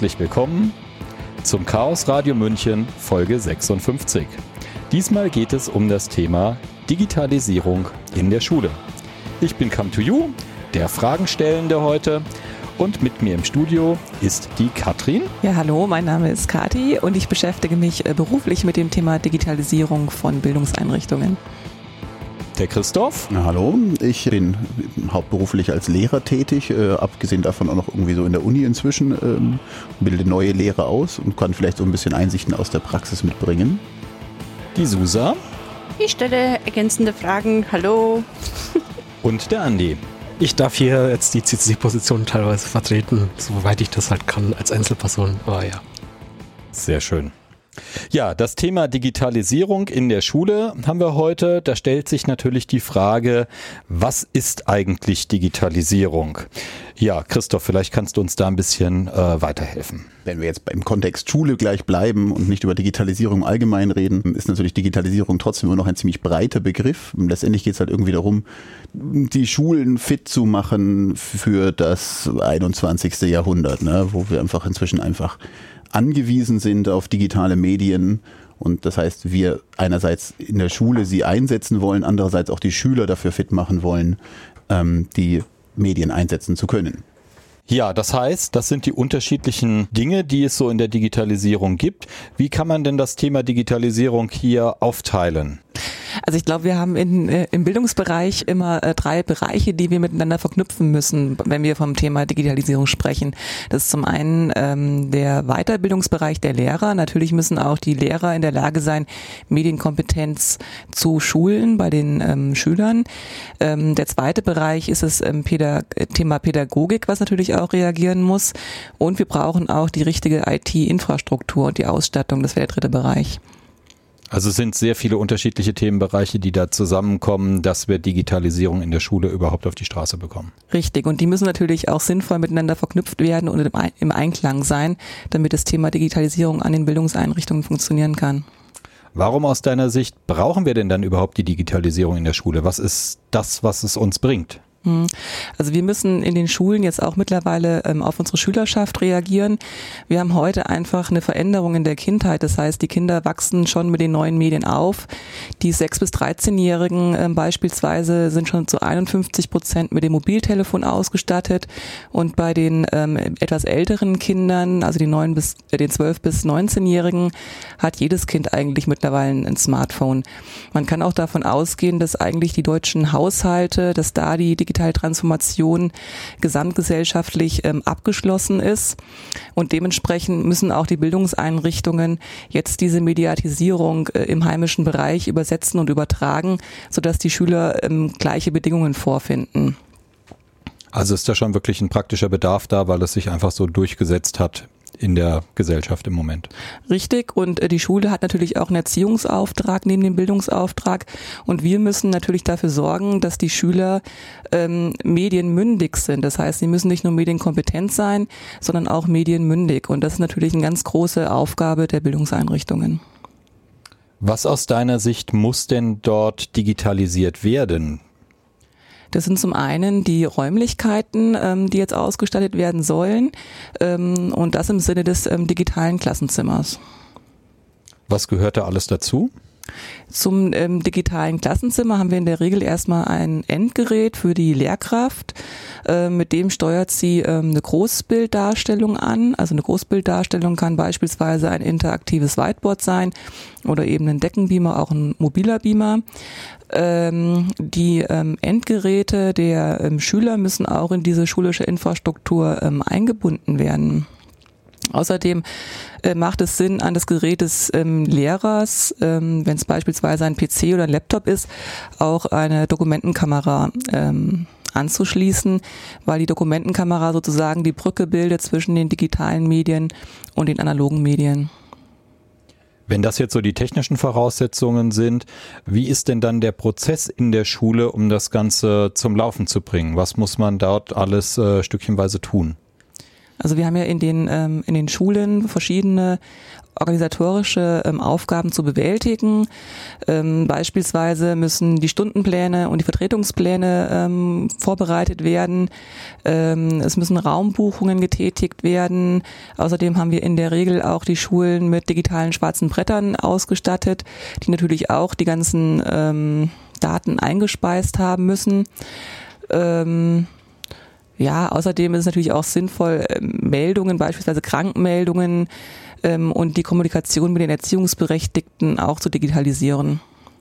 herzlich willkommen zum Chaos Radio München Folge 56. Diesmal geht es um das Thema Digitalisierung in der Schule. Ich bin Come to You, der Fragenstellende heute. Und mit mir im Studio ist die Katrin. Ja, hallo, mein Name ist Kati und ich beschäftige mich äh, beruflich mit dem Thema Digitalisierung von Bildungseinrichtungen. Der Christoph. Na, hallo, ich bin hauptberuflich als Lehrer tätig, äh, abgesehen davon auch noch irgendwie so in der Uni inzwischen, ähm, bilde neue Lehrer aus und kann vielleicht so ein bisschen Einsichten aus der Praxis mitbringen. Die Susa. Ich stelle ergänzende Fragen. Hallo. Und der Andi. Ich darf hier jetzt die CCC-Position teilweise vertreten, soweit ich das halt kann als Einzelperson, aber ja. Sehr schön. Ja, das Thema Digitalisierung in der Schule haben wir heute. Da stellt sich natürlich die Frage, was ist eigentlich Digitalisierung? Ja, Christoph, vielleicht kannst du uns da ein bisschen äh, weiterhelfen. Wenn wir jetzt beim Kontext Schule gleich bleiben und nicht über Digitalisierung allgemein reden, ist natürlich Digitalisierung trotzdem immer noch ein ziemlich breiter Begriff. Letztendlich geht es halt irgendwie darum, die Schulen fit zu machen für das 21. Jahrhundert, ne, wo wir einfach inzwischen einfach angewiesen sind auf digitale Medien. Und das heißt, wir einerseits in der Schule sie einsetzen wollen, andererseits auch die Schüler dafür fit machen wollen, ähm, die Medien einsetzen zu können. Ja, das heißt, das sind die unterschiedlichen Dinge, die es so in der Digitalisierung gibt. Wie kann man denn das Thema Digitalisierung hier aufteilen? Also ich glaube, wir haben in, äh, im Bildungsbereich immer äh, drei Bereiche, die wir miteinander verknüpfen müssen, wenn wir vom Thema Digitalisierung sprechen. Das ist zum einen ähm, der Weiterbildungsbereich der Lehrer. Natürlich müssen auch die Lehrer in der Lage sein, Medienkompetenz zu schulen bei den ähm, Schülern. Ähm, der zweite Bereich ist das ähm, Pädag Thema Pädagogik, was natürlich auch reagieren muss. Und wir brauchen auch die richtige IT-Infrastruktur und die Ausstattung. Das wäre der dritte Bereich. Also es sind sehr viele unterschiedliche Themenbereiche, die da zusammenkommen, dass wir Digitalisierung in der Schule überhaupt auf die Straße bekommen. Richtig. Und die müssen natürlich auch sinnvoll miteinander verknüpft werden und im Einklang sein, damit das Thema Digitalisierung an den Bildungseinrichtungen funktionieren kann. Warum aus deiner Sicht brauchen wir denn dann überhaupt die Digitalisierung in der Schule? Was ist das, was es uns bringt? Hm. Also wir müssen in den Schulen jetzt auch mittlerweile ähm, auf unsere Schülerschaft reagieren. Wir haben heute einfach eine Veränderung in der Kindheit. Das heißt, die Kinder wachsen schon mit den neuen Medien auf. Die 6- bis 13-Jährigen äh, beispielsweise sind schon zu 51 Prozent mit dem Mobiltelefon ausgestattet. Und bei den ähm, etwas älteren Kindern, also die 9 bis, äh, den 12- bis 19-Jährigen, hat jedes Kind eigentlich mittlerweile ein Smartphone. Man kann auch davon ausgehen, dass eigentlich die deutschen Haushalte, dass da die digitale Transformation gesamtgesellschaftlich ähm, abgeschlossen ist. Und dementsprechend müssen auch die Bildungseinrichtungen jetzt diese Mediatisierung äh, im heimischen Bereich übersetzen und übertragen, sodass die Schüler ähm, gleiche Bedingungen vorfinden. Also ist da schon wirklich ein praktischer Bedarf da, weil es sich einfach so durchgesetzt hat in der Gesellschaft im Moment. Richtig. Und äh, die Schule hat natürlich auch einen Erziehungsauftrag neben dem Bildungsauftrag. Und wir müssen natürlich dafür sorgen, dass die Schüler ähm, medienmündig sind. Das heißt, sie müssen nicht nur medienkompetent sein, sondern auch medienmündig. Und das ist natürlich eine ganz große Aufgabe der Bildungseinrichtungen. Was aus deiner Sicht muss denn dort digitalisiert werden? Das sind zum einen die Räumlichkeiten, ähm, die jetzt ausgestattet werden sollen ähm, und das im Sinne des ähm, digitalen Klassenzimmers. Was gehört da alles dazu? Zum ähm, digitalen Klassenzimmer haben wir in der Regel erstmal ein Endgerät für die Lehrkraft. Äh, mit dem steuert sie ähm, eine Großbilddarstellung an. Also eine Großbilddarstellung kann beispielsweise ein interaktives Whiteboard sein oder eben ein Deckenbeamer, auch ein mobiler Beamer. Ähm, die ähm, Endgeräte der ähm, Schüler müssen auch in diese schulische Infrastruktur eingebunden werden. Außerdem äh, macht es Sinn, an das Gerät des ähm, Lehrers, ähm, wenn es beispielsweise ein PC oder ein Laptop ist, auch eine Dokumentenkamera ähm, anzuschließen, weil die Dokumentenkamera sozusagen die Brücke bildet zwischen den digitalen Medien und den analogen Medien. Wenn das jetzt so die technischen Voraussetzungen sind, wie ist denn dann der Prozess in der Schule, um das Ganze zum Laufen zu bringen? Was muss man dort alles äh, stückchenweise tun? Also wir haben ja in den, ähm, in den Schulen verschiedene organisatorische ähm, Aufgaben zu bewältigen. Ähm, beispielsweise müssen die Stundenpläne und die Vertretungspläne ähm, vorbereitet werden. Ähm, es müssen Raumbuchungen getätigt werden. Außerdem haben wir in der Regel auch die Schulen mit digitalen schwarzen Brettern ausgestattet, die natürlich auch die ganzen ähm, Daten eingespeist haben müssen. Ähm, ja, außerdem ist es natürlich auch sinnvoll, ähm, Meldungen, beispielsweise Krankmeldungen ähm, und die Kommunikation mit den Erziehungsberechtigten auch zu digitalisieren.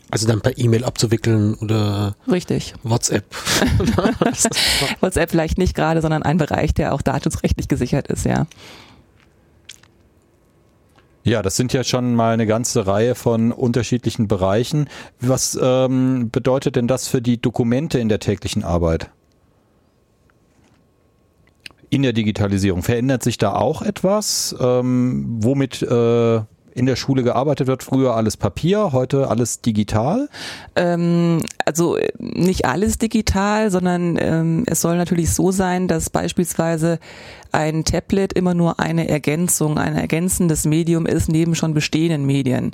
Also dann per E-Mail abzuwickeln oder Richtig. WhatsApp. WhatsApp vielleicht nicht gerade, sondern ein Bereich, der auch datenschutzrechtlich gesichert ist, ja. Ja, das sind ja schon mal eine ganze Reihe von unterschiedlichen Bereichen. Was ähm, bedeutet denn das für die Dokumente in der täglichen Arbeit? In der Digitalisierung? Verändert sich da auch etwas, ähm, womit äh, in der Schule gearbeitet wird. Früher alles Papier, heute alles digital? Ähm, also äh, nicht alles digital, sondern ähm, es soll natürlich so sein, dass beispielsweise ein Tablet immer nur eine Ergänzung, ein ergänzendes Medium ist neben schon bestehenden Medien.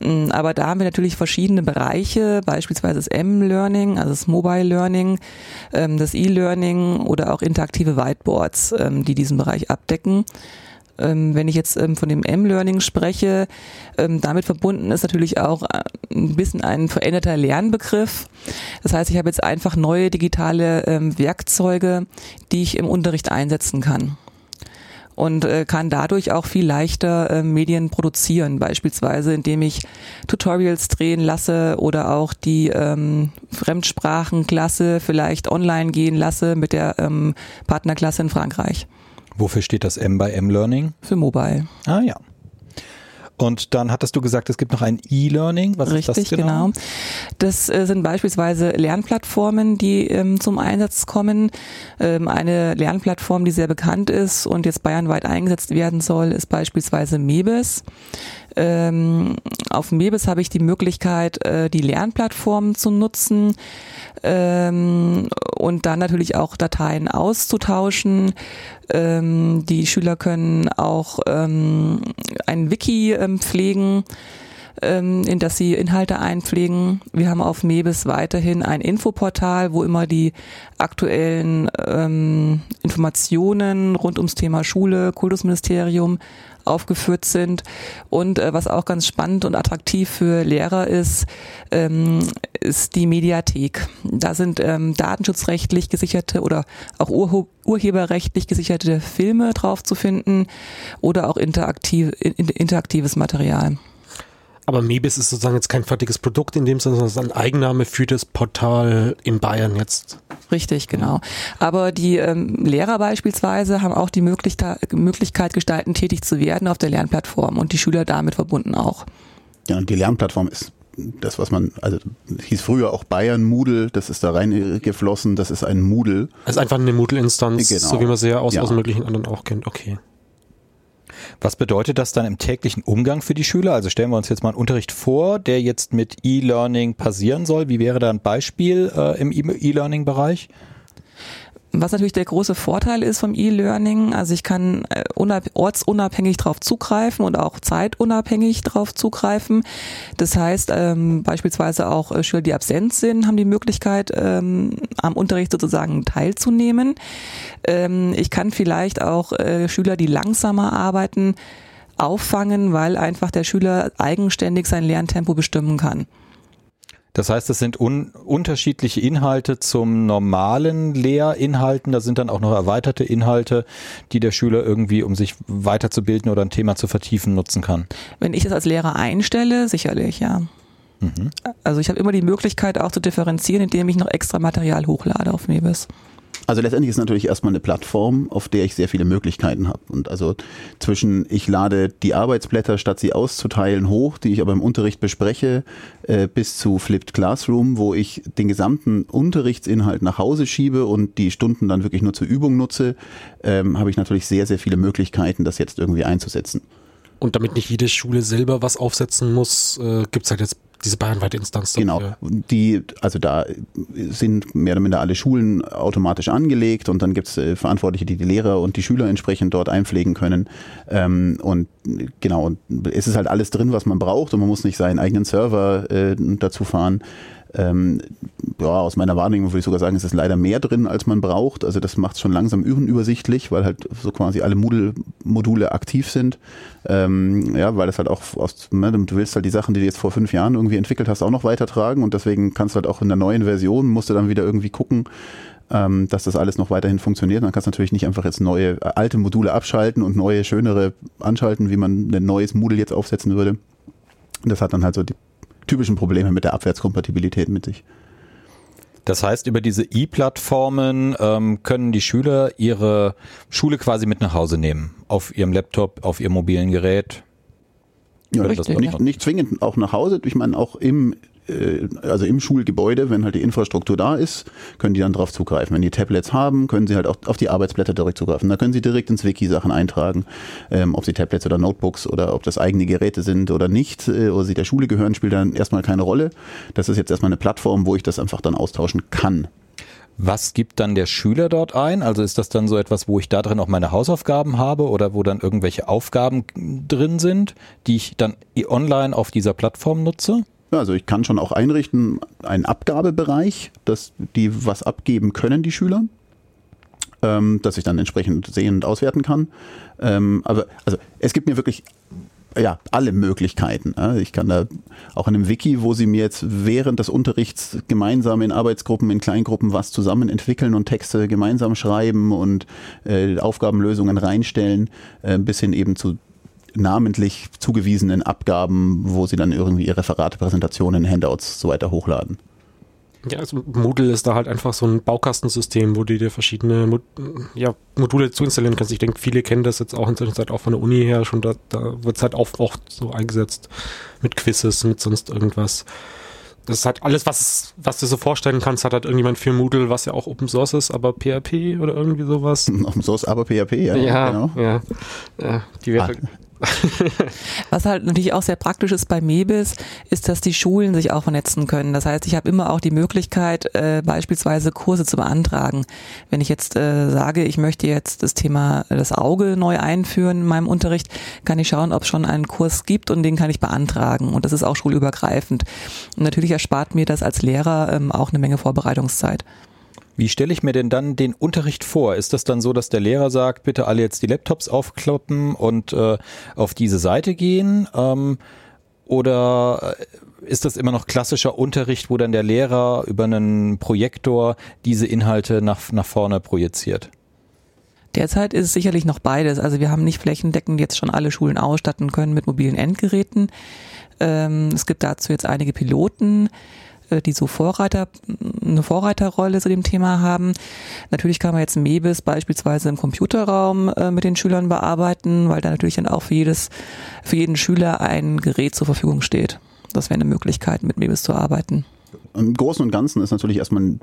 Mm, aber da haben wir natürlich verschiedene Bereiche, beispielsweise das M-Learning, also das Mobile Learning, ähm, das E-Learning oder auch interaktive Whiteboards, ähm, die diesen Bereich abdecken. Ähm, wenn ich jetzt ähm, von dem M-Learning spreche, ähm, damit verbunden ist natürlich auch äh, ein bisschen ein veränderter Lernbegriff. Das heißt, ich habe jetzt einfach neue digitale ähm, Werkzeuge, die ich im Unterricht einsetzen kann und äh, kann dadurch auch viel leichter äh, Medien produzieren, beispielsweise indem ich Tutorials drehen lasse oder auch die ähm, Fremdsprachenklasse vielleicht online gehen lasse mit der ähm, Partnerklasse in Frankreich. Wofür steht das M bei M-Learning? Für Mobile. Ah ja. Und dann hattest du gesagt, es gibt noch ein E-Learning. Was Richtig, ist das genau? genau. Das äh, sind beispielsweise Lernplattformen, die ähm, zum Einsatz kommen. Ähm, eine Lernplattform, die sehr bekannt ist und jetzt bayernweit eingesetzt werden soll, ist beispielsweise Mebis. Ähm, auf Mebis habe ich die Möglichkeit, äh, die Lernplattform zu nutzen ähm, und dann natürlich auch Dateien auszutauschen. Ähm, die Schüler können auch ähm, ein Wiki ähm, pflegen ähm, in das sie Inhalte einpflegen. Wir haben auf Mebis weiterhin ein Infoportal, wo immer die aktuellen ähm, Informationen rund ums Thema Schule, Kultusministerium aufgeführt sind. Und äh, was auch ganz spannend und attraktiv für Lehrer ist, ähm, ist die Mediathek. Da sind ähm, datenschutzrechtlich gesicherte oder auch ur urheberrechtlich gesicherte Filme drauf zu finden oder auch interaktiv, interaktives Material. Aber Mebis ist sozusagen jetzt kein fertiges Produkt in dem Sinne, sondern es ist ein Eigenname für das Portal in Bayern jetzt. Richtig, genau. Aber die ähm, Lehrer beispielsweise haben auch die Möglichkeit, Möglichkeit, gestalten tätig zu werden auf der Lernplattform und die Schüler damit verbunden auch. Ja, und die Lernplattform ist das, was man, also hieß früher auch Bayern Moodle, das ist da reingeflossen, das ist ein Moodle. Ist einfach eine Moodle-Instanz, genau. so wie man sie ja aus, ja. aus möglichen anderen auch kennt, okay. Was bedeutet das dann im täglichen Umgang für die Schüler? Also stellen wir uns jetzt mal einen Unterricht vor, der jetzt mit E-Learning passieren soll. Wie wäre da ein Beispiel äh, im E-Learning-Bereich? Was natürlich der große Vorteil ist vom E-Learning, also ich kann äh, ortsunabhängig darauf zugreifen und auch zeitunabhängig darauf zugreifen. Das heißt, ähm, beispielsweise auch äh, Schüler, die absent sind, haben die Möglichkeit, ähm, am Unterricht sozusagen teilzunehmen. Ähm, ich kann vielleicht auch äh, Schüler, die langsamer arbeiten, auffangen, weil einfach der Schüler eigenständig sein Lerntempo bestimmen kann. Das heißt, es sind un unterschiedliche Inhalte zum normalen Lehrinhalten. Da sind dann auch noch erweiterte Inhalte, die der Schüler irgendwie, um sich weiterzubilden oder ein Thema zu vertiefen, nutzen kann. Wenn ich es als Lehrer einstelle, sicherlich, ja. Mhm. Also ich habe immer die Möglichkeit auch zu differenzieren, indem ich noch extra Material hochlade auf Mebis. Also letztendlich ist natürlich erstmal eine Plattform, auf der ich sehr viele Möglichkeiten habe. Und also zwischen ich lade die Arbeitsblätter, statt sie auszuteilen, hoch, die ich aber im Unterricht bespreche, äh, bis zu Flipped Classroom, wo ich den gesamten Unterrichtsinhalt nach Hause schiebe und die Stunden dann wirklich nur zur Übung nutze, ähm, habe ich natürlich sehr, sehr viele Möglichkeiten, das jetzt irgendwie einzusetzen. Und damit nicht jede Schule selber was aufsetzen muss, äh, gibt es halt jetzt diese bayernweite Instanz. Genau, die, also da sind mehr oder minder alle Schulen automatisch angelegt und dann gibt es äh, Verantwortliche, die die Lehrer und die Schüler entsprechend dort einpflegen können. Ähm, und genau, es ist halt alles drin, was man braucht und man muss nicht seinen eigenen Server äh, dazu fahren. Ähm, ja, aus meiner Wahrnehmung würde ich sogar sagen, es ist leider mehr drin, als man braucht. Also das macht es schon langsam unübersichtlich, weil halt so quasi alle Moodle-Module aktiv sind. Ähm, ja, weil das halt auch aus, ne, du willst halt die Sachen, die du jetzt vor fünf Jahren irgendwie entwickelt hast, auch noch weitertragen und deswegen kannst du halt auch in der neuen Version, musst du dann wieder irgendwie gucken, ähm, dass das alles noch weiterhin funktioniert. Man kann natürlich nicht einfach jetzt neue, äh, alte Module abschalten und neue, schönere anschalten, wie man ein neues Moodle jetzt aufsetzen würde. Das hat dann halt so die typischen Probleme mit der Abwärtskompatibilität mit sich. Das heißt, über diese E-Plattformen ähm, können die Schüler ihre Schule quasi mit nach Hause nehmen. Auf ihrem Laptop, auf ihrem mobilen Gerät. Ja, Richtig, nicht, nicht zwingend auch nach Hause. Ich meine, auch im also im Schulgebäude, wenn halt die Infrastruktur da ist, können die dann drauf zugreifen. Wenn die Tablets haben, können sie halt auch auf die Arbeitsblätter direkt zugreifen. Da können sie direkt ins Wiki Sachen eintragen, ähm, ob sie Tablets oder Notebooks oder ob das eigene Geräte sind oder nicht, äh, oder sie der Schule gehören, spielt dann erstmal keine Rolle. Das ist jetzt erstmal eine Plattform, wo ich das einfach dann austauschen kann. Was gibt dann der Schüler dort ein? Also ist das dann so etwas, wo ich da drin auch meine Hausaufgaben habe oder wo dann irgendwelche Aufgaben drin sind, die ich dann online auf dieser Plattform nutze? Ja, also ich kann schon auch einrichten, einen Abgabebereich, dass die was abgeben können, die Schüler, ähm, dass ich dann entsprechend sehen und auswerten kann. Ähm, aber also es gibt mir wirklich ja, alle Möglichkeiten. Ich kann da auch in einem Wiki, wo sie mir jetzt während des Unterrichts gemeinsam in Arbeitsgruppen, in Kleingruppen was zusammen entwickeln und Texte gemeinsam schreiben und äh, Aufgabenlösungen reinstellen, äh, bis hin eben zu namentlich zugewiesenen Abgaben, wo sie dann irgendwie ihre Referate, Präsentationen, Handouts so weiter hochladen. Ja, also Moodle ist da halt einfach so ein Baukastensystem, wo du dir verschiedene Mod ja, Module zu installieren kannst. Ich denke, viele kennen das jetzt auch in der Zeit auch von der Uni her schon. Da, da wird es halt auch, auch so eingesetzt mit Quizzes, mit sonst irgendwas. Das ist halt alles, was, was du so vorstellen kannst, hat halt irgendjemand für Moodle, was ja auch Open Source ist, aber PHP oder irgendwie sowas. Open Source, aber PHP, ja. Ja, genau. ja. ja die ah, Was halt natürlich auch sehr praktisch ist bei Mebis, ist, dass die Schulen sich auch vernetzen können. Das heißt, ich habe immer auch die Möglichkeit, äh, beispielsweise Kurse zu beantragen. Wenn ich jetzt äh, sage, ich möchte jetzt das Thema das Auge neu einführen in meinem Unterricht, kann ich schauen, ob es schon einen Kurs gibt und den kann ich beantragen. Und das ist auch schulübergreifend. Und natürlich erspart mir das als Lehrer ähm, auch eine Menge Vorbereitungszeit. Wie stelle ich mir denn dann den Unterricht vor? Ist das dann so, dass der Lehrer sagt, bitte alle jetzt die Laptops aufkloppen und äh, auf diese Seite gehen? Ähm, oder äh, ist das immer noch klassischer Unterricht, wo dann der Lehrer über einen Projektor diese Inhalte nach, nach vorne projiziert? Derzeit ist es sicherlich noch beides. Also wir haben nicht flächendeckend jetzt schon alle Schulen ausstatten können mit mobilen Endgeräten. Ähm, es gibt dazu jetzt einige Piloten. Äh, die so Vorreiter, eine Vorreiterrolle zu dem Thema haben. Natürlich kann man jetzt Mebis beispielsweise im Computerraum äh, mit den Schülern bearbeiten, weil da natürlich dann auch für jedes, für jeden Schüler ein Gerät zur Verfügung steht. Das wäre eine Möglichkeit, mit Mebis zu arbeiten. Im Großen und Ganzen ist natürlich erstmal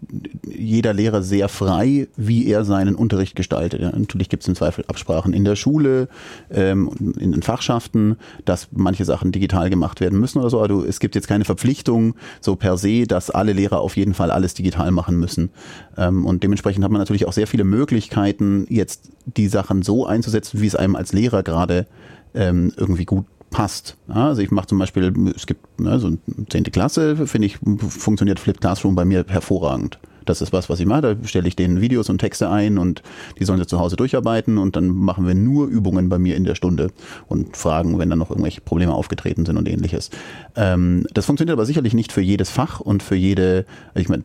jeder Lehrer sehr frei, wie er seinen Unterricht gestaltet. Ja, natürlich gibt es im Zweifel Absprachen in der Schule, ähm, in den Fachschaften, dass manche Sachen digital gemacht werden müssen oder so. Also es gibt jetzt keine Verpflichtung so per se, dass alle Lehrer auf jeden Fall alles digital machen müssen. Ähm, und dementsprechend hat man natürlich auch sehr viele Möglichkeiten, jetzt die Sachen so einzusetzen, wie es einem als Lehrer gerade ähm, irgendwie gut passt. Also ich mache zum Beispiel, es gibt ne, so eine 10. Klasse, finde ich, funktioniert Flip Classroom bei mir hervorragend. Das ist was, was ich mache. Da stelle ich denen Videos und Texte ein und die sollen sie zu Hause durcharbeiten und dann machen wir nur Übungen bei mir in der Stunde und fragen, wenn dann noch irgendwelche Probleme aufgetreten sind und ähnliches. Ähm, das funktioniert aber sicherlich nicht für jedes Fach und für jede, ich meine,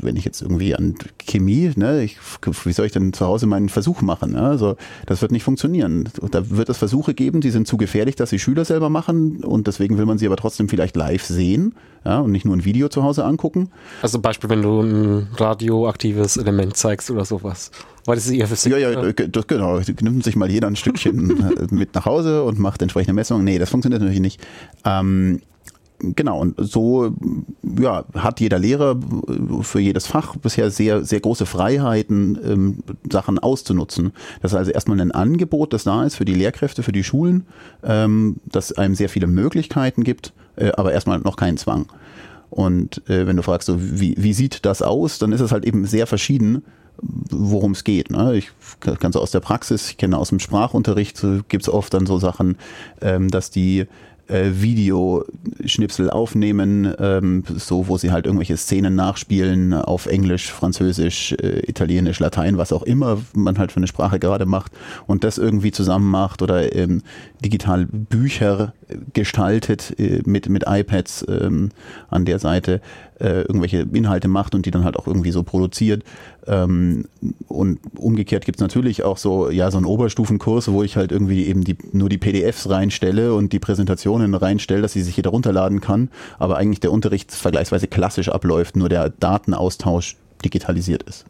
wenn ich jetzt irgendwie an Chemie, ne, ich, wie soll ich denn zu Hause meinen Versuch machen? Ne? Also das wird nicht funktionieren. Da wird es Versuche geben, die sind zu gefährlich, dass sie Schüler selber machen und deswegen will man sie aber trotzdem vielleicht live sehen ja, und nicht nur ein Video zu Hause angucken. Also Beispiel, wenn du ein radioaktives Element zeigst oder sowas. Weil das ist eher Physik. Ja, ja, das, genau. Nimmt sich mal jeder ein Stückchen äh, mit nach Hause und macht entsprechende Messungen. Nee, das funktioniert natürlich nicht. Ähm, genau, und so ja, hat jeder Lehrer für jedes Fach bisher sehr, sehr große Freiheiten, ähm, Sachen auszunutzen. Das ist also erstmal ein Angebot, das da ist für die Lehrkräfte, für die Schulen, ähm, das einem sehr viele Möglichkeiten gibt äh, aber erstmal noch kein Zwang. Und äh, wenn du fragst, so, wie, wie sieht das aus, dann ist es halt eben sehr verschieden, worum es geht. Ne? Ich kann so aus der Praxis, ich kenne aus dem Sprachunterricht, so gibt es oft dann so Sachen, ähm, dass die äh, Videoschnipsel aufnehmen, ähm, so wo sie halt irgendwelche Szenen nachspielen auf Englisch, Französisch, äh, Italienisch, Latein, was auch immer man halt für eine Sprache gerade macht und das irgendwie zusammen macht oder ähm, digital Bücher gestaltet äh, mit, mit iPads ähm, an der Seite äh, irgendwelche Inhalte macht und die dann halt auch irgendwie so produziert. Ähm, und umgekehrt gibt es natürlich auch so, ja, so einen Oberstufenkurs, wo ich halt irgendwie eben die, nur die PDFs reinstelle und die Präsentationen reinstelle, dass sie sich jeder runterladen kann, aber eigentlich der Unterricht vergleichsweise klassisch abläuft, nur der Datenaustausch digitalisiert ist.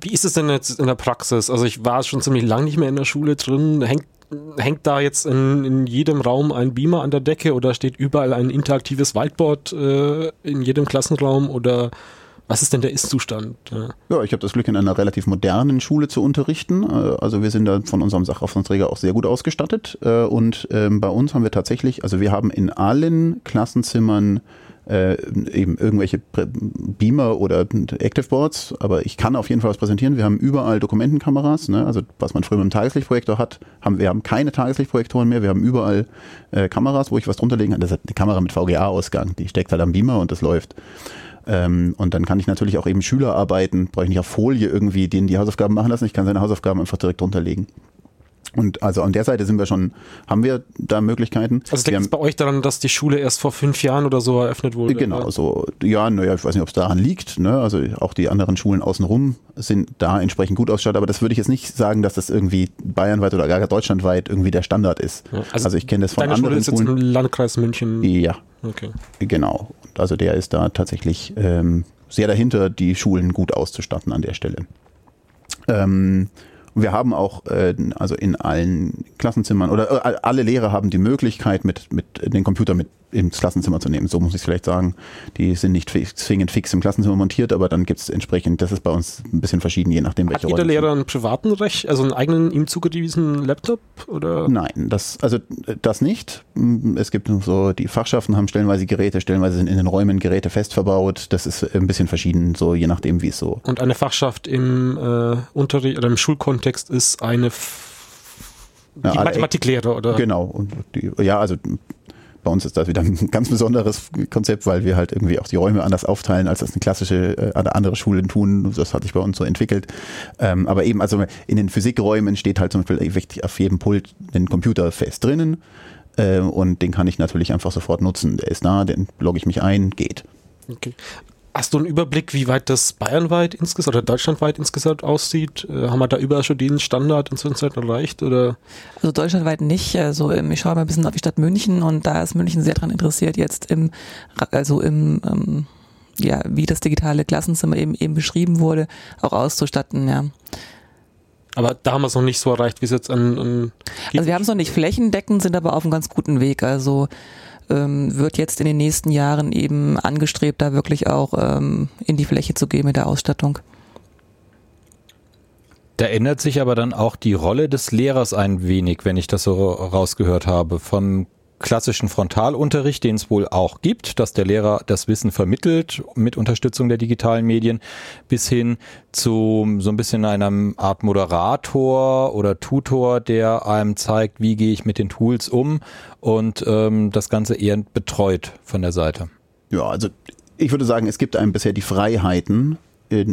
Wie ist es denn jetzt in der Praxis? Also ich war schon ziemlich lange nicht mehr in der Schule drin. Hängt hängt da jetzt in, in jedem Raum ein Beamer an der Decke oder steht überall ein interaktives Whiteboard äh, in jedem Klassenraum oder was ist denn der Ist-Zustand? Ja, ich habe das Glück, in einer relativ modernen Schule zu unterrichten. Äh, also wir sind da von unserem Sachaufsichtsräger auch sehr gut ausgestattet. Äh, und ähm, bei uns haben wir tatsächlich, also wir haben in allen Klassenzimmern äh, eben irgendwelche Beamer oder Active Boards, aber ich kann auf jeden Fall was präsentieren. Wir haben überall Dokumentenkameras, ne? also was man früher mit einem Tageslichtprojektor hat, haben wir haben keine Tageslichtprojektoren mehr, wir haben überall äh, Kameras, wo ich was drunter legen kann. Das ist eine Kamera mit VGA-Ausgang, die steckt halt am Beamer und das läuft. Ähm, und dann kann ich natürlich auch eben Schüler arbeiten, brauche ich nicht auf Folie irgendwie denen die Hausaufgaben machen lassen, ich kann seine Hausaufgaben einfach direkt drunter legen. Und also an der Seite sind wir schon, haben wir da Möglichkeiten. Also liegt es bei euch daran, dass die Schule erst vor fünf Jahren oder so eröffnet wurde? Genau, oder? so, ja, naja, ich weiß nicht, ob es daran liegt. Ne? Also auch die anderen Schulen außenrum sind da entsprechend gut ausgestattet, aber das würde ich jetzt nicht sagen, dass das irgendwie bayernweit oder gar deutschlandweit irgendwie der Standard ist. Ja, also, also, ich kenne das von deine anderen Schule ist Schulen. jetzt im Landkreis München. Ja. Okay. Genau. Also der ist da tatsächlich ähm, sehr dahinter, die Schulen gut auszustatten an der Stelle. Ähm, wir haben auch, äh, also in allen Klassenzimmern oder äh, alle Lehrer haben die Möglichkeit, mit, mit den Computer mit ins Klassenzimmer zu nehmen. So muss ich es vielleicht sagen. Die sind nicht zwingend fix im Klassenzimmer montiert, aber dann gibt es entsprechend, das ist bei uns ein bisschen verschieden, je nachdem, welche Hat jeder Lehrer einen privaten Recht, also einen eigenen ihm zugewiesenen Laptop? Oder? Nein, das, also das nicht. Es gibt so, die Fachschaften haben stellenweise Geräte, stellenweise sind in den Räumen Geräte fest verbaut. Das ist ein bisschen verschieden, so je nachdem, wie es so. Und eine Fachschaft im äh, Unterricht oder im Schulkontext ist eine die ja, Mathematiklehre, oder? Genau. Und die, ja, also bei uns ist das wieder ein ganz besonderes Konzept, weil wir halt irgendwie auch die Räume anders aufteilen, als das eine klassische, äh, andere Schulen tun. Das hat sich bei uns so entwickelt. Ähm, aber eben, also in den Physikräumen steht halt zum Beispiel auf jedem Pult ein Computer fest drinnen. Äh, und den kann ich natürlich einfach sofort nutzen. Der ist da, den logge ich mich ein, geht. Okay. Hast du einen Überblick, wie weit das bayernweit insgesamt oder deutschlandweit insgesamt aussieht? Äh, haben wir da überall schon den Standard in Zeit erreicht? Oder? Also deutschlandweit nicht. Also ich schaue mal ein bisschen auf die Stadt München und da ist München sehr daran interessiert, jetzt im, also im, ähm, ja, wie das digitale Klassenzimmer eben, eben beschrieben wurde, auch auszustatten, ja. Aber da haben wir es noch nicht so erreicht, wie es jetzt an, an Also wir haben es noch nicht flächendeckend, sind aber auf einem ganz guten Weg. Also ähm, wird jetzt in den nächsten Jahren eben angestrebt, da wirklich auch ähm, in die Fläche zu gehen mit der Ausstattung. Da ändert sich aber dann auch die Rolle des Lehrers ein wenig, wenn ich das so rausgehört habe. Vom klassischen Frontalunterricht, den es wohl auch gibt, dass der Lehrer das Wissen vermittelt mit Unterstützung der digitalen Medien, bis hin zu so ein bisschen einer Art Moderator oder Tutor, der einem zeigt, wie gehe ich mit den Tools um und ähm, das Ganze eher betreut von der Seite. Ja, also ich würde sagen, es gibt einem bisher die Freiheiten,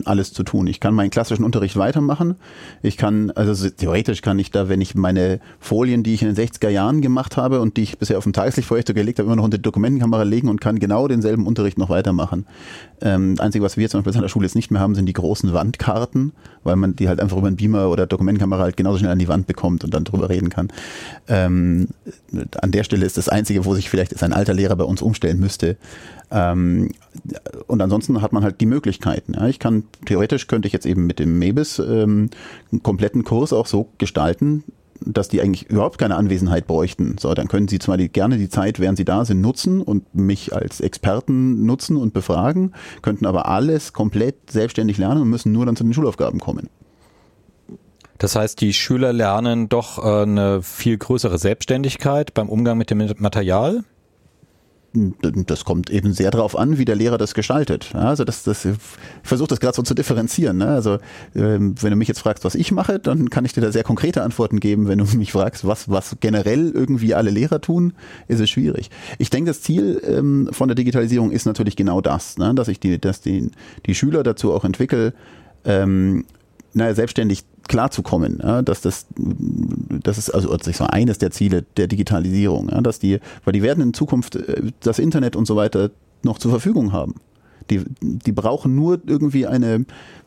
alles zu tun. Ich kann meinen klassischen Unterricht weitermachen. Ich kann, also theoretisch kann ich da, wenn ich meine Folien, die ich in den 60er Jahren gemacht habe und die ich bisher auf dem Tageslichtprojektor gelegt habe, immer noch unter die Dokumentenkamera legen und kann genau denselben Unterricht noch weitermachen. Ähm, Einzige, was wir zum Beispiel an der Schule jetzt nicht mehr haben, sind die großen Wandkarten, weil man die halt einfach über einen Beamer oder Dokumentenkamera halt genauso schnell an die Wand bekommt und dann drüber reden kann. Ähm, an der Stelle ist das Einzige, wo sich vielleicht ein alter Lehrer bei uns umstellen müsste. Ähm, und ansonsten hat man halt die Möglichkeiten. Ja. Ich kann, theoretisch könnte ich jetzt eben mit dem Mebis ähm, einen kompletten Kurs auch so gestalten, dass die eigentlich überhaupt keine Anwesenheit bräuchten. So, dann können sie zwar die, gerne die Zeit, während sie da sind, nutzen und mich als Experten nutzen und befragen, könnten aber alles komplett selbstständig lernen und müssen nur dann zu den Schulaufgaben kommen. Das heißt, die Schüler lernen doch äh, eine viel größere Selbstständigkeit beim Umgang mit dem Material? Das kommt eben sehr darauf an, wie der Lehrer das gestaltet. Also das, das, ich versuche das gerade so zu differenzieren. Ne? Also ähm, wenn du mich jetzt fragst, was ich mache, dann kann ich dir da sehr konkrete Antworten geben. Wenn du mich fragst, was, was generell irgendwie alle Lehrer tun, ist es schwierig. Ich denke, das Ziel ähm, von der Digitalisierung ist natürlich genau das, ne? dass ich die, dass die, die Schüler dazu auch entwickle, ähm, naja, selbstständig klarzukommen, ja, dass das, das ist also so eines der Ziele der Digitalisierung, ja, dass die, weil die werden in Zukunft äh, das Internet und so weiter noch zur Verfügung haben. Die, die brauchen nur irgendwie eine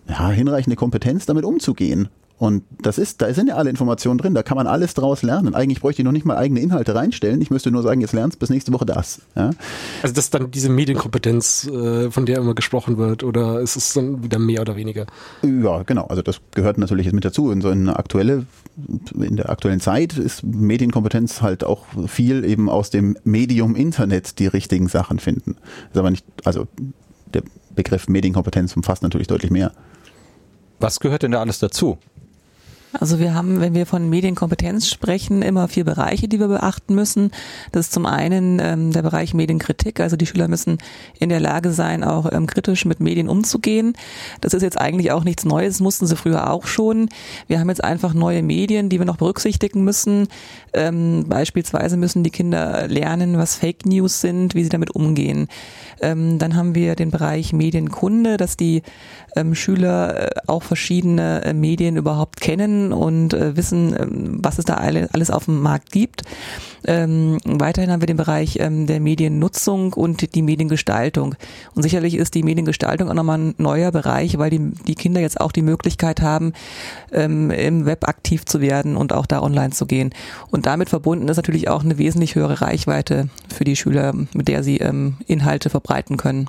ja, hinreichende Kompetenz, damit umzugehen. Und das ist, da sind ja alle Informationen drin, da kann man alles draus lernen. Eigentlich bräuchte ich noch nicht mal eigene Inhalte reinstellen. Ich müsste nur sagen, jetzt lernst bis nächste Woche das. Ja? Also das ist dann diese Medienkompetenz, äh, von der immer gesprochen wird, oder ist es dann wieder mehr oder weniger? Ja, genau. Also das gehört natürlich jetzt mit dazu. In so eine aktuelle, in der aktuellen Zeit ist Medienkompetenz halt auch viel eben aus dem Medium Internet die richtigen Sachen finden. Ist aber nicht, also der Begriff Medienkompetenz umfasst natürlich deutlich mehr. Was gehört denn da alles dazu? Also wir haben, wenn wir von Medienkompetenz sprechen, immer vier Bereiche, die wir beachten müssen. Das ist zum einen ähm, der Bereich Medienkritik, also die Schüler müssen in der Lage sein, auch ähm, kritisch mit Medien umzugehen. Das ist jetzt eigentlich auch nichts Neues, mussten sie früher auch schon. Wir haben jetzt einfach neue Medien, die wir noch berücksichtigen müssen. Ähm, beispielsweise müssen die Kinder lernen, was Fake News sind, wie sie damit umgehen. Ähm, dann haben wir den Bereich Medienkunde, dass die ähm, Schüler äh, auch verschiedene äh, Medien überhaupt kennen und äh, wissen, ähm, was es da alle, alles auf dem Markt gibt. Ähm, weiterhin haben wir den Bereich ähm, der Mediennutzung und die Mediengestaltung. Und sicherlich ist die Mediengestaltung auch nochmal ein neuer Bereich, weil die, die Kinder jetzt auch die Möglichkeit haben, ähm, im Web aktiv zu werden und auch da online zu gehen. Und damit verbunden ist natürlich auch eine wesentlich höhere Reichweite für die Schüler, mit der sie ähm, Inhalte verbreiten können.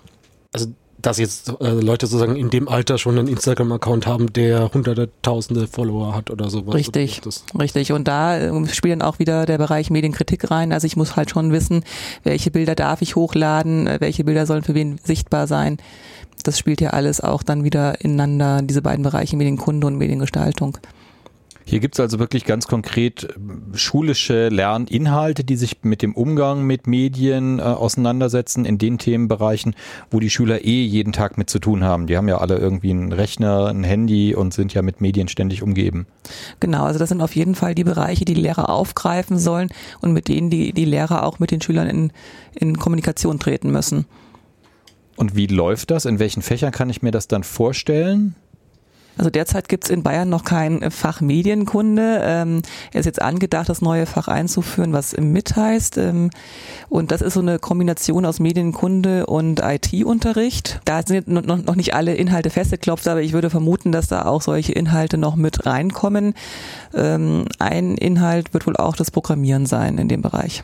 Also dass jetzt äh, Leute sozusagen in dem Alter schon einen Instagram-Account haben, der hunderte, tausende Follower hat oder sowas. Richtig, richtig. Und da äh, spielt dann auch wieder der Bereich Medienkritik rein. Also ich muss halt schon wissen, welche Bilder darf ich hochladen, äh, welche Bilder sollen für wen sichtbar sein. Das spielt ja alles auch dann wieder ineinander, diese beiden Bereiche Medienkunde und Mediengestaltung. Hier gibt es also wirklich ganz konkret äh, schulische Lerninhalte, die sich mit dem Umgang mit Medien äh, auseinandersetzen in den Themenbereichen, wo die Schüler eh jeden Tag mit zu tun haben. Die haben ja alle irgendwie einen Rechner, ein Handy und sind ja mit Medien ständig umgeben. Genau, also das sind auf jeden Fall die Bereiche, die, die Lehrer aufgreifen sollen und mit denen die, die Lehrer auch mit den Schülern in, in Kommunikation treten müssen. Und wie läuft das? In welchen Fächern kann ich mir das dann vorstellen? Also derzeit gibt es in Bayern noch kein Fach Medienkunde. Ähm, er ist jetzt angedacht, das neue Fach einzuführen, was MIT heißt. Ähm, und das ist so eine Kombination aus Medienkunde und IT-Unterricht. Da sind noch, noch nicht alle Inhalte festgeklopft, aber ich würde vermuten, dass da auch solche Inhalte noch mit reinkommen. Ähm, ein Inhalt wird wohl auch das Programmieren sein in dem Bereich.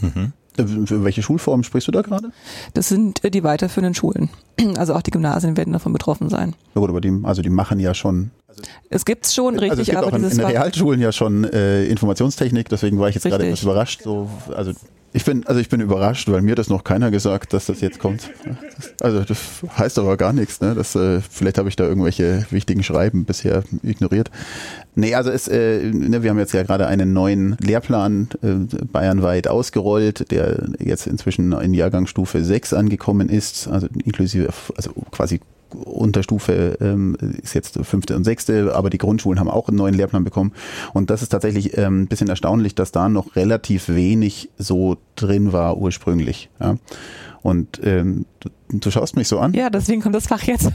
Mhm. Für welche Schulformen sprichst du da gerade? Das sind äh, die weiterführenden Schulen. Also auch die Gymnasien werden davon betroffen sein. Ja gut, aber die, also die machen ja schon. Also es gibt's schon, richtig, also es gibt aber auch in, in den Realschulen ja schon äh, Informationstechnik, deswegen war ich jetzt gerade etwas überrascht. So, also ich bin, also ich bin überrascht, weil mir das noch keiner gesagt, dass das jetzt kommt. Also das heißt aber gar nichts, ne? Das, äh, vielleicht habe ich da irgendwelche wichtigen Schreiben bisher ignoriert. Nee, also es, äh, ne, wir haben jetzt ja gerade einen neuen Lehrplan äh, bayernweit ausgerollt, der jetzt inzwischen in Jahrgangsstufe 6 angekommen ist, also inklusive, also quasi Unterstufe ähm, ist jetzt fünfte und sechste, aber die Grundschulen haben auch einen neuen Lehrplan bekommen. Und das ist tatsächlich ähm, ein bisschen erstaunlich, dass da noch relativ wenig so drin war ursprünglich. Ja. Und ähm, du, du, schaust mich so an. Ja, deswegen kommt das Fach jetzt.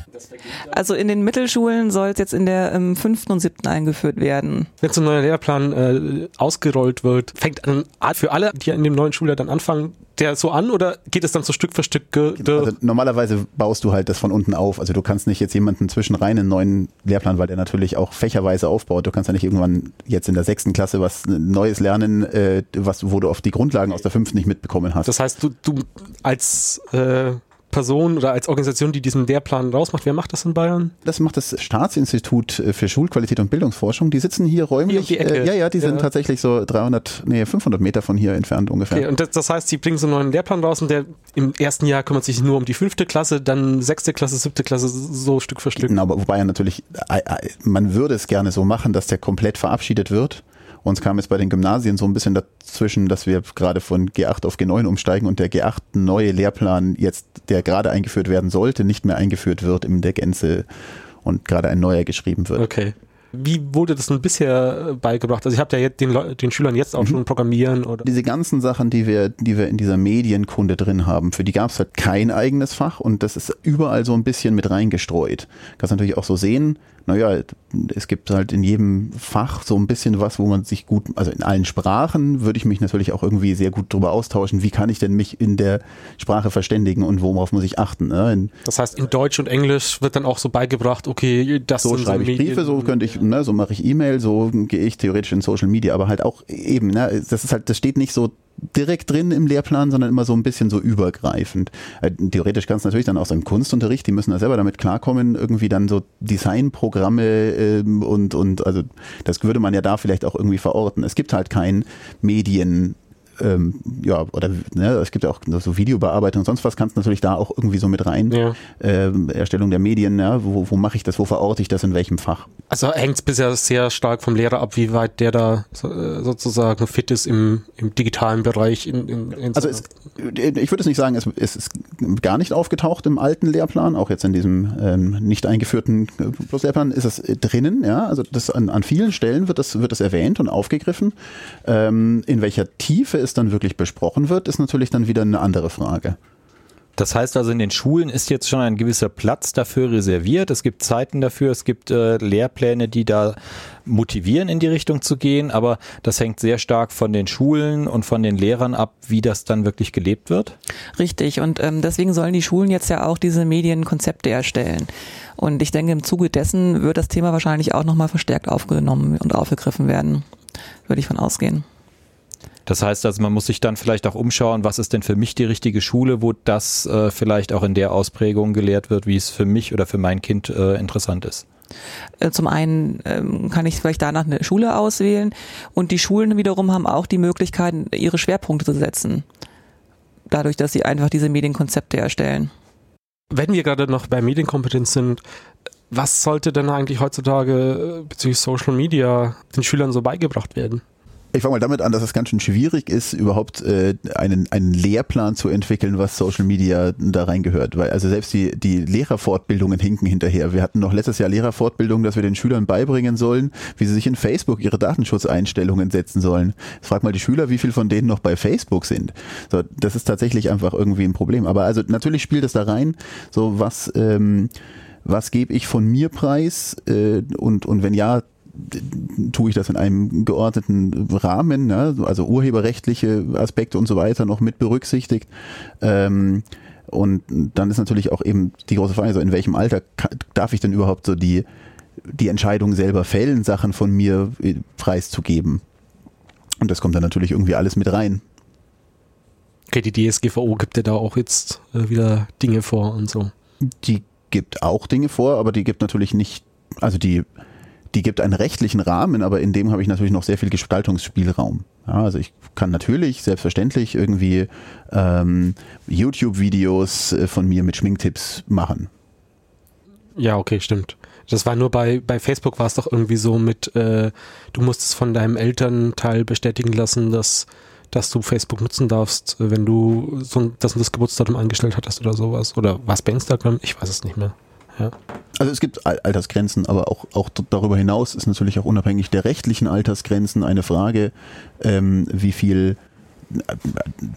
Also in den Mittelschulen soll es jetzt in der ähm, fünften und siebten eingeführt werden. Wenn so ein neuer Lehrplan äh, ausgerollt wird, fängt an für alle, die in dem neuen Schuljahr dann anfangen, der so an oder geht es dann so Stück für Stück? Also normalerweise baust du halt das von unten auf. Also du kannst nicht jetzt jemanden zwischen rein einen neuen Lehrplan, weil der natürlich auch fächerweise aufbaut. Du kannst ja nicht irgendwann jetzt in der sechsten Klasse was Neues lernen, äh, was, wo du auf die Grundlagen aus der fünften nicht mitbekommen hast. Das heißt, du, du als äh, Person oder als Organisation, die diesen Lehrplan rausmacht. Wer macht das in Bayern? Das macht das Staatsinstitut äh, für Schulqualität und Bildungsforschung. Die sitzen hier räumlich. Hier um äh, ja, ja, die sind tatsächlich so 300, nee, 500 Meter von hier entfernt ungefähr. Okay, und das, das heißt, sie bringen so einen neuen Lehrplan raus und der im ersten Jahr kümmert sich nur um die fünfte Klasse, dann sechste Klasse, siebte Klasse, so Stück für Stück. Genau, aber wobei ja natürlich, äh, man würde es gerne so machen, dass der komplett verabschiedet wird Uns kam es bei den Gymnasien so ein bisschen dazwischen, dass wir gerade von G8 auf G9 umsteigen und der G8 neue Lehrplan jetzt, der gerade eingeführt werden sollte, nicht mehr eingeführt wird in der Gänze und gerade ein neuer geschrieben wird. Okay. Wie wurde das denn bisher beigebracht? Also ich habe ja jetzt den, den Schülern jetzt auch Mhm. schon Programmieren oder Diese ganzen Sachen, die wir, die wir in dieser Medienkunde drin haben, für die gab es halt kein eigenes Fach und das ist überall so ein bisschen mit reingestreut. Kannst natürlich auch so sehen, naja, es gibt halt in jedem Fach so ein bisschen was, wo man sich gut, also in allen Sprachen würde ich mich natürlich auch irgendwie sehr gut drüber austauschen, wie kann ich denn mich in der Sprache verständigen und worauf muss ich achten. Ne? In, das heißt in Deutsch und Englisch wird dann auch so beigebracht, okay, das so schreibe ich Medien- Briefe, so könnte ich, ne, so mache ich E-Mail, so gehe ich theoretisch in Social Media, aber halt auch eben, ne, das ist halt, das steht nicht so direkt drin im Lehrplan, sondern immer so ein bisschen so übergreifend. Äh, Theoretisch kannst du natürlich dann auch so im Kunstunterricht, die müssen da selber damit klarkommen, irgendwie dann so Designprogramme ähm, und, und also das würde man ja da vielleicht auch irgendwie verorten. Es gibt halt kein Medien ähm, ja, oder ne, es gibt ja auch so Videobearbeitung und sonst was, kannst du natürlich da auch irgendwie so mit rein. Ja. Ähm, Erstellung der Medien, ja, wo, wo mache ich das, wo verorte ich das, in welchem Fach? Also hängt es bisher sehr stark vom Lehrer ab, wie weit der da so, äh, sozusagen fit ist im, im digitalen Bereich. In, in, in Also es, ich würde es nicht sagen, es, es ist gar nicht aufgetaucht im alten Lehrplan, auch jetzt in diesem ähm, nicht eingeführten äh, Plus-Lehrplan ist es äh, drinnen, ja, also das an, an vielen Stellen wird das, wird das erwähnt und aufgegriffen. Ähm, in welcher Tiefe es dann wirklich besprochen wird, ist natürlich dann wieder eine andere Frage. Das heißt also, in den Schulen ist jetzt schon ein gewisser Platz dafür reserviert. Es gibt Zeiten dafür, es gibt äh, Lehrpläne, die da motivieren, in die Richtung zu gehen, aber das hängt sehr stark von den Schulen und von den Lehrern ab, wie das dann wirklich gelebt wird. Richtig, und ähm, deswegen sollen die Schulen jetzt ja auch diese Medienkonzepte erstellen. Und ich denke, im Zuge dessen wird das Thema wahrscheinlich auch nochmal verstärkt aufgenommen und aufgegriffen werden. Würde ich von ausgehen. Das heißt also, man muss sich dann vielleicht auch umschauen, was ist denn für mich die richtige Schule, wo das äh, vielleicht auch in der Ausprägung gelehrt wird, wie es für mich oder für mein Kind äh, interessant ist. Äh, Zum einen ähm, kann ich vielleicht danach eine Schule auswählen und die Schulen wiederum haben auch die Möglichkeit, ihre Schwerpunkte zu setzen. Dadurch, dass sie einfach diese Medienkonzepte erstellen. Wenn wir gerade noch bei Medienkompetenz sind, was sollte denn eigentlich heutzutage äh, bezüglich Social Media den Schülern so beigebracht werden? Ich fange mal damit an, dass es ganz schön schwierig ist, überhaupt äh, einen, einen Lehrplan zu entwickeln, was Social Media da reingehört. Weil also selbst die, die Lehrerfortbildungen hinken hinterher. Wir hatten noch letztes Jahr Lehrerfortbildungen, dass wir den Schülern beibringen sollen, wie sie sich in Facebook ihre Datenschutzeinstellungen setzen sollen. Frag mal die Schüler, wie viel von denen noch bei Facebook sind. So, das ist tatsächlich einfach irgendwie ein Problem. Aber also natürlich spielt es da rein, so was, ähm, was gebe ich von mir preis äh, und, und wenn ja, tue ich das in einem geordneten Rahmen, ne? also urheberrechtliche Aspekte und so weiter noch mit berücksichtigt. Ähm, und dann ist natürlich auch eben die große Frage, so in welchem Alter darf ich denn überhaupt so die, die Entscheidung selber fällen, Sachen von mir äh, preiszugeben? Und das kommt dann natürlich irgendwie alles mit rein. Okay, die DSGVO gibt ja da auch jetzt äh, wieder Dinge vor und so. Die gibt auch Dinge vor, aber die gibt natürlich nicht, also die, die gibt einen rechtlichen Rahmen, aber in dem habe ich natürlich noch sehr viel Gestaltungsspielraum. Ja, also ich kann natürlich selbstverständlich irgendwie ähm, YouTube-Videos äh, von mir mit Schminktipps machen. Ja, okay, stimmt. Das war nur bei, bei Facebook war es doch irgendwie so mit, äh, du musst es von deinem Elternteil bestätigen lassen, dass, dass du Facebook nutzen darfst, wenn du so ein- das und das Geburtsdatum angestellt hattest oder sowas. Oder was bei Instagram? Ich weiß es nicht mehr. Ja. Also es gibt Al- Altersgrenzen, aber auch, auch darüber hinaus ist natürlich auch unabhängig der rechtlichen Altersgrenzen eine Frage, ähm, wie viel,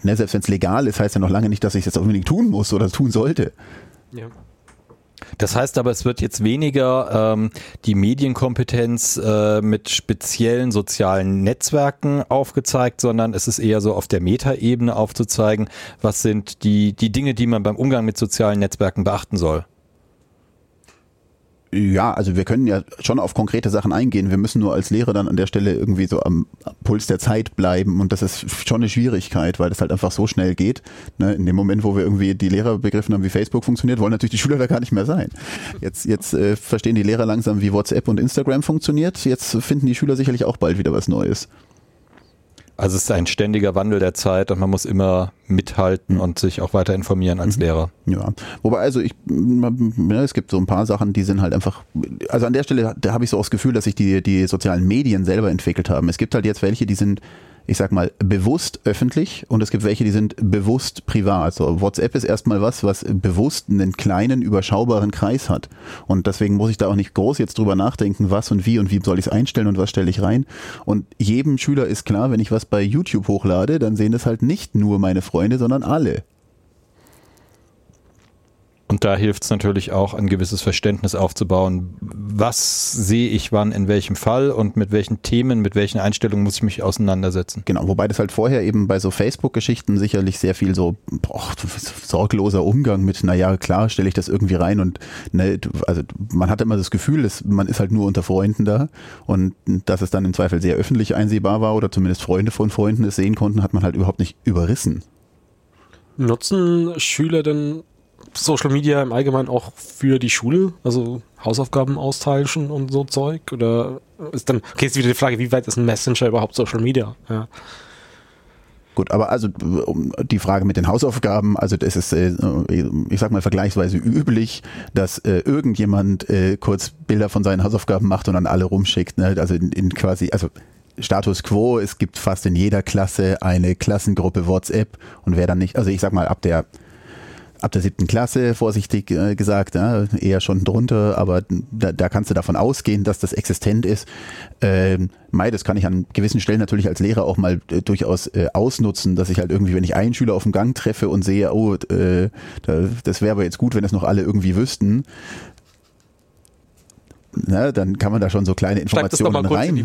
ne, selbst wenn es legal ist, heißt ja noch lange nicht, dass ich es jetzt unbedingt tun muss oder tun sollte. ja. Das heißt aber, es wird jetzt weniger ähm, die Medienkompetenz äh, mit speziellen sozialen Netzwerken aufgezeigt, sondern es ist eher so auf der Metaebene aufzuzeigen, was sind die, die Dinge, die man beim Umgang mit sozialen Netzwerken beachten soll. Ja, also wir können ja schon auf konkrete Sachen eingehen. Wir müssen nur als Lehrer dann an der Stelle irgendwie so am Puls der Zeit bleiben und das ist schon eine Schwierigkeit, weil das halt einfach so schnell geht. Ne? In dem Moment, wo wir irgendwie die Lehrer begriffen haben, wie Facebook funktioniert, wollen natürlich die Schüler da gar nicht mehr sein. Jetzt, jetzt äh, verstehen die Lehrer langsam, wie WhatsApp und Instagram funktioniert. Jetzt finden die Schüler sicherlich auch bald wieder was Neues. Also es ist ein ständiger Wandel der Zeit und man muss immer mithalten und sich auch weiter informieren als Lehrer. Ja, wobei also ich, es gibt so ein paar Sachen, die sind halt einfach, also an der Stelle, da habe ich so das Gefühl, dass sich die, die sozialen Medien selber entwickelt haben. Es gibt halt jetzt welche, die sind ich sag mal, bewusst öffentlich und es gibt welche, die sind bewusst privat. So, WhatsApp ist erstmal was, was bewusst einen kleinen, überschaubaren Kreis hat. Und deswegen muss ich da auch nicht groß jetzt drüber nachdenken, was und wie und wie soll ich es einstellen und was stelle ich rein. Und jedem Schüler ist klar, wenn ich was bei YouTube hochlade, dann sehen das halt nicht nur meine Freunde, sondern alle. Und da hilft es natürlich auch, ein gewisses Verständnis aufzubauen. Was sehe ich wann, in welchem Fall und mit welchen Themen, mit welchen Einstellungen muss ich mich auseinandersetzen. Genau, wobei das halt vorher eben bei so Facebook-Geschichten sicherlich sehr viel so boah, sorgloser Umgang mit, naja, klar, stelle ich das irgendwie rein und ne, also man hat immer das Gefühl, dass man ist halt nur unter Freunden da und dass es dann im Zweifel sehr öffentlich einsehbar war oder zumindest Freunde von Freunden es sehen konnten, hat man halt überhaupt nicht überrissen. Nutzen Schüler denn Social Media im Allgemeinen auch für die Schule? Also Hausaufgaben austauschen und so Zeug? Oder ist dann, okay, ist wieder die Frage, wie weit ist ein Messenger überhaupt Social Media? Ja. Gut, aber also die Frage mit den Hausaufgaben, also das ist, äh, ich sag mal, vergleichsweise üblich, dass äh, irgendjemand äh, kurz Bilder von seinen Hausaufgaben macht und dann alle rumschickt. Ne? Also in, in quasi, also Status quo, es gibt fast in jeder Klasse eine Klassengruppe WhatsApp und wer dann nicht, also ich sag mal, ab der ab der siebten Klasse, vorsichtig äh, gesagt, ja, eher schon drunter, aber da, da kannst du davon ausgehen, dass das existent ist. Ähm, Mai, das kann ich an gewissen Stellen natürlich als Lehrer auch mal äh, durchaus äh, ausnutzen, dass ich halt irgendwie, wenn ich einen Schüler auf dem Gang treffe und sehe, oh, äh, das wäre aber jetzt gut, wenn das noch alle irgendwie wüssten, ne, dann kann man da schon so kleine Informationen rein. In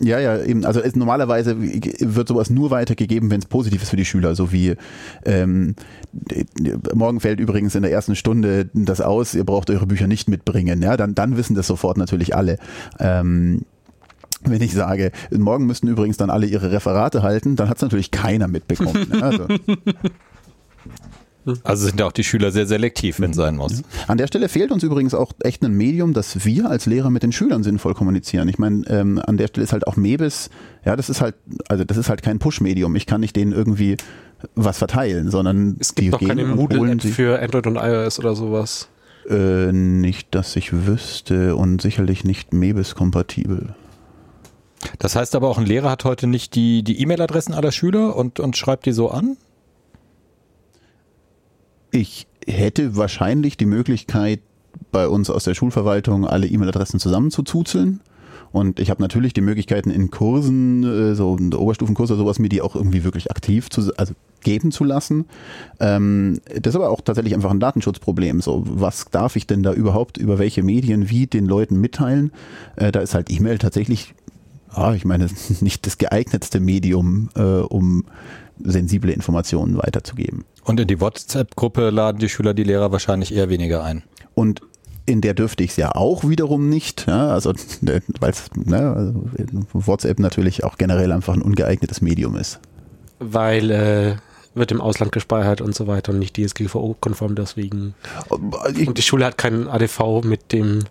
Ja, ja, eben. Also es, normalerweise wird sowas nur weitergegeben, wenn es positiv ist für die Schüler. So wie ähm, morgen fällt übrigens in der ersten Stunde das aus, ihr braucht eure Bücher nicht mitbringen. Ja, dann, dann wissen das sofort natürlich alle. Ähm, wenn ich sage, morgen müssten übrigens dann alle ihre Referate halten, dann hat es natürlich keiner mitbekommen. Ne? Also. Also sind auch die Schüler sehr selektiv, wenn es sein muss. An der Stelle fehlt uns übrigens auch echt ein Medium, dass wir als Lehrer mit den Schülern sinnvoll kommunizieren. Ich meine, ähm, an der Stelle ist halt auch Mebis, ja, das ist halt, also das ist halt kein Push-Medium. Ich kann nicht denen irgendwie was verteilen, sondern es gibt doch keine Moodle-App für Android und iOS oder sowas. Äh, nicht, dass ich wüsste und sicherlich nicht Mebis-kompatibel. Das heißt aber auch, ein Lehrer hat heute nicht die die E-Mail-Adressen aller Schüler und, und schreibt die so an? Ich hätte wahrscheinlich die Möglichkeit, bei uns aus der Schulverwaltung alle E-Mail-Adressen zusammenzuzuzeln. Und ich habe natürlich die Möglichkeiten in Kursen, äh, so in Oberstufenkurse oder sowas, mir die auch irgendwie wirklich aktiv zu, also geben zu lassen. Ähm, das ist aber auch tatsächlich einfach ein Datenschutzproblem. So, was darf ich denn da überhaupt über welche Medien wie den Leuten mitteilen? Äh, da ist halt E-Mail tatsächlich, ah, ich meine, nicht das geeignetste Medium, äh, um sensible Informationen weiterzugeben. Und in die WhatsApp-Gruppe laden die Schüler die Lehrer wahrscheinlich eher weniger ein. Und in der dürfte ich es ja auch wiederum nicht, ja, also weil ne, also WhatsApp natürlich auch generell einfach ein ungeeignetes Medium ist. Weil äh, wird im Ausland gespeichert und so weiter und nicht DSGVO-konform deswegen. Ich, und die Schule hat keinen ADV mit dem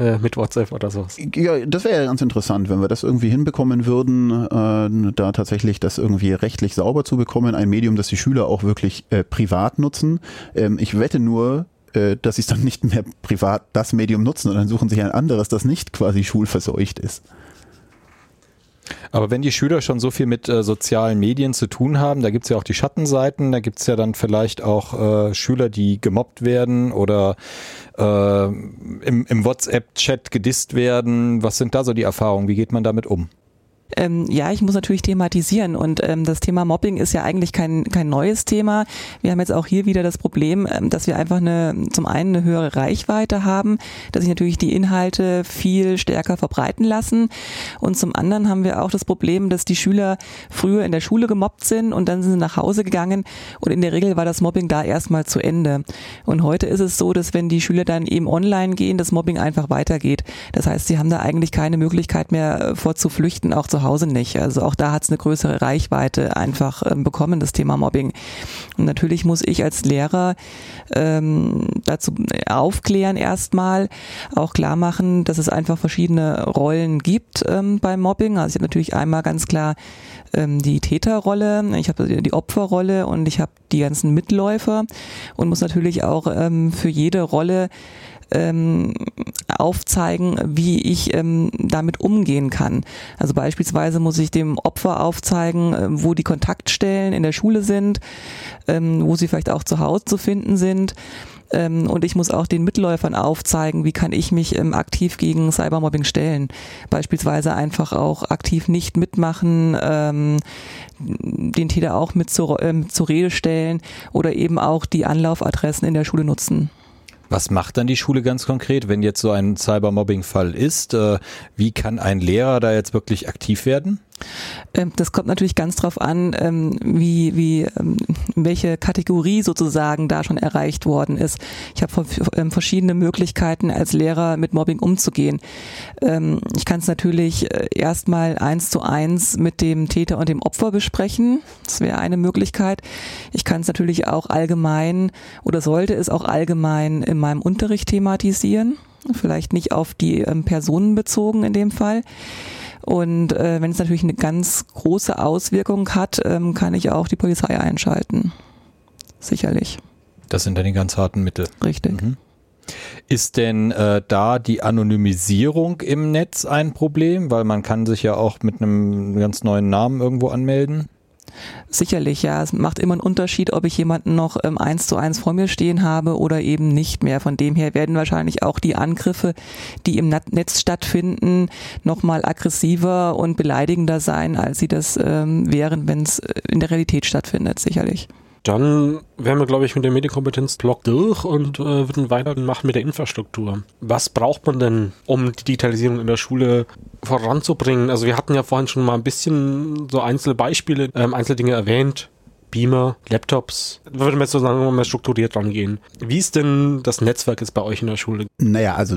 äh, mit WhatsApp oder sowas. Ja, das wäre ja ganz interessant, wenn wir das irgendwie hinbekommen würden, äh, da tatsächlich das irgendwie rechtlich sauber zu bekommen, ein Medium, das die Schüler auch wirklich äh, privat nutzen. Ähm, ich wette nur, äh, dass sie es dann nicht mehr privat das Medium nutzen und dann suchen sich ein anderes, das nicht quasi schulverseucht ist. Aber wenn die Schüler schon so viel mit äh, sozialen Medien zu tun haben, da gibt's ja auch die Schattenseiten, da gibt's ja dann vielleicht auch äh, Schüler, die gemobbt werden oder äh, im, im WhatsApp-Chat gedisst werden. Was sind da so die Erfahrungen? Wie geht man damit um? Ähm, ja, ich muss natürlich thematisieren und ähm, das Thema Mobbing ist ja eigentlich kein, kein neues Thema. Wir haben jetzt auch hier wieder das Problem, ähm, dass wir einfach eine, zum einen eine höhere Reichweite haben, dass sich natürlich die Inhalte viel stärker verbreiten lassen und zum anderen haben wir auch das Problem, dass die Schüler früher in der Schule gemobbt sind und dann sind sie nach Hause gegangen und in der Regel war das Mobbing da erstmal zu Ende. Und heute ist es so, dass wenn die Schüler dann eben online gehen, das Mobbing einfach weitergeht. Das heißt, sie haben da eigentlich keine Möglichkeit mehr äh, vorzuflüchten, auch zu Hause nicht. Also auch da hat es eine größere Reichweite einfach ähm, bekommen, das Thema Mobbing. Und natürlich muss ich als Lehrer ähm, dazu aufklären erstmal, auch klar machen, dass es einfach verschiedene Rollen gibt ähm, beim Mobbing. Also ich habe natürlich einmal ganz klar ähm, die Täterrolle, ich habe die Opferrolle und ich habe die ganzen Mitläufer und muss natürlich auch ähm, für jede Rolle ähm, aufzeigen, wie ich ähm, damit umgehen kann. Also beispielsweise muss ich dem Opfer aufzeigen, äh, wo die Kontaktstellen in der Schule sind, ähm, wo sie vielleicht auch zu Hause zu finden sind. Ähm, und ich muss auch den Mitläufern aufzeigen, wie kann ich mich ähm, aktiv gegen Cybermobbing stellen. Beispielsweise einfach auch aktiv nicht mitmachen, ähm, den Täter auch mit zur, ähm, zur Rede stellen oder eben auch die Anlaufadressen in der Schule nutzen. Was macht dann die Schule ganz konkret, wenn jetzt so ein Cybermobbing-Fall ist? Äh, wie kann ein Lehrer da jetzt wirklich aktiv werden? Ähm, das kommt natürlich ganz drauf an, ähm, wie, wie, ähm, welche Kategorie sozusagen da schon erreicht worden ist. Ich habe verschiedene Möglichkeiten als Lehrer mit Mobbing umzugehen. Ich kann es natürlich äh, erstmal eins zu eins mit dem Täter und dem Opfer besprechen. Das wäre eine Möglichkeit. Ich kann es natürlich auch allgemein oder sollte es auch allgemein in meinem Unterricht thematisieren. Vielleicht nicht auf die Personen bezogen in dem Fall. Und äh, wenn es natürlich eine ganz große Auswirkung hat, ähm, kann ich auch die Polizei einschalten. Sicherlich. Das sind dann die ganz harten Mittel. Richtig. Mhm. Ist denn äh, da die Anonymisierung im Netz ein Problem? Weil man kann sich ja auch mit einem ganz neuen Namen irgendwo anmelden. Sicherlich, ja. Es macht immer einen Unterschied, ob ich jemanden noch ähm, eins zu eins vor mir stehen habe oder eben nicht mehr. Von dem her werden wahrscheinlich auch die Angriffe, die im Netz stattfinden, nochmal aggressiver und beleidigender sein, als sie das ähm, wären, wenn es äh, in der Realität stattfindet, sicherlich. Dann wären wir, glaube ich, mit dem Medienkompetenzblock durch und äh, würden weitermachen mit der Infrastruktur. Was braucht man denn, um die Digitalisierung in der Schule voranzubringen? Also wir hatten ja vorhin schon mal ein bisschen so einzelne Beispiele, ähm, einzelne Dinge erwähnt. Beamer, Laptops. Würde man jetzt sozusagen mal strukturiert rangehen. Wie ist denn das Netzwerk jetzt bei euch in der Schule? Naja, also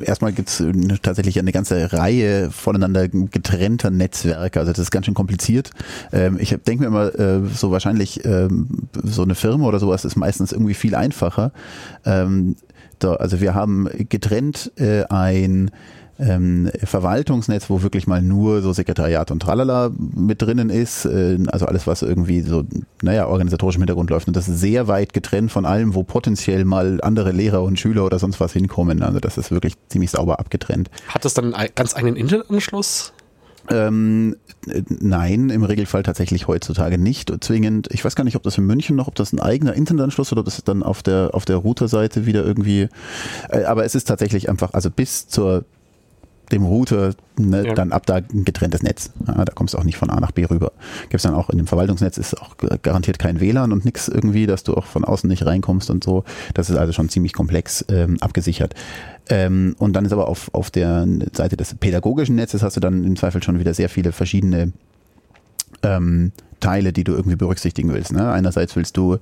erstmal gibt es tatsächlich eine ganze Reihe voneinander getrennter Netzwerke. Also das ist ganz schön kompliziert. Ähm, ich denke mir immer, äh, so wahrscheinlich ähm, so eine Firma oder sowas ist meistens irgendwie viel einfacher. Ähm, also wir haben getrennt äh, ein ähm, Verwaltungsnetz, wo wirklich mal nur so Sekretariat und Tralala mit drinnen ist, äh, also alles, was irgendwie so, naja, organisatorisch im Hintergrund läuft. Und das ist sehr weit getrennt von allem, wo potenziell mal andere Lehrer und Schüler oder sonst was hinkommen. Also das ist wirklich ziemlich sauber abgetrennt. Hat das dann einen ganz eigenen Internetanschluss? Ähm, nein, im Regelfall tatsächlich heutzutage nicht zwingend. Ich weiß gar nicht, ob das in München noch, ob das ein eigener Internetanschluss oder ob das dann auf der auf der Routerseite wieder irgendwie. Äh, aber es ist tatsächlich einfach, also bis zur dem Router ne, ja. dann ab da ein getrenntes Netz. Ja, da kommst du auch nicht von A nach B rüber. Gibt es dann auch in dem Verwaltungsnetz ist auch garantiert kein WLAN und nichts irgendwie, dass du auch von außen nicht reinkommst und so. Das ist also schon ziemlich komplex ähm, abgesichert. Ähm, und dann ist aber auf, auf der Seite des pädagogischen Netzes hast du dann im Zweifel schon wieder sehr viele verschiedene ähm, Teile, die du irgendwie berücksichtigen willst. Ne? Einerseits willst du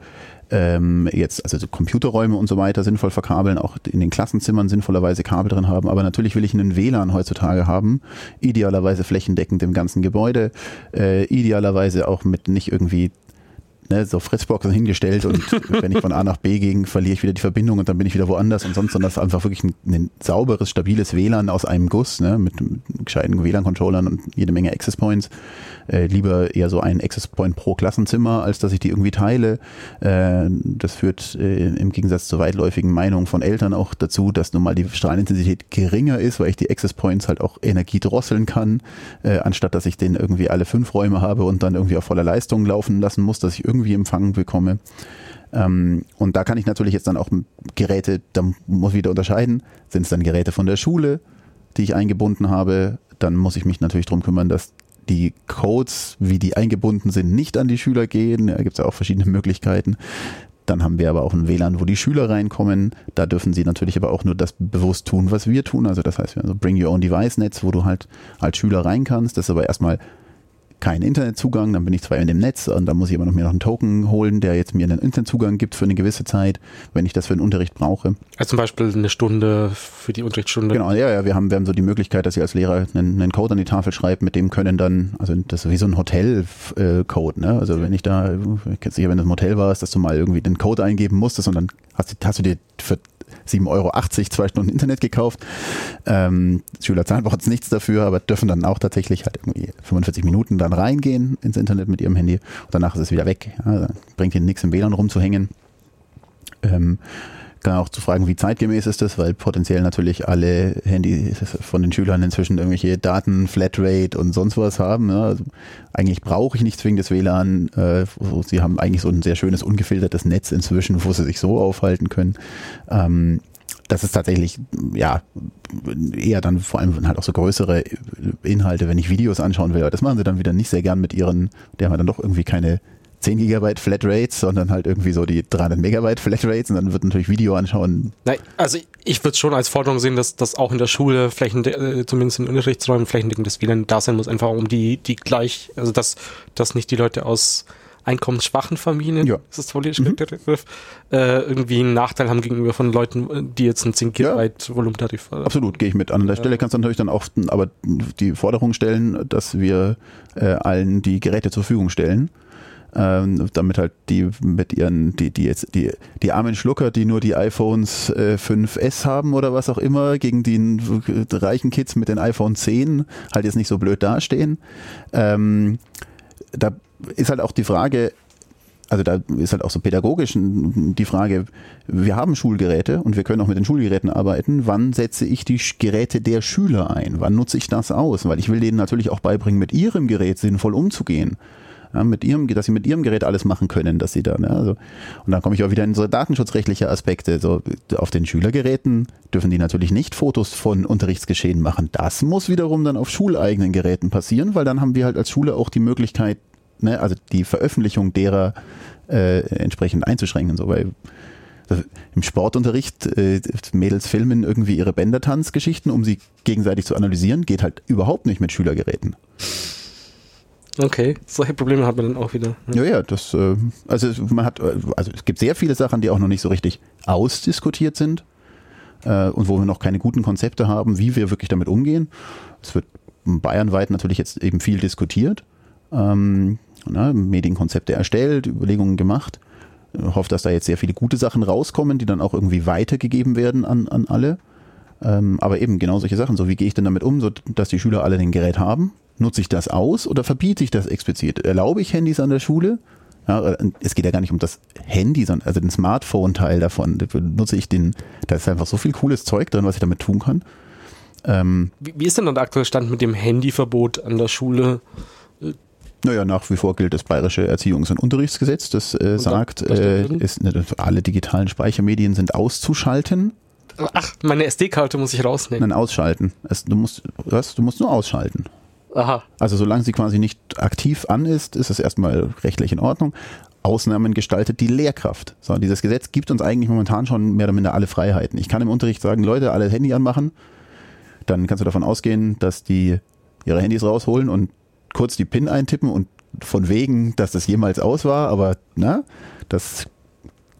ähm, jetzt also so Computerräume und so weiter sinnvoll verkabeln, auch in den Klassenzimmern sinnvollerweise Kabel drin haben. Aber natürlich will ich einen WLAN heutzutage haben, idealerweise flächendeckend im ganzen Gebäude, äh, idealerweise auch mit nicht irgendwie ne, so Fritzboxen hingestellt und wenn ich von A nach B ging, verliere ich wieder die Verbindung und dann bin ich wieder woanders und sonst, sondern das ist einfach wirklich ein, ein sauberes, stabiles WLAN aus einem Guss, ne, mit, mit gescheiten WLAN-Controllern und jede Menge Access Points. Äh, lieber eher so ein Access Point pro Klassenzimmer, als dass ich die irgendwie teile. Äh, das führt äh, im Gegensatz zur weitläufigen Meinung von Eltern auch dazu, dass nun mal die Strahlintensität geringer ist, weil ich die Access Points halt auch Energie drosseln kann, äh, anstatt dass ich den irgendwie alle fünf Räume habe und dann irgendwie auf voller Leistung laufen lassen muss, dass ich irgendwie empfangen bekomme. Ähm, und da kann ich natürlich jetzt dann auch Geräte, da muss ich wieder unterscheiden, sind es dann Geräte von der Schule, die ich eingebunden habe, dann muss ich mich natürlich darum kümmern, dass die Codes, wie die eingebunden sind, nicht an die Schüler gehen. Da gibt es ja auch verschiedene Möglichkeiten. Dann haben wir aber auch ein WLAN, wo die Schüler reinkommen. Da dürfen sie natürlich aber auch nur das bewusst tun, was wir tun. Also das heißt, wir haben so Bring Your Own Device Netz, wo du halt als Schüler rein kannst. Das ist aber erstmal keinen Internetzugang, dann bin ich zwar in dem Netz und dann muss ich aber noch mir noch einen Token holen, der jetzt mir einen Internetzugang gibt für eine gewisse Zeit, wenn ich das für den Unterricht brauche. Also zum Beispiel eine Stunde für die Unterrichtsstunde. Genau, ja, ja, wir haben, wir haben so die Möglichkeit, dass ich als Lehrer einen, einen Code an die Tafel schreibe, mit dem können dann, also das ist wie so ein Hotel-Code, ne? Also wenn ich da, kennst du sicher, wenn du im Hotel warst, dass du mal irgendwie den Code eingeben musstest und dann hast, hast du dir für 7,80 Euro zwei Stunden Internet gekauft. Ähm, Schüler zahlen uns nichts dafür, aber dürfen dann auch tatsächlich halt irgendwie 45 Minuten dann reingehen ins Internet mit ihrem Handy und danach ist es wieder weg. Ja, bringt ihnen nichts im WLAN rumzuhängen. Ähm, kann auch zu fragen, wie zeitgemäß ist das, weil potenziell natürlich alle Handys von den Schülern inzwischen irgendwelche Daten, Flatrate und sonst was haben. Ja. Also eigentlich brauche ich nicht zwingend das WLAN. Äh, sie haben eigentlich so ein sehr schönes, ungefiltertes Netz inzwischen, wo sie sich so aufhalten können. Ähm, das ist tatsächlich, ja, eher dann vor allem halt auch so größere Inhalte, wenn ich Videos anschauen will. Aber das machen sie dann wieder nicht sehr gern mit ihren, der haben dann doch irgendwie keine 10 Gigabyte Flatrates, sondern halt irgendwie so die 300 Megabyte Flatrates und dann wird natürlich Video anschauen. Nein, also ich würde schon als Forderung sehen, dass das auch in der Schule flächen, äh, zumindest in Unterrichtsräumen flächendeckendes WLAN da sein muss, einfach um die, die gleich, also dass, dass nicht die Leute aus einkommensschwachen Familien, ja. ist das politisch mhm. der Begriff, äh, irgendwie einen Nachteil haben gegenüber von Leuten, die jetzt einen 10 Gigabyte ja. Volumentarif haben. Absolut, gehe ich mit. An der Stelle kannst du natürlich dann auch aber die Forderung stellen, dass wir äh, allen die Geräte zur Verfügung stellen ähm, damit halt die mit ihren, die, die jetzt, die, die armen Schlucker, die nur die iPhones äh, 5S haben oder was auch immer, gegen die äh, reichen Kids mit den iPhone 10 halt jetzt nicht so blöd dastehen. Ähm, da ist halt auch die Frage, also da ist halt auch so pädagogisch die Frage, wir haben Schulgeräte und wir können auch mit den Schulgeräten arbeiten. Wann setze ich die Geräte der Schüler ein? Wann nutze ich das aus? Weil ich will denen natürlich auch beibringen, mit ihrem Gerät sinnvoll umzugehen ja, mit ihrem, dass sie mit ihrem Gerät alles machen können, dass sie da, ne, also, und dann komme ich auch wieder in so datenschutzrechtliche Aspekte. So, auf den Schülergeräten dürfen die natürlich nicht Fotos von Unterrichtsgeschehen machen. Das muss wiederum dann auf schuleigenen Geräten passieren, weil dann haben wir halt als Schule auch die Möglichkeit, ne, also die Veröffentlichung derer äh, entsprechend einzuschränken, so, weil im Sportunterricht äh, Mädels filmen irgendwie ihre Bändertanzgeschichten, um sie gegenseitig zu analysieren, geht halt überhaupt nicht mit Schülergeräten. Okay, solche Probleme hat man dann auch wieder. Ja, ja, das, äh, also man hat, also es gibt sehr viele Sachen, die auch noch nicht so richtig ausdiskutiert sind äh, und wo wir noch keine guten Konzepte haben, wie wir wirklich damit umgehen. Es wird bayernweit natürlich jetzt eben viel diskutiert, ähm, na, Medienkonzepte erstellt, Überlegungen gemacht. Ich hoffe, dass da jetzt sehr viele gute Sachen rauskommen, die dann auch irgendwie weitergegeben werden an, an alle. Ähm, aber eben genau solche Sachen, so wie gehe ich denn damit um, so dass die Schüler alle ein Gerät haben Nutze ich das aus oder verbiete ich das explizit? Erlaube ich Handys an der Schule? Ja, es geht ja gar nicht um das Handy, sondern also den Smartphone-Teil davon. Nutze ich den, da ist einfach so viel cooles Zeug drin, was ich damit tun kann. Ähm, wie, wie, ist denn dann der aktuelle Stand mit dem Handyverbot an der Schule? Naja, nach wie vor gilt das bayerische Erziehungs- und Unterrichtsgesetz, das äh, sagt, äh, ist, ne, alle digitalen Speichermedien sind auszuschalten. Ach, meine SD-Karte muss ich rausnehmen. Nein, ausschalten. Es, du, musst, was, du musst nur ausschalten. Aha. Also solange sie quasi nicht aktiv an ist, ist es erstmal rechtlich in Ordnung. Ausnahmen gestaltet die Lehrkraft. So, dieses Gesetz gibt uns eigentlich momentan schon mehr oder minder alle Freiheiten. Ich kann im Unterricht sagen, Leute, alle Handy anmachen. Dann kannst du davon ausgehen, dass die ihre Handys rausholen und kurz die PIN eintippen und von wegen, dass das jemals aus war, aber na, das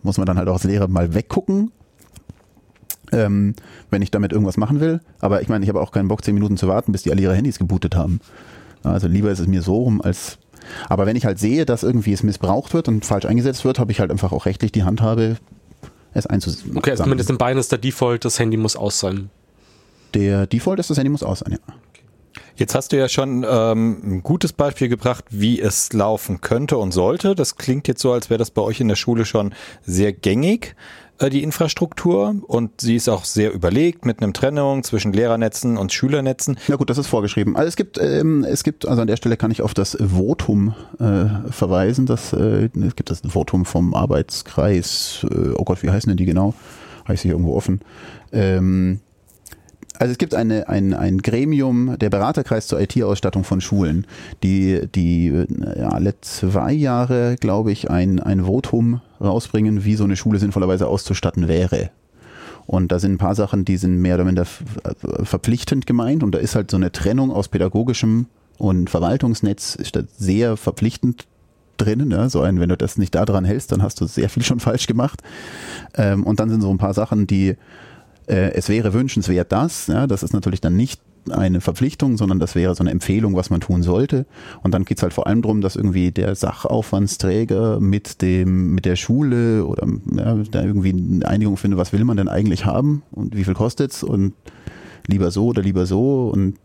muss man dann halt auch als Lehrer mal weggucken ähm, wenn ich damit irgendwas machen will. Aber ich meine, ich habe auch keinen Bock, zehn Minuten zu warten, bis die alle ihre Handys gebootet haben. Also lieber ist es mir so rum als. Aber wenn ich halt sehe, dass irgendwie es missbraucht wird und falsch eingesetzt wird, habe ich halt einfach auch rechtlich die Handhabe, es einzusetzen. Okay, also zumindest in Beinen ist der Default, das Handy muss aus sein. Der Default ist, das Handy muss aus sein, ja. Jetzt hast du ja schon ähm, ein gutes Beispiel gebracht, wie es laufen könnte und sollte. Das klingt jetzt so, als wäre das bei euch in der Schule schon sehr gängig. Äh, die Infrastruktur und sie ist auch sehr überlegt mit einem Trennung zwischen Lehrernetzen und Schülernetzen. Ja gut, das ist vorgeschrieben. Also es gibt, ähm, es gibt, also an der Stelle kann ich auf das Votum äh, verweisen. Das, äh, es gibt das Votum vom Arbeitskreis, äh, oh Gott, wie heißen denn die genau? Heißt hier irgendwo offen. Ähm, also es gibt eine, ein, ein Gremium, der Beraterkreis zur IT-Ausstattung von Schulen, die, die ja, alle zwei Jahre, glaube ich, ein, ein Votum rausbringen, wie so eine Schule sinnvollerweise auszustatten wäre. Und da sind ein paar Sachen, die sind mehr oder minder verpflichtend gemeint und da ist halt so eine Trennung aus pädagogischem und Verwaltungsnetz ist da sehr verpflichtend drin. Ne? So ein, wenn du das nicht daran hältst, dann hast du sehr viel schon falsch gemacht. Ähm, und dann sind so ein paar Sachen, die äh, es wäre wünschenswert, das. Ja, das ist natürlich dann nicht eine Verpflichtung, sondern das wäre so eine Empfehlung, was man tun sollte. Und dann geht's halt vor allem darum, dass irgendwie der Sachaufwandsträger mit dem, mit der Schule oder ja, da irgendwie eine Einigung findet, was will man denn eigentlich haben und wie viel kostet's und lieber so oder lieber so und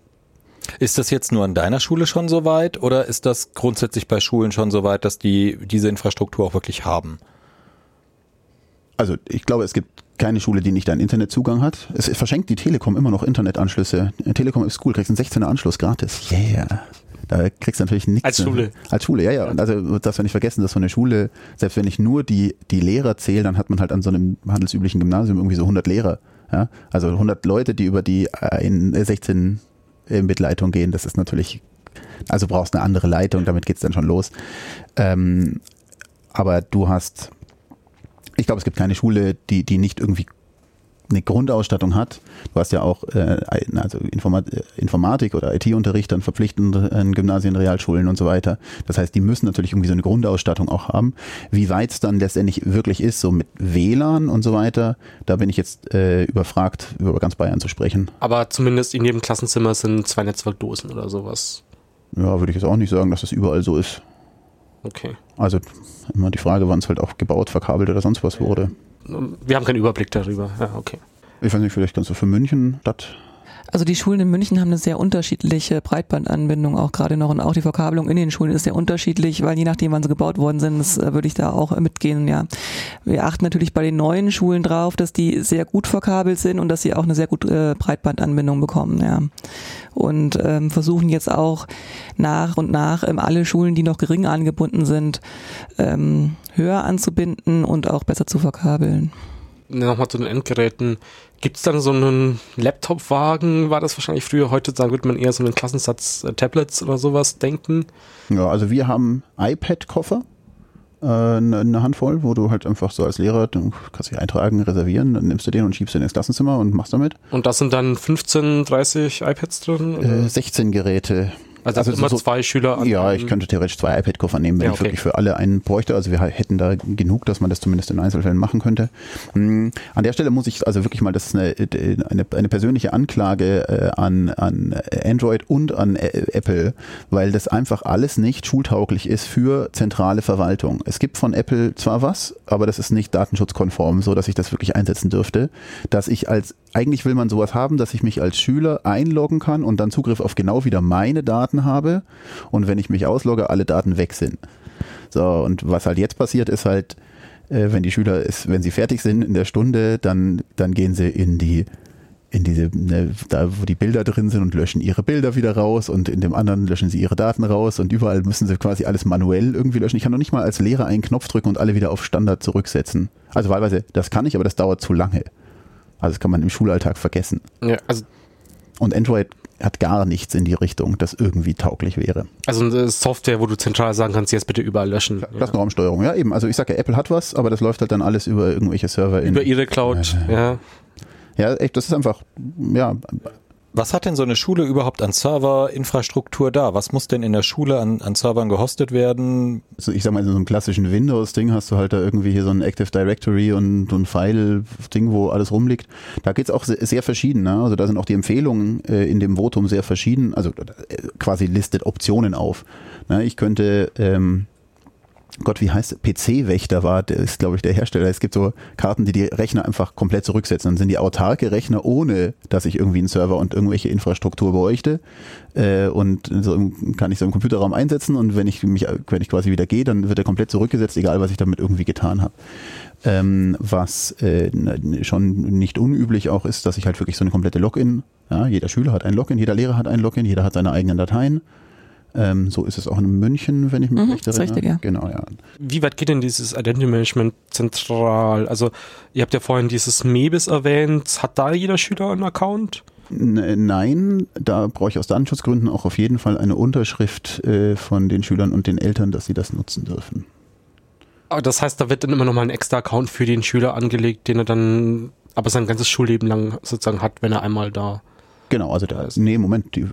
Ist das jetzt nur an deiner Schule schon so weit oder ist das grundsätzlich bei Schulen schon so weit, dass die diese Infrastruktur auch wirklich haben? also ich glaube, es gibt keine Schule, die nicht einen Internetzugang hat. Es verschenkt die Telekom immer noch Internetanschlüsse. Telekom ist cool, kriegst einen 16er Anschluss gratis. Yeah. Da kriegst du natürlich nichts. Als Schule. Als Schule, ja, ja. Und also darfst du nicht vergessen, dass so eine Schule, selbst wenn ich nur die, die Lehrer zähle, dann hat man halt an so einem handelsüblichen Gymnasium irgendwie so 100 Lehrer. Ja? Also 100 Leute, die über die ein, 16 Mitleitung gehen, das ist natürlich, also brauchst eine andere Leitung, damit geht's dann schon los. Ähm, aber du hast ich glaube, es gibt keine Schule, die, die nicht irgendwie eine Grundausstattung hat. Du hast ja auch äh, also Informat Informatik oder IT-Unterricht dann verpflichtend in Gymnasien, Realschulen und so weiter. Das heißt, die müssen natürlich irgendwie so eine Grundausstattung auch haben. Wie weit es dann letztendlich wirklich ist, so mit WLAN und so weiter, da bin ich jetzt äh, überfragt, über ganz Bayern zu sprechen. Aber zumindest in jedem Klassenzimmer sind zwei Netzwerkdosen oder sowas. Ja, würde ich jetzt auch nicht sagen, dass das überall so ist. Okay. Also immer die Frage, wann es halt auch gebaut, verkabelt oder sonst was wurde. Wir haben keinen Überblick darüber. Ja, okay. Ich weiß nicht, vielleicht kannst du für München das Also die Schulen in München haben eine sehr unterschiedliche Breitbandanbindung auch gerade noch und auch die Verkabelung in den Schulen ist sehr unterschiedlich, weil je nachdem, wann sie gebaut worden sind, das äh, würde ich da auch mitgehen, ja. Wir achten natürlich bei den neuen Schulen drauf, dass die sehr gut verkabelt sind und dass sie auch eine sehr gute äh, Breitbandanbindung bekommen, ja. Und ähm, versuchen jetzt auch nach und nach ähm, alle Schulen, die noch gering angebunden sind, ähm, höher anzubinden und auch besser zu verkabeln nochmal zu den Endgeräten. Gibt es dann so einen Laptop-Wagen? War das wahrscheinlich früher? Heutzutage würde man eher so einen Klassensatz äh, Tablets oder sowas denken. Ja, also wir haben iPad-Koffer, äh, eine, Handvoll, wo du halt einfach so als Lehrer, du kannst dich eintragen, reservieren, dann nimmst du den und schiebst den ins Klassenzimmer und machst damit. Und da sind dann 15, 30 iPads drin? Äh, 16 Geräte. Also, also immer so, zwei Schüler an. Ja, ich könnte theoretisch zwei iPad-Koffer nehmen, wenn ja, okay. ich wirklich für alle einen bräuchte. Also wir hätten da genug, dass man das zumindest in Einzelfällen machen könnte. Hm, an der Stelle muss ich also wirklich mal, das ist eine, eine, eine persönliche Anklage äh, an, an Android und an Apple, weil das einfach alles nicht schultauglich ist für zentrale Verwaltung. Es gibt von Apple zwar was, aber das ist nicht datenschutzkonform, so dass ich das wirklich einsetzen dürfte, dass ich als eigentlich will man sowas haben, dass ich mich als Schüler einloggen kann und dann Zugriff auf genau wieder meine Daten habe und wenn ich mich auslogge, alle Daten weg sind. So, und was halt jetzt passiert, ist halt, äh, wenn die Schüler, ist, wenn sie fertig sind in der Stunde, dann, dann gehen sie in die in diese, ne, da wo die Bilder drin sind und löschen ihre Bilder wieder raus und in dem anderen löschen sie ihre Daten raus und überall müssen sie quasi alles manuell irgendwie löschen. Ich kann noch nicht mal als Lehrer einen Knopf drücken und alle wieder auf Standard zurücksetzen. Also wahlweise, das kann ich, aber das dauert zu lange. Also das kann man im Schulalltag vergessen. Ja, also und Android hat gar nichts in die Richtung, das irgendwie tauglich wäre. Also eine Software, wo du zentral sagen kannst, jetzt bitte überall löschen. Klassenraumsteuerung, ja eben. Also ich sage ja, Apple hat was, aber das läuft halt dann alles über irgendwelche Server. Über ihre Cloud, ja. Ja, echt, das ist einfach, ja, was hat denn so eine Schule überhaupt an Serverinfrastruktur da? Was muss denn in der Schule an, an Servern gehostet werden? Also ich sag mal, in so einem klassischen Windows-Ding hast du halt da irgendwie hier so ein Active Directory und, ein File-Ding, wo alles rumliegt. Da geht's auch sehr, sehr verschieden. Ne? Also da sind auch die Empfehlungen äh, in dem Votum sehr verschieden. Also äh, quasi listet Optionen auf. Ne? Ich könnte ähm, Gott, wie heißt PC-Wächter war, der ist, glaube ich, der Hersteller. Es gibt so Karten, die die Rechner einfach komplett zurücksetzen. Dann sind die autarke Rechner, ohne dass ich irgendwie einen Server und irgendwelche Infrastruktur bräuchte. Äh, und so kann ich so im Computerraum einsetzen und wenn ich mich, wenn ich quasi wieder gehe, dann wird er komplett zurückgesetzt, egal was ich damit irgendwie getan habe. Ähm, was äh, schon nicht unüblich auch ist, dass ich halt wirklich so eine komplette Login, ja, jeder Schüler hat ein Login, jeder Lehrer hat ein Login, jeder hat seine eigenen Dateien ähm, so ist es auch in München, wenn ich mich mhm, recht erinnere. Richtig, ja. Genau, ja. Wie weit geht denn dieses Identity Management zentral? Also, ihr habt ja vorhin dieses MEBIS erwähnt. Hat da jeder Schüler einen Account? Nein, da brauche ich aus Datenschutzgründen auch auf jeden Fall eine Unterschrift äh, von den Schülern und den Eltern, dass sie das nutzen dürfen. Aber das heißt, da wird dann immer nochmal ein extra Account für den Schüler angelegt, den er dann aber sein ganzes Schulleben lang sozusagen hat, wenn er einmal da Genau, also da, nee, Moment, die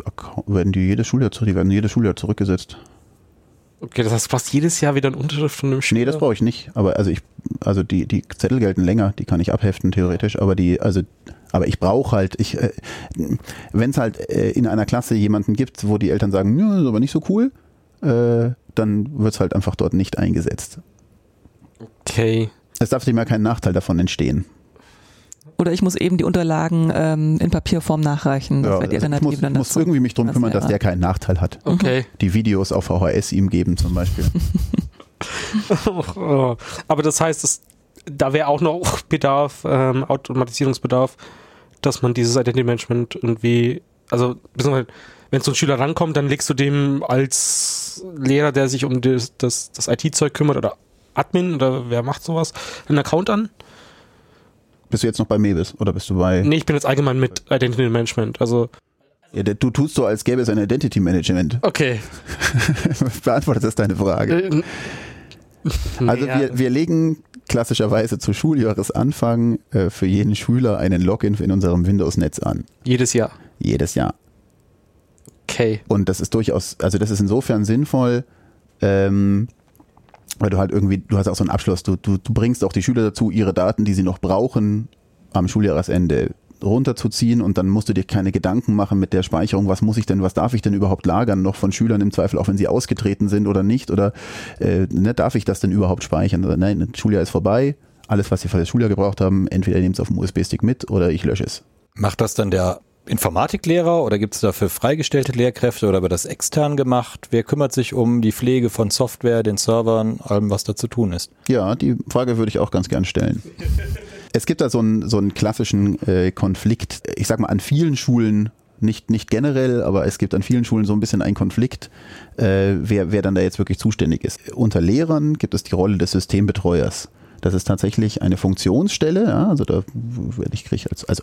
werden die jedes Schuljahr, die werden jedes Schuljahr zurückgesetzt. Okay, das heißt, du brauchst jedes Jahr wieder eine Unterschrift von dem Schüler? Nee, das brauche ich nicht. Aber also ich, also die, die Zettel gelten länger, die kann ich abheften, theoretisch, aber die, also aber ich brauche halt, ich, äh, wenn es halt äh, in einer Klasse jemanden gibt, wo die Eltern sagen, ja, ist aber nicht so cool, äh, dann wird es halt einfach dort nicht eingesetzt. Okay. Es darf dem ja kein Nachteil davon entstehen. Oder ich muss eben die Unterlagen ähm, in Papierform nachreichen. Das Ja, wäre die also ich Alternative muss, dann muss irgendwie mich drum Das kümmern, dass der keinen Nachteil hat. Okay. Die Videos auf VHS ihm geben zum Beispiel. Aber das heißt, es, da wäre auch noch Bedarf, ähm, Automatisierungsbedarf, dass man dieses Identity Management irgendwie, also beziehungsweise, wenn so ein Schüler rankommt, dann legst du dem als Lehrer, der sich um das, das, das IT-Zeug kümmert oder Admin oder wer macht sowas, einen Account an? Bist du jetzt noch bei Mebis oder bist du bei. Nee, ich bin jetzt allgemein mit Identity Management. Also, Ja, du tust so, als gäbe es ein Identity Management. okay. Beantwortet das deine Frage? Äh, Also ja. wir, wir legen klassischerweise zu Schuljahresanfang äh, für jeden Schüler einen Login in unserem Windows-Netz an. Jedes Jahr. Jedes Jahr. Okay. Und das ist durchaus, also das ist insofern sinnvoll, ähm, weil du halt irgendwie, du hast auch so einen Abschluss, du, du, du bringst auch die Schüler dazu, ihre Daten, die sie noch brauchen, am Schuljahresende runterzuziehen und dann musst du dir keine Gedanken machen mit der Speicherung, was muss ich denn, was darf ich denn überhaupt lagern, noch von Schülern im Zweifel, auch wenn sie ausgetreten sind oder nicht, oder äh, ne, darf ich das denn überhaupt speichern? Oder, nein, das Schuljahr ist vorbei, alles, was sie für das Schuljahr gebraucht haben, entweder ihr nehmt es auf dem USB-Stick mit oder ich lösche es. Macht das dann der Informatiklehrer oder gibt es dafür freigestellte Lehrkräfte oder wird das extern gemacht? Wer kümmert sich um die Pflege von Software, den Servern, allem, was da zu tun ist? Ja, die Frage würde ich auch ganz gern stellen. Es gibt da so einen, so einen klassischen äh, Konflikt, ich sag mal an vielen Schulen, nicht, nicht generell, aber es gibt an vielen Schulen so ein bisschen einen Konflikt, äh, wer, wer dann da jetzt wirklich zuständig ist. Unter Lehrern gibt es die Rolle des Systembetreuers. Das ist tatsächlich eine Funktionsstelle, ja, also da werde ich krieg als, also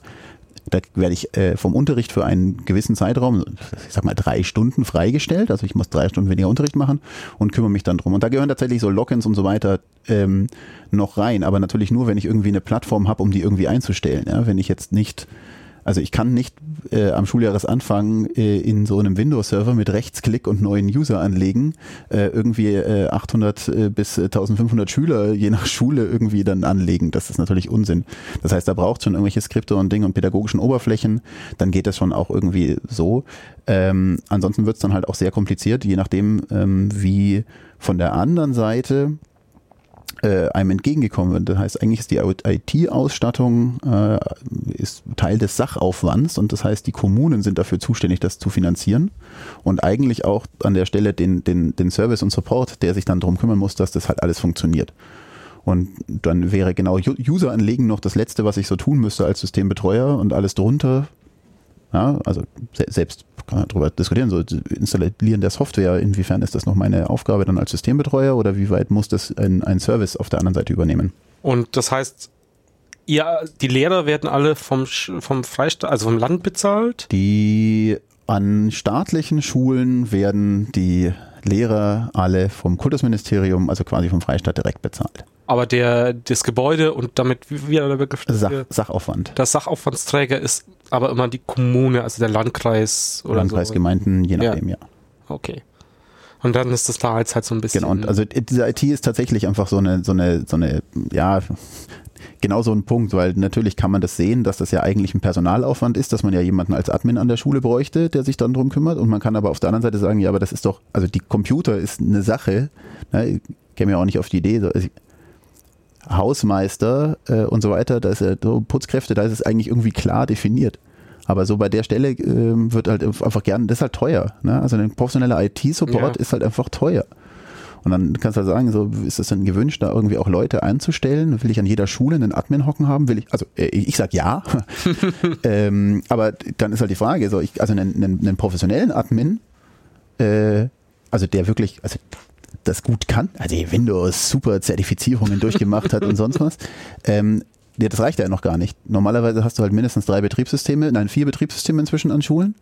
da werde ich äh, vom Unterricht für einen gewissen Zeitraum, ich sag mal drei Stunden freigestellt, also ich muss drei Stunden weniger Unterricht machen und kümmere mich dann drum. Und da gehören tatsächlich so Logins und so weiter ähm, noch rein, aber natürlich nur, wenn ich irgendwie eine Plattform habe, um die irgendwie einzustellen. Ja? Wenn ich jetzt nicht, also ich kann nicht äh, am Schuljahresanfang äh, in so einem Windows-Server mit Rechtsklick und neuen User anlegen, äh, irgendwie äh, 800 äh, bis 1500 Schüler je nach Schule irgendwie dann anlegen. Das ist natürlich Unsinn. Das heißt, da braucht schon irgendwelche Skripte und Dinge und pädagogischen Oberflächen. Dann geht das schon auch irgendwie so. Ähm, ansonsten wird es dann halt auch sehr kompliziert, je nachdem, ähm, wie von der anderen Seite äh, einem entgegengekommen wird. Das heißt, eigentlich ist die IT-Ausstattung äh, Teil des Sachaufwands und das heißt, die Kommunen sind dafür zuständig, das zu finanzieren und eigentlich auch an der Stelle den, den, den Service und Support, der sich dann darum kümmern muss, dass das halt alles funktioniert. Und dann wäre genau User anlegen noch das Letzte, was ich so tun müsste als Systembetreuer und alles drunter. Ja, also se selbst kann man darüber diskutieren, so installieren der Software, inwiefern ist das noch meine Aufgabe dann als Systembetreuer oder wie weit muss das ein, ein Service auf der anderen Seite übernehmen? Und das heißt, ja, die Lehrer werden alle vom, vom Freistaat, also vom Land bezahlt. Die an staatlichen Schulen werden die Lehrer alle vom Kultusministerium, also quasi vom Freistaat direkt bezahlt. Aber der, das Gebäude und damit, wie wie der Begriff Sach, Sachaufwand. der Sachaufwandsträger ist aber immer die Kommune, also der Landkreis oder Landkreisgemeinden, je Ja. nachdem, ja. so. Okay. Und dann ist das da halt halt so ein bisschen. Genau, und also diese IT ist tatsächlich einfach so eine, so eine, so eine, ja, genau so ein Punkt, weil natürlich kann man das sehen, dass das ja eigentlich ein Personalaufwand ist, dass man ja jemanden als Admin an der Schule bräuchte, der sich dann drum kümmert. Und man kann aber auf der anderen Seite sagen, ja, aber das ist doch, also die Computer ist eine Sache, ne, ich käme ja auch nicht auf die Idee, so, also Hausmeister äh, und so weiter, da ist ja so Putzkräfte, da ist es eigentlich irgendwie klar definiert. Aber so bei der Stelle ähm, wird halt einfach gern, das ist halt teuer. Ne? Also ein professioneller IT-Support Ja. ist halt einfach teuer. Und dann kannst du halt sagen, so ist es dann gewünscht, da irgendwie auch Leute einzustellen? Will ich an jeder Schule einen Admin hocken haben? Will ich, also äh, ich sag ja. ähm, aber dann ist halt die Frage, so ich, also einen, einen, einen professionellen Admin, äh, also der wirklich, also das gut kann, also die Windows super Zertifizierungen durchgemacht hat und sonst was, ähm, ja, das reicht ja noch gar nicht. Normalerweise hast du halt mindestens drei Betriebssysteme, nein, vier Betriebssysteme inzwischen an Schulen.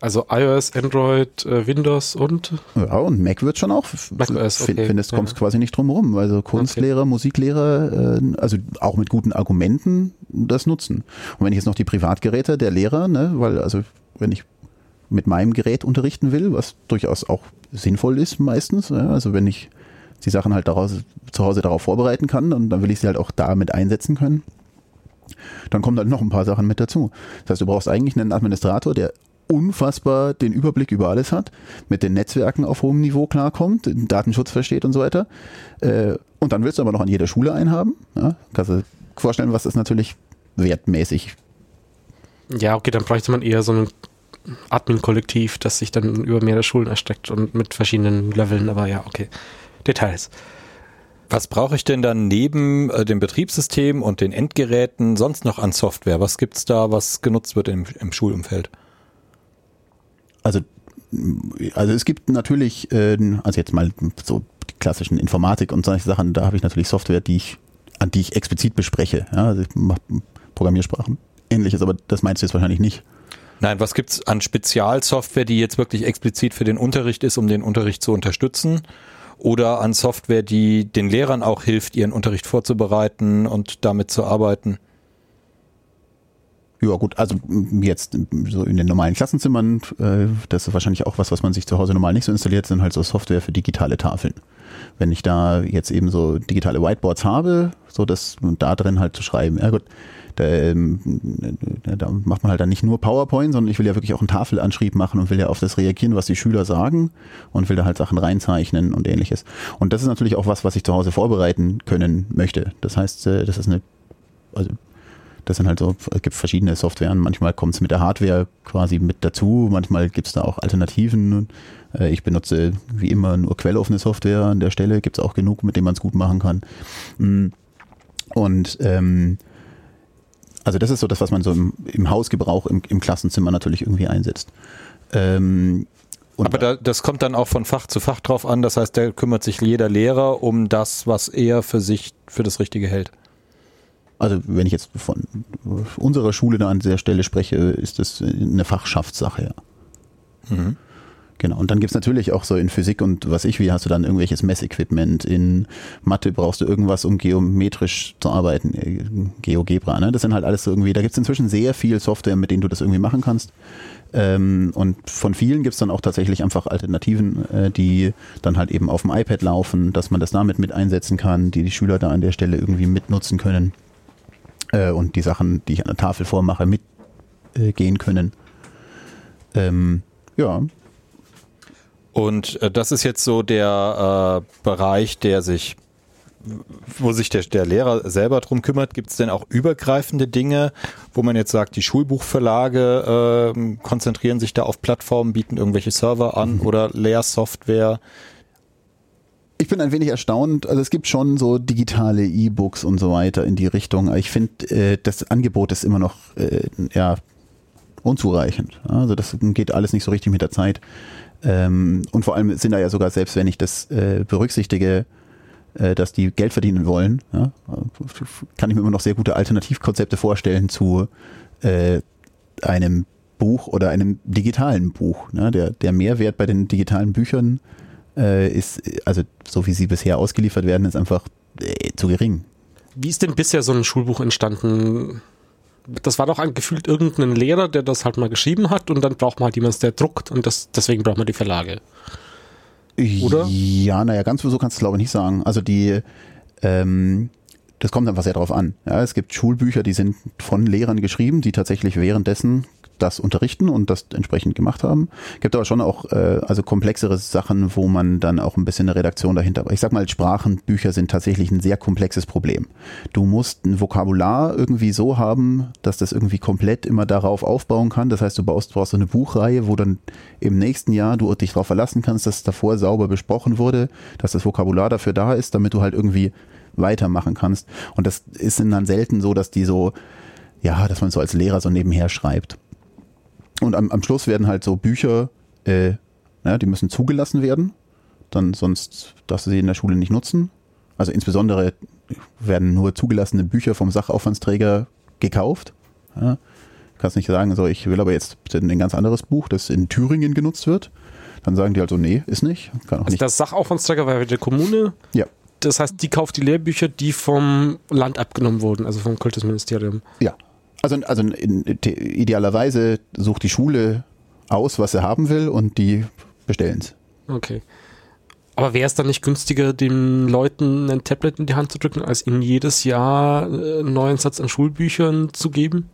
also iOS, Android, äh, Windows und Ja, und Mac wird schon auch. Mac OS, okay. Findest, kommst Ja. quasi nicht drum rum. Also Kunstlehrer, Musiklehrer, äh, also auch mit guten Argumenten das nutzen. Und wenn ich jetzt noch die Privatgeräte der Lehrer, ne, weil also wenn ich mit meinem Gerät unterrichten will, was durchaus auch sinnvoll ist meistens, ja, also wenn ich die Sachen halt daraus, zu Hause darauf vorbereiten kann, und dann will ich sie halt auch damit einsetzen können. Dann kommen halt noch ein paar Sachen mit dazu. Das heißt, du brauchst eigentlich einen Administrator, der unfassbar den Überblick über alles hat, mit den Netzwerken auf hohem Niveau klarkommt, den Datenschutz versteht und so weiter. Äh, und dann willst du aber noch an jeder Schule einen haben. Ja? Kannst du vorstellen, was das natürlich wertmäßig. Ja, okay, dann bräuchte man eher so ein Admin-Kollektiv, das sich dann über mehrere Schulen erstreckt und mit verschiedenen Leveln, aber ja, okay. Details. Was brauche ich denn dann neben äh, dem Betriebssystem und den Endgeräten sonst noch an Software? Was gibt's da, was genutzt wird im, im Schulumfeld? Also, also es gibt natürlich, äh, also jetzt mal so die klassischen Informatik und solche Sachen, da habe ich natürlich Software, die ich, an die ich explizit bespreche. Ja, also ich mache Programmiersprachen. Ähnliches, aber das meinst du jetzt wahrscheinlich nicht. Nein, was gibt's an Spezialsoftware, die jetzt wirklich explizit für den Unterricht ist, um den Unterricht zu unterstützen? Oder an Software, die den Lehrern auch hilft, ihren Unterricht vorzubereiten und damit zu arbeiten? Ja gut, also jetzt so in den normalen Klassenzimmern, äh, das ist wahrscheinlich auch was, was man sich zu Hause normal nicht so installiert, sind halt so Software für digitale Tafeln. Wenn ich da jetzt eben so digitale Whiteboards habe, so das da drin halt zu schreiben, ja gut, da, ähm, da macht man halt dann nicht nur PowerPoint, sondern ich will ja wirklich auch einen Tafelanschrieb machen und will ja auf das reagieren, was die Schüler sagen und will da halt Sachen reinzeichnen und ähnliches. Und das ist natürlich auch was, was ich zu Hause vorbereiten können möchte. Das heißt, äh, das ist eine, also das sind halt so, es gibt verschiedene Softwaren. Manchmal kommt es mit der Hardware quasi mit dazu. Manchmal gibt es da auch Alternativen. Äh, ich benutze wie immer nur quelloffene Software an der Stelle. Gibt es auch genug, mit dem man es gut machen kann. Mm. Und ähm, also das ist so das, was man so im, im Hausgebrauch im, im Klassenzimmer natürlich irgendwie einsetzt. Ähm, aber da, das kommt dann auch von Fach zu Fach drauf an. Das heißt, da kümmert sich jeder Lehrer um das, was er für sich für das Richtige hält. Also wenn ich jetzt von unserer Schule da an der Stelle spreche, ist das eine Fachschaftssache, ja. Mhm. Genau. Und dann gibt's natürlich auch so in Physik und was ich, wie hast du dann irgendwelches Messequipment. In Mathe brauchst du irgendwas, um geometrisch zu arbeiten. Äh, GeoGebra, ne? Das sind halt alles so irgendwie, da gibt's inzwischen sehr viel Software, mit denen du das irgendwie machen kannst. Ähm, und von vielen gibt's dann auch tatsächlich einfach Alternativen, äh, die dann halt eben auf dem iPad laufen, dass man das damit mit einsetzen kann, die die Schüler da an der Stelle irgendwie mitnutzen können äh, und die Sachen, die ich an der Tafel vormache, mitgehen äh, können. Ähm, ja. Und äh, das ist jetzt so der äh, Bereich, der sich wo sich der, der Lehrer selber drum kümmert, gibt es denn auch übergreifende Dinge, wo man jetzt sagt, die Schulbuchverlage äh, konzentrieren sich da auf Plattformen, bieten irgendwelche Server an mhm. oder Lehrsoftware? Ich bin ein wenig erstaunt. Also es gibt schon so digitale E-Books und so weiter in die Richtung. Ich finde, äh, das Angebot ist immer noch äh, ja unzureichend. Also das geht alles nicht so richtig mit der Zeit. Ähm, und vor allem sind da ja sogar, selbst wenn ich das äh, berücksichtige, äh, dass die Geld verdienen wollen, ja, kann ich mir immer noch sehr gute Alternativkonzepte vorstellen zu äh, einem Buch oder einem digitalen Buch. Ne? Der, der Mehrwert bei den digitalen Büchern äh, ist, also so wie sie bisher ausgeliefert werden, ist einfach äh, zu gering. Wie ist denn bisher so ein Schulbuch entstanden? Das war doch gefühlt irgendein Lehrer, der das halt mal geschrieben hat und dann braucht man halt jemanden, der druckt und das, deswegen braucht man die Verlage. Oder? Ja, naja, ganz so kannst du glaube ich nicht sagen. Also die, ähm, das kommt einfach sehr drauf an. Ja, es gibt Schulbücher, die sind von Lehrern geschrieben, die tatsächlich währenddessen das unterrichten und das entsprechend gemacht haben. Gibt aber schon auch äh, also komplexere Sachen, wo man dann auch ein bisschen eine Redaktion dahinter. Ich sag mal, Sprachenbücher sind tatsächlich ein sehr komplexes Problem. Du musst ein Vokabular irgendwie so haben, dass das irgendwie komplett immer darauf aufbauen kann. Das heißt, du baust, brauchst so eine Buchreihe, wo dann im nächsten Jahr du dich darauf verlassen kannst, dass davor sauber besprochen wurde, dass das Vokabular dafür da ist, damit du halt irgendwie weitermachen kannst. Und das ist dann selten so, dass die so, ja, dass man so als Lehrer so nebenher schreibt. Und am, am Schluss werden halt so Bücher, äh, ja, die müssen zugelassen werden. Dann sonst darfst du sie in der Schule nicht nutzen. Also insbesondere werden nur zugelassene Bücher vom Sachaufwandsträger gekauft. Ja. Kannst nicht sagen, so ich will aber jetzt ein ganz anderes Buch, das in Thüringen genutzt wird. Dann sagen die halt so, nee, ist nicht. Kann auch also nicht. Das Sachaufwandsträger war der Kommune? Ja. das heißt, die kauft die Lehrbücher, die vom Land abgenommen wurden, also vom Kultusministerium. Ja. Also, also in, idealerweise sucht die Schule aus, was sie haben will und die bestellen es. Okay. Aber wäre es dann nicht günstiger, den Leuten ein Tablet in die Hand zu drücken, als ihnen jedes Jahr äh, einen neuen Satz an Schulbüchern zu geben?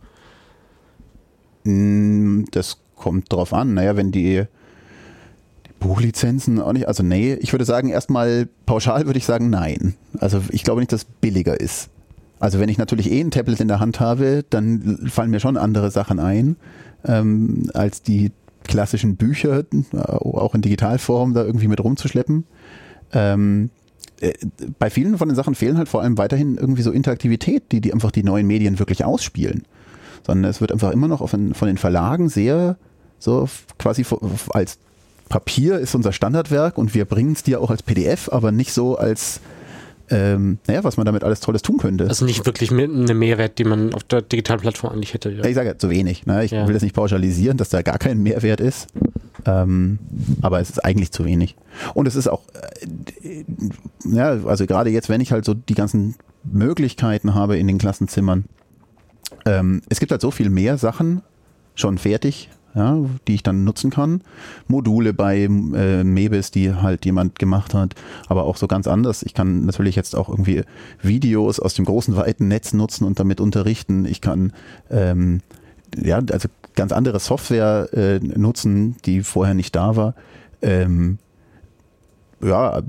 Mm, das kommt drauf an. Naja, wenn die, die Buchlizenzen auch nicht, also nee, ich würde sagen, erstmal pauschal würde ich sagen, nein. Also ich glaube nicht, dass es billiger ist. Also wenn ich natürlich eh ein Tablet in der Hand habe, dann fallen mir schon andere Sachen ein, ähm, als die klassischen Bücher, äh, auch in Digitalform, da irgendwie mit rumzuschleppen. Ähm, äh, bei vielen von den Sachen fehlen halt vor allem weiterhin irgendwie so Interaktivität, die, die einfach die neuen Medien wirklich ausspielen. Sondern es wird einfach immer noch von, von den Verlagen sehr so quasi als Papier ist unser Standardwerk und wir bringen es dir auch als PDF, aber nicht so als ähm, naja, was man damit alles Tolles tun könnte. Also nicht wirklich eine Mehrwert, die man auf der digitalen Plattform eigentlich hätte. Ja. Ich sage ja zu wenig. Ne? Ich ja. will das nicht pauschalisieren, dass da gar kein Mehrwert ist. Ähm, aber es ist eigentlich zu wenig. Und es ist auch, äh, ja, also gerade jetzt, wenn ich halt so die ganzen Möglichkeiten habe in den Klassenzimmern, ähm, es gibt halt so viel mehr Sachen schon fertig, ja, die ich dann nutzen kann. Module bei äh, Mebis, die halt jemand gemacht hat, aber auch so ganz anders. Ich kann natürlich jetzt auch irgendwie Videos aus dem großen weiten Netz nutzen und damit unterrichten. Ich kann ähm, ja, also ganz andere Software äh, nutzen, die vorher nicht da war. Ähm, ja,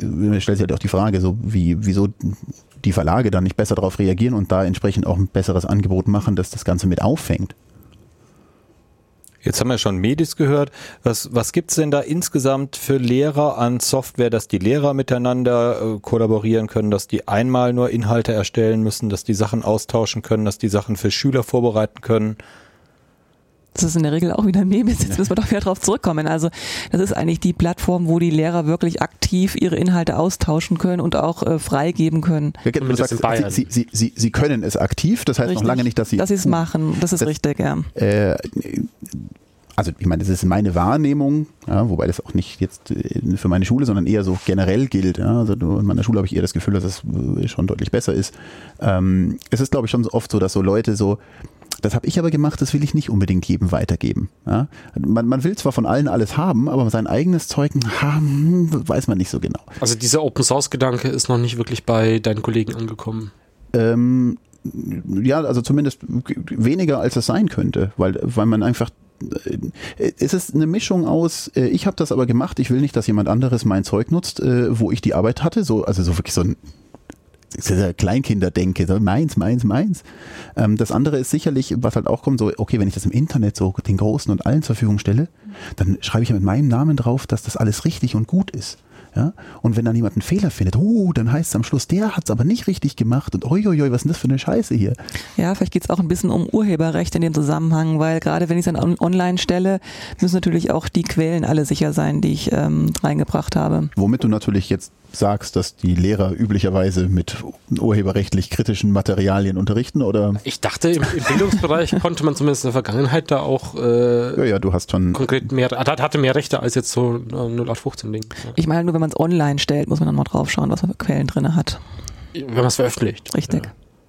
mir stellt sich halt auch die Frage, so wie, wieso die Verlage dann nicht besser darauf reagieren und da entsprechend auch ein besseres Angebot machen, das das Ganze mit auffängt. Jetzt haben wir schon Medis gehört. Was, was gibt's denn da insgesamt für Lehrer an Software, dass die Lehrer miteinander äh, kollaborieren können, dass die einmal nur Inhalte erstellen müssen, dass die Sachen austauschen können, dass die Sachen für Schüler vorbereiten können? Das ist in der Regel auch wieder Mebis. Jetzt müssen wir doch wieder drauf zurückkommen. Also das ist eigentlich die Plattform, wo die Lehrer wirklich aktiv ihre Inhalte austauschen können und auch äh, freigeben können. Ja, du sagst, sie, sie, sie, sie können es aktiv, das heißt richtig, noch lange nicht, dass sie... Dass sie es machen, das ist das, richtig, ja. Äh, also ich meine, das ist meine Wahrnehmung, ja, wobei das auch nicht jetzt äh, für meine Schule, sondern eher so generell gilt. Ja. Also in meiner Schule habe ich eher das Gefühl, dass es äh, schon deutlich besser ist. Ähm, es ist, glaube ich, schon oft so, dass so Leute so, das habe ich aber gemacht, das will ich nicht unbedingt jedem weitergeben. Ja. Man, man will zwar von allen alles haben, aber sein eigenes Zeug haben, hm, weiß man nicht so genau. Also dieser Open Source Gedanke ist noch nicht wirklich bei deinen Kollegen angekommen. Ähm, ja, also zumindest weniger als es sein könnte, weil, weil man einfach äh, es ist eine Mischung aus, äh, ich habe das aber gemacht, ich will nicht, dass jemand anderes mein Zeug nutzt, äh, wo ich die Arbeit hatte, so, also so wirklich so ein Kleinkinderdenke, so meins, meins, meins. Ähm, das andere ist sicherlich, was halt auch kommt, so, okay, wenn ich das im Internet so den Großen und allen zur Verfügung stelle, dann schreibe ich ja mit meinem Namen drauf, dass das alles richtig und gut ist. Ja? Und wenn dann jemand einen Fehler findet, oh, dann heißt es am Schluss, der hat es aber nicht richtig gemacht und oi, was ist denn das für eine Scheiße hier? Ja, vielleicht geht es auch ein bisschen um Urheberrecht in dem Zusammenhang, weil gerade wenn ich es dann online stelle, müssen natürlich auch die Quellen alle sicher sein, die ich ähm, reingebracht habe. Womit du natürlich jetzt sagst, dass die Lehrer üblicherweise mit urheberrechtlich kritischen Materialien unterrichten, oder? Ich dachte, im, im Bildungsbereich konnte man zumindest in der Vergangenheit da auch äh, ja, ja, du hast schon konkret mehr, hatte mehr Rechte als jetzt so äh, 0815-Ding. Ja. Ich meine, nur wenn man es online stellt, muss man dann mal drauf schauen, was man für Quellen drin hat. Wenn man es veröffentlicht. Richtig.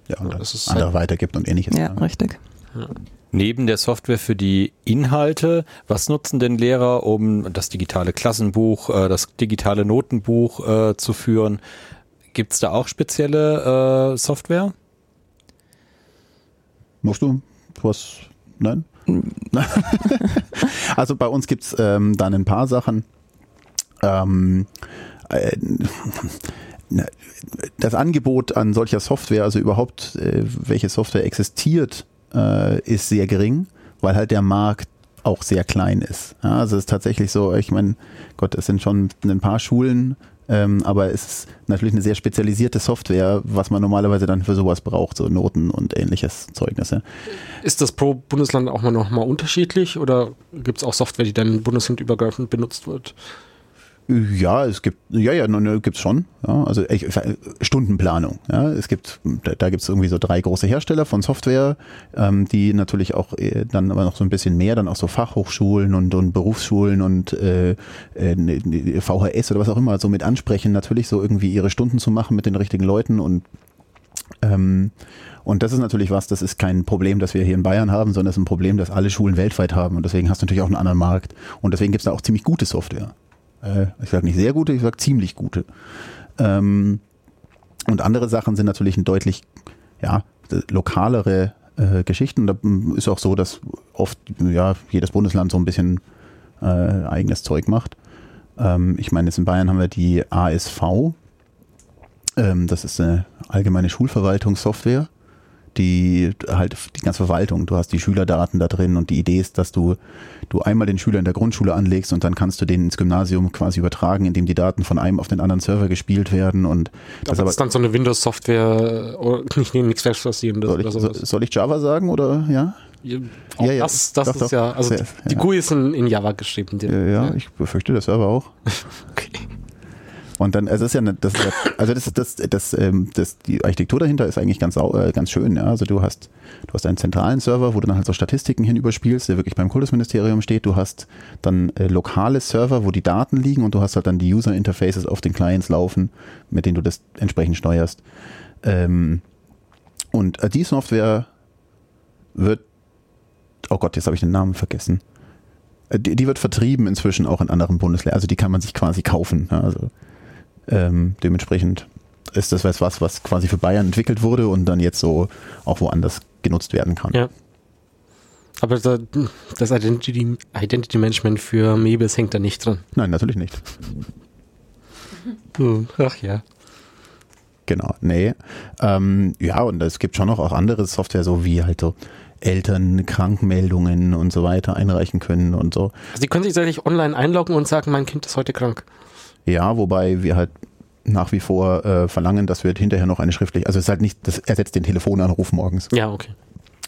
Ja, ja und ja, das ist andere halt weitergibt und ähnliches. Ja, richtig. Ja. Neben der Software für die Inhalte, was nutzen denn Lehrer, um das digitale Klassenbuch, äh, das digitale Notenbuch äh, zu führen? Gibt es da auch spezielle äh, Software? Musst du was? Nein? also bei uns gibt es ähm, dann ein paar Sachen. Ähm, äh, das Angebot an solcher Software, also überhaupt äh, welche Software existiert, äh, ist sehr gering, weil halt der Markt auch sehr klein ist. Ja, also es ist tatsächlich so, ich meine, Gott, es sind schon ein paar Schulen, ähm, aber es ist natürlich eine sehr spezialisierte Software, was man normalerweise dann für sowas braucht, so Noten und ähnliches Zeugnisse. Ist das pro Bundesland auch mal noch mal unterschiedlich oder gibt es auch Software, die dann bundeslandübergreifend benutzt wird? Ja, es gibt, ja, ja, ne, gibt's schon. Ja, also ich, Stundenplanung. Ja, es gibt, da, da gibt's irgendwie so drei große Hersteller von Software, ähm, die natürlich auch äh, dann aber noch so ein bisschen mehr, dann auch so Fachhochschulen und, und Berufsschulen und äh, äh, ne, VHS oder was auch immer so mit ansprechen, natürlich so irgendwie ihre Stunden zu machen mit den richtigen Leuten und ähm, und das ist natürlich was, das ist kein Problem, das wir hier in Bayern haben, sondern es ist ein Problem, das alle Schulen weltweit haben. Und deswegen hast du natürlich auch einen anderen Markt. Und deswegen gibt es da auch ziemlich gute Software. Äh, ich sage nicht sehr gute, ich sage ziemlich gute. Ähm, und andere Sachen sind natürlich ein deutlich ja, lokalere äh, Geschichten. Da ist auch so, dass oft ja, jedes Bundesland so ein bisschen äh, eigenes Zeug macht. Ähm, ich meine, jetzt in Bayern haben wir die ASV. Ähm, das ist eine allgemeine Schulverwaltungssoftware die halt die ganze Verwaltung. Du hast die Schülerdaten da drin und die Idee ist, dass du du einmal den Schüler in der Grundschule anlegst und dann kannst du den ins Gymnasium quasi übertragen, indem die Daten von einem auf den anderen Server gespielt werden und das, aber ist dann so eine Windows-Software nicht nichts Verspassierendes soll, ich, soll, soll ich Java sagen oder ja? Ja, ja, ja, das, das doch, ist doch. ja, also ja, die GUI ist in, in Java geschrieben. Ja, ja, ich befürchte der Server auch. okay. Und dann, also es ist ja, eine, das ist ja, also das, das, das, ähm, das, die Architektur dahinter ist eigentlich ganz, äh, ganz schön. Ja? Also du hast, du hast einen zentralen Server, wo du dann halt so Statistiken hinüberspielst, der wirklich beim Kultusministerium steht. Du hast dann äh, lokale Server, wo die Daten liegen und du hast halt dann die User Interfaces auf den Clients laufen, mit denen du das entsprechend steuerst. Ähm, und äh, die Software wird, oh Gott, jetzt habe ich den Namen vergessen. Äh, die, die, wird vertrieben inzwischen auch in anderen Bundesländern. Also die kann man sich quasi kaufen. Also ähm, dementsprechend ist das was, was quasi für Bayern entwickelt wurde und dann jetzt so auch woanders genutzt werden kann. Ja. Aber das Identity, Identity Management für Mebis hängt da nicht drin. Nein, natürlich nicht. Hm, ach ja. Genau, nee. Ähm, ja, und es gibt schon noch auch andere Software, so wie halt so Eltern Krankmeldungen und so weiter einreichen können und so. Also die können sich tatsächlich online einloggen und sagen, mein Kind ist heute krank. Ja, wobei wir halt nach wie vor äh, verlangen, dass wir hinterher noch eine schriftliche, also es ist halt nicht, das ersetzt den Telefonanruf morgens. Ja, okay.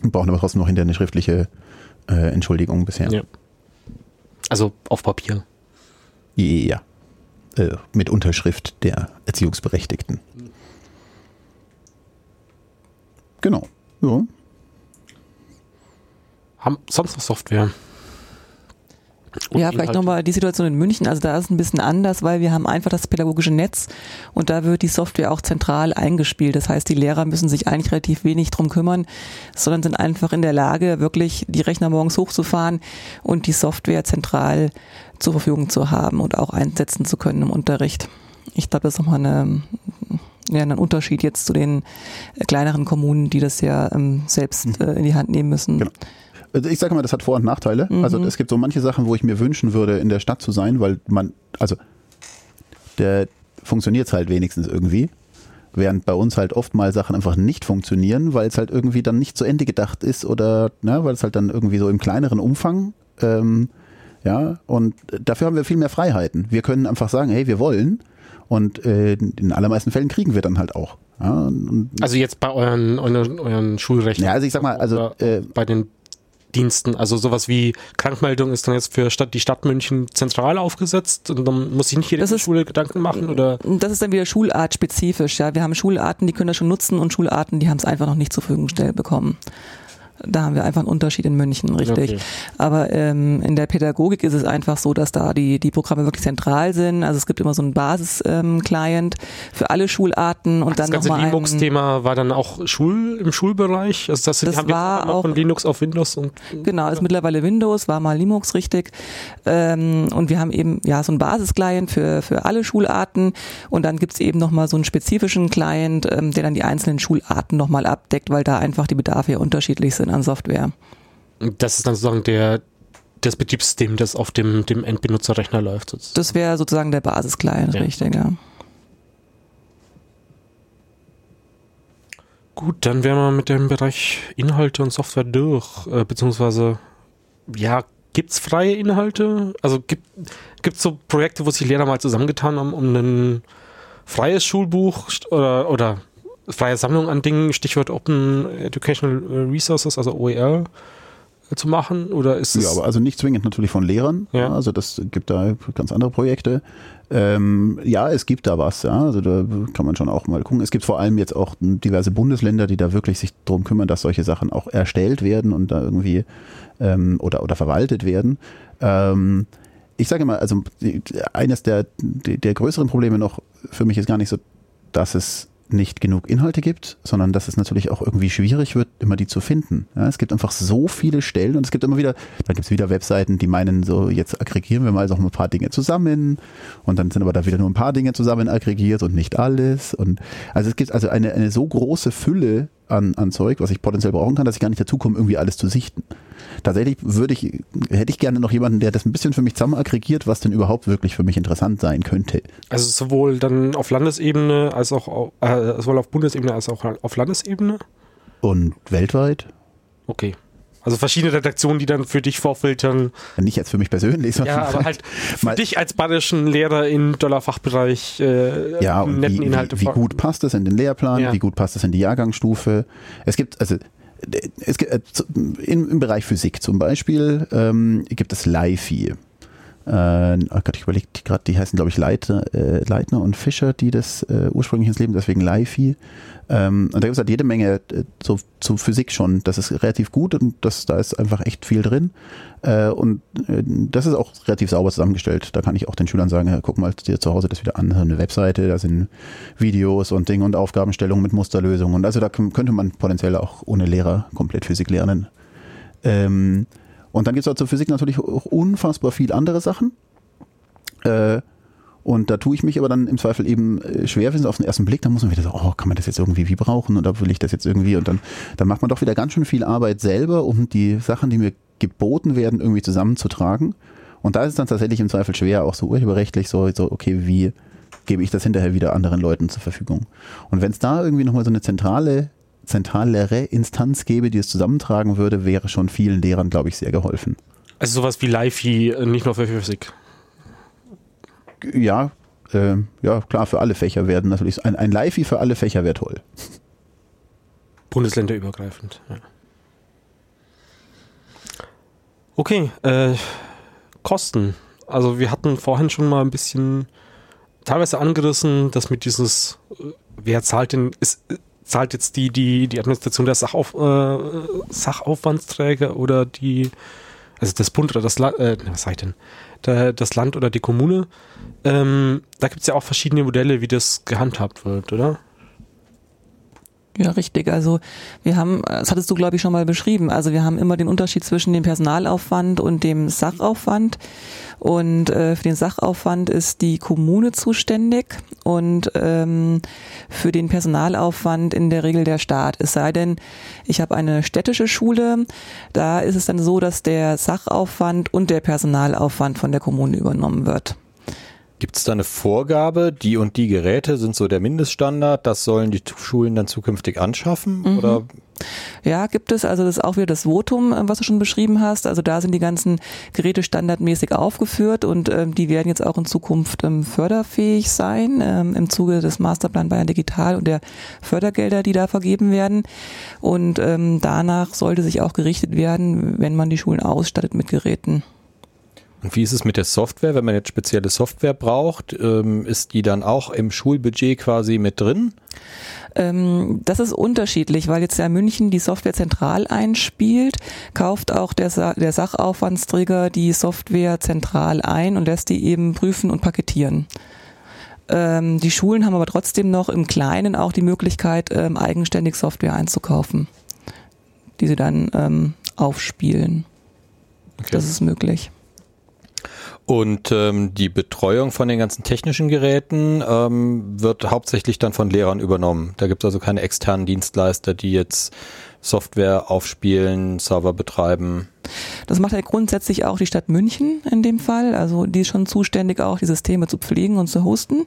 Wir brauchen aber trotzdem noch hinterher eine schriftliche äh, Entschuldigung bisher. Ja. Also auf Papier. Ja. Äh, mit Unterschrift der Erziehungsberechtigten. Genau. Ja. Haben sonst noch Software? Und ja, vielleicht nochmal die Situation in München. Also da ist es ein bisschen anders, weil wir haben einfach das pädagogische Netz und da wird die Software auch zentral eingespielt. Das heißt, die Lehrer müssen sich eigentlich relativ wenig drum kümmern, sondern sind einfach in der Lage, wirklich die Rechner morgens hochzufahren und die Software zentral zur Verfügung zu haben und auch einsetzen zu können im Unterricht. Ich glaube, das ist nochmal eine, ja, ein Unterschied jetzt zu den kleineren Kommunen, die das ja ähm, selbst mhm. äh, in die Hand nehmen müssen. Genau. Also ich sage mal, das hat Vor- und Nachteile. Mhm. Also es gibt so manche Sachen, wo ich mir wünschen würde, in der Stadt zu sein, weil man, also der funktioniert halt wenigstens irgendwie. Während bei uns halt oft mal Sachen einfach nicht funktionieren, weil es halt irgendwie dann nicht zu Ende gedacht ist oder ne, weil es halt dann irgendwie so im kleineren Umfang ähm, ja, und dafür haben wir viel mehr Freiheiten. Wir können einfach sagen, hey, wir wollen. Und äh, in allermeisten Fällen kriegen wir dann halt auch. Ja, also jetzt bei euren, euren, euren Schulrechten. Ja, also ich sag mal, also äh, bei den Diensten. Also sowas wie Krankmeldung ist dann jetzt für Stadt, die Stadt München zentral aufgesetzt und dann muss sich nicht jede ist, Schule Gedanken machen oder? Das ist dann wieder schulartspezifisch. Ja, wir haben Schularten, die können das schon nutzen und Schularten, die haben es einfach noch nicht zur Verfügung gestellt bekommen. Da haben wir einfach einen Unterschied in München, richtig. Okay. Aber ähm, in der Pädagogik ist es einfach so, dass da die, die Programme wirklich zentral sind. Also es gibt immer so einen Basis-Client ähm, für alle Schularten und Ach, dann Das ganze Linux-Thema war dann auch Schul im Schulbereich? Also das, das haben war auch von Linux auf Windows und genau ist mittlerweile Windows, war mal Linux richtig. Ähm, und wir haben eben ja so einen Basis-Client für für alle Schularten und dann gibt's eben noch mal so einen spezifischen Client, ähm, der dann die einzelnen Schularten noch mal abdeckt, weil da einfach die Bedarfe ja unterschiedlich sind an Software. Das ist dann sozusagen der, das Betriebssystem, das auf dem, dem Endbenutzerrechner läuft. Sozusagen. Das wäre sozusagen der Basis-Client, ja. richtig, ja. Gut, dann wären wir mit dem Bereich Inhalte und Software durch, äh, beziehungsweise, ja, gibt es freie Inhalte? Also gibt es so Projekte, wo sich Lehrer mal zusammengetan haben, um ein freies Schulbuch oder, oder freie Sammlung an Dingen, Stichwort Open Educational Resources, also OER, zu machen? Oder ist es. Ja, aber also nicht zwingend natürlich von Lehrern. Ja. Also das gibt da ganz andere Projekte. Ähm, ja, es gibt da was, ja. Also da kann man schon auch mal gucken. Es gibt vor allem jetzt auch diverse Bundesländer, die da wirklich sich darum kümmern, dass solche Sachen auch erstellt werden und da irgendwie ähm, oder, oder verwaltet werden. Ähm, ich sage mal, also eines der der größeren Probleme noch für mich ist gar nicht so, dass es nicht genug Inhalte gibt, sondern dass es natürlich auch irgendwie schwierig wird, immer die zu finden. Ja, es gibt einfach so viele Stellen und es gibt immer wieder, dann gibt es wieder Webseiten, die meinen so, jetzt aggregieren wir mal so ein paar Dinge zusammen und dann sind aber da wieder nur ein paar Dinge zusammen aggregiert und nicht alles. Und also es gibt also eine, eine so große Fülle an, an Zeug, was ich potenziell brauchen kann, dass ich gar nicht dazu komme, irgendwie alles zu sichten. Tatsächlich würde ich, hätte ich gerne noch jemanden, der das ein bisschen für mich zusammen aggregiert, was denn überhaupt wirklich für mich interessant sein könnte. Also sowohl dann auf Landesebene als auch auf, äh, sowohl auf Bundesebene als auch auf Landesebene? Und weltweit? Okay. Also verschiedene Redaktionen, die dann für dich vorfiltern. Nicht jetzt für mich persönlich, sondern Ja, aber halt für Mal- dich als badischen Lehrer im Dollarfachbereich äh, ja, und netten wie, Inhalte wie, wie gut passt das in den Lehrplan, Ja. wie gut passt das in die Jahrgangsstufe. Es gibt, also es äh, im, Bereich Physik zum Beispiel ähm, gibt es LIFI. Äh, oh Gott, ich überlege gerade, die heißen, glaube ich, Leitner, äh, Leitner und Fischer, die das äh, ursprünglich ins Leben, deswegen LIFI. Ähm, und da gibt es halt jede Menge äh, zu, zu Physik schon. Das ist relativ gut und das, da ist einfach echt viel drin. Äh, und äh, das ist auch relativ sauber zusammengestellt. Da kann ich auch den Schülern sagen, guck mal dir zu Hause das wieder an, eine Webseite, da sind Videos und Dinge und Aufgabenstellungen mit Musterlösungen. Und also da könnte man potenziell auch ohne Lehrer komplett Physik lernen. Ähm, und dann gibt es zur Physik natürlich auch unfassbar viel andere Sachen. Äh, und da tue ich mich aber dann im Zweifel eben äh, schwer, wenn es auf den ersten Blick, dann muss man wieder so, oh, kann man das jetzt irgendwie wie brauchen oder will ich das jetzt irgendwie? Und dann, dann macht man doch wieder ganz schön viel Arbeit selber, um die Sachen, die mir geboten werden, irgendwie zusammenzutragen. Und da ist es dann tatsächlich im Zweifel schwer, auch so urheberrechtlich, so, so okay, wie gebe ich das hinterher wieder anderen Leuten zur Verfügung? Und wenn es da irgendwie nochmal so eine zentrale, zentralere Instanz gäbe, die es zusammentragen würde, wäre schon vielen Lehrern, glaube ich, sehr geholfen. Also sowas wie LiFi, äh, nicht nur für Physik. Ja, äh, ja, klar, für alle Fächer werden natürlich, ein, ein LiFi für alle Fächer wäre toll. Bundesländerübergreifend. Ja. Okay, äh, Kosten. Also wir hatten vorhin schon mal ein bisschen teilweise angerissen, dass mit dieses, äh, wer zahlt denn, ist, äh, zahlt jetzt die, die, die Administration der Sachauf, äh, Sachaufwandsträger oder die, also das Bund oder das äh, was sag ich denn, der, das Land oder die Kommune. Ähm, da gibt es ja auch verschiedene Modelle, wie das gehandhabt wird, oder? Ja, richtig. Also wir haben, das hattest du, glaube ich, schon mal beschrieben. Also wir haben immer den Unterschied zwischen dem Personalaufwand und dem Sachaufwand. Und äh, für den Sachaufwand ist die Kommune zuständig und ähm, für den Personalaufwand in der Regel der Staat. Es sei denn, ich habe eine städtische Schule, da ist es dann so, dass der Sachaufwand und der Personalaufwand von der Kommune übernommen wird. Gibt es da eine Vorgabe, die und die Geräte sind so der Mindeststandard, das sollen die Schulen dann zukünftig anschaffen? Mhm. Oder Ja, gibt es. Also das ist auch wieder das Votum, äh, was du schon beschrieben hast. Also da sind die ganzen Geräte standardmäßig aufgeführt und ähm, die werden jetzt auch in Zukunft ähm, förderfähig sein ähm, im Zuge des Masterplan Bayern Digital und der Fördergelder, die da vergeben werden. Und ähm, danach sollte sich auch gerichtet werden, wenn man die Schulen ausstattet mit Geräten. Und wie ist es mit der Software? Wenn man jetzt spezielle Software braucht, ähm, ist die dann auch im Schulbudget quasi mit drin? Ähm, das ist unterschiedlich, weil jetzt ja München die Software zentral einspielt, kauft auch der, Sa der Sachaufwandsträger die Software zentral ein und lässt die eben prüfen und paketieren. Ähm, die Schulen haben aber trotzdem noch im Kleinen auch die Möglichkeit, eigenständig Software einzukaufen, die sie dann aufspielen. Das ist möglich. Und ähm, die Betreuung von den ganzen technischen Geräten ähm, wird hauptsächlich dann von Lehrern übernommen. Da gibt es also keine externen Dienstleister, die jetzt Software aufspielen, Server betreiben. Das macht ja grundsätzlich auch die Stadt München in dem Fall. Also die ist schon zuständig, auch die Systeme zu pflegen und zu hosten.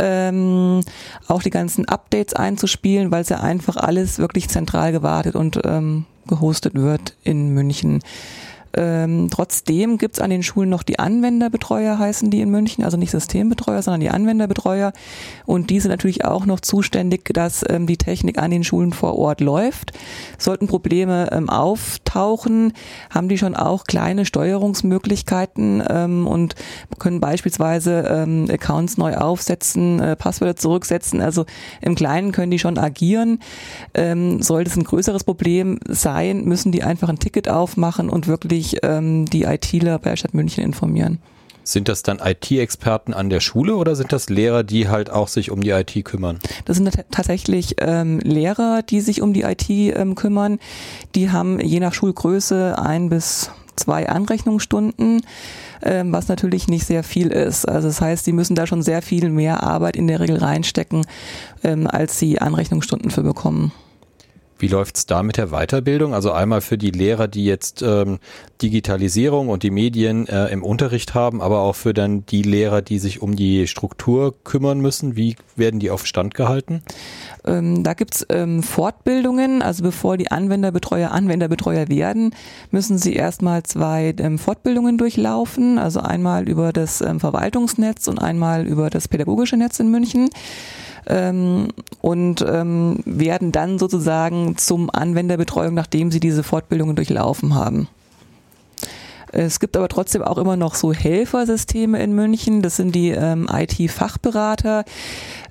Ähm, auch die ganzen Updates einzuspielen, weil es ja einfach alles wirklich zentral gewartet und ähm, gehostet wird in München. Ähm, trotzdem gibt's an den Schulen noch die Anwenderbetreuer, heißen die in München, also nicht Systembetreuer, sondern die Anwenderbetreuer. Und die sind natürlich auch noch zuständig, dass ähm, die Technik an den Schulen vor Ort läuft. Sollten Probleme ähm, auftauchen, haben die schon auch kleine Steuerungsmöglichkeiten ähm, und können beispielsweise ähm, Accounts neu aufsetzen, äh, Passwörter zurücksetzen. Also im Kleinen können die schon agieren. Ähm, sollte es ein größeres Problem sein, müssen die einfach ein Ticket aufmachen und wirklich wirklich ähm, die ITler bei der Stadt München informieren. Sind das dann IT-Experten an der Schule oder sind das Lehrer, die halt auch sich um die IT kümmern? Das sind tatsächlich ähm, Lehrer, die sich um die IT ähm, kümmern. Die haben je nach Schulgröße ein bis zwei Anrechnungsstunden, ähm, was natürlich nicht sehr viel ist. Also das heißt, sie müssen da schon sehr viel mehr Arbeit in der Regel reinstecken, ähm, als sie Anrechnungsstunden für bekommen. Wie läuft's da mit der Weiterbildung? Also einmal für die Lehrer, die jetzt ähm, Digitalisierung und die Medien äh, im Unterricht haben, aber auch für dann die Lehrer, die sich um die Struktur kümmern müssen. Wie werden die auf Stand gehalten? Ähm, da gibt's ähm, Fortbildungen. Also bevor die Anwenderbetreuer Anwenderbetreuer werden, müssen sie erstmal zwei ähm, Fortbildungen durchlaufen. Also einmal über das ähm, Verwaltungsnetz und einmal über das pädagogische Netz in München ähm, und ähm, werden dann sozusagen zum Anwenderbetreuung, nachdem sie diese Fortbildungen durchlaufen haben. Es gibt aber trotzdem auch immer noch so Helfersysteme in München. Das sind die ähm, IT-Fachberater.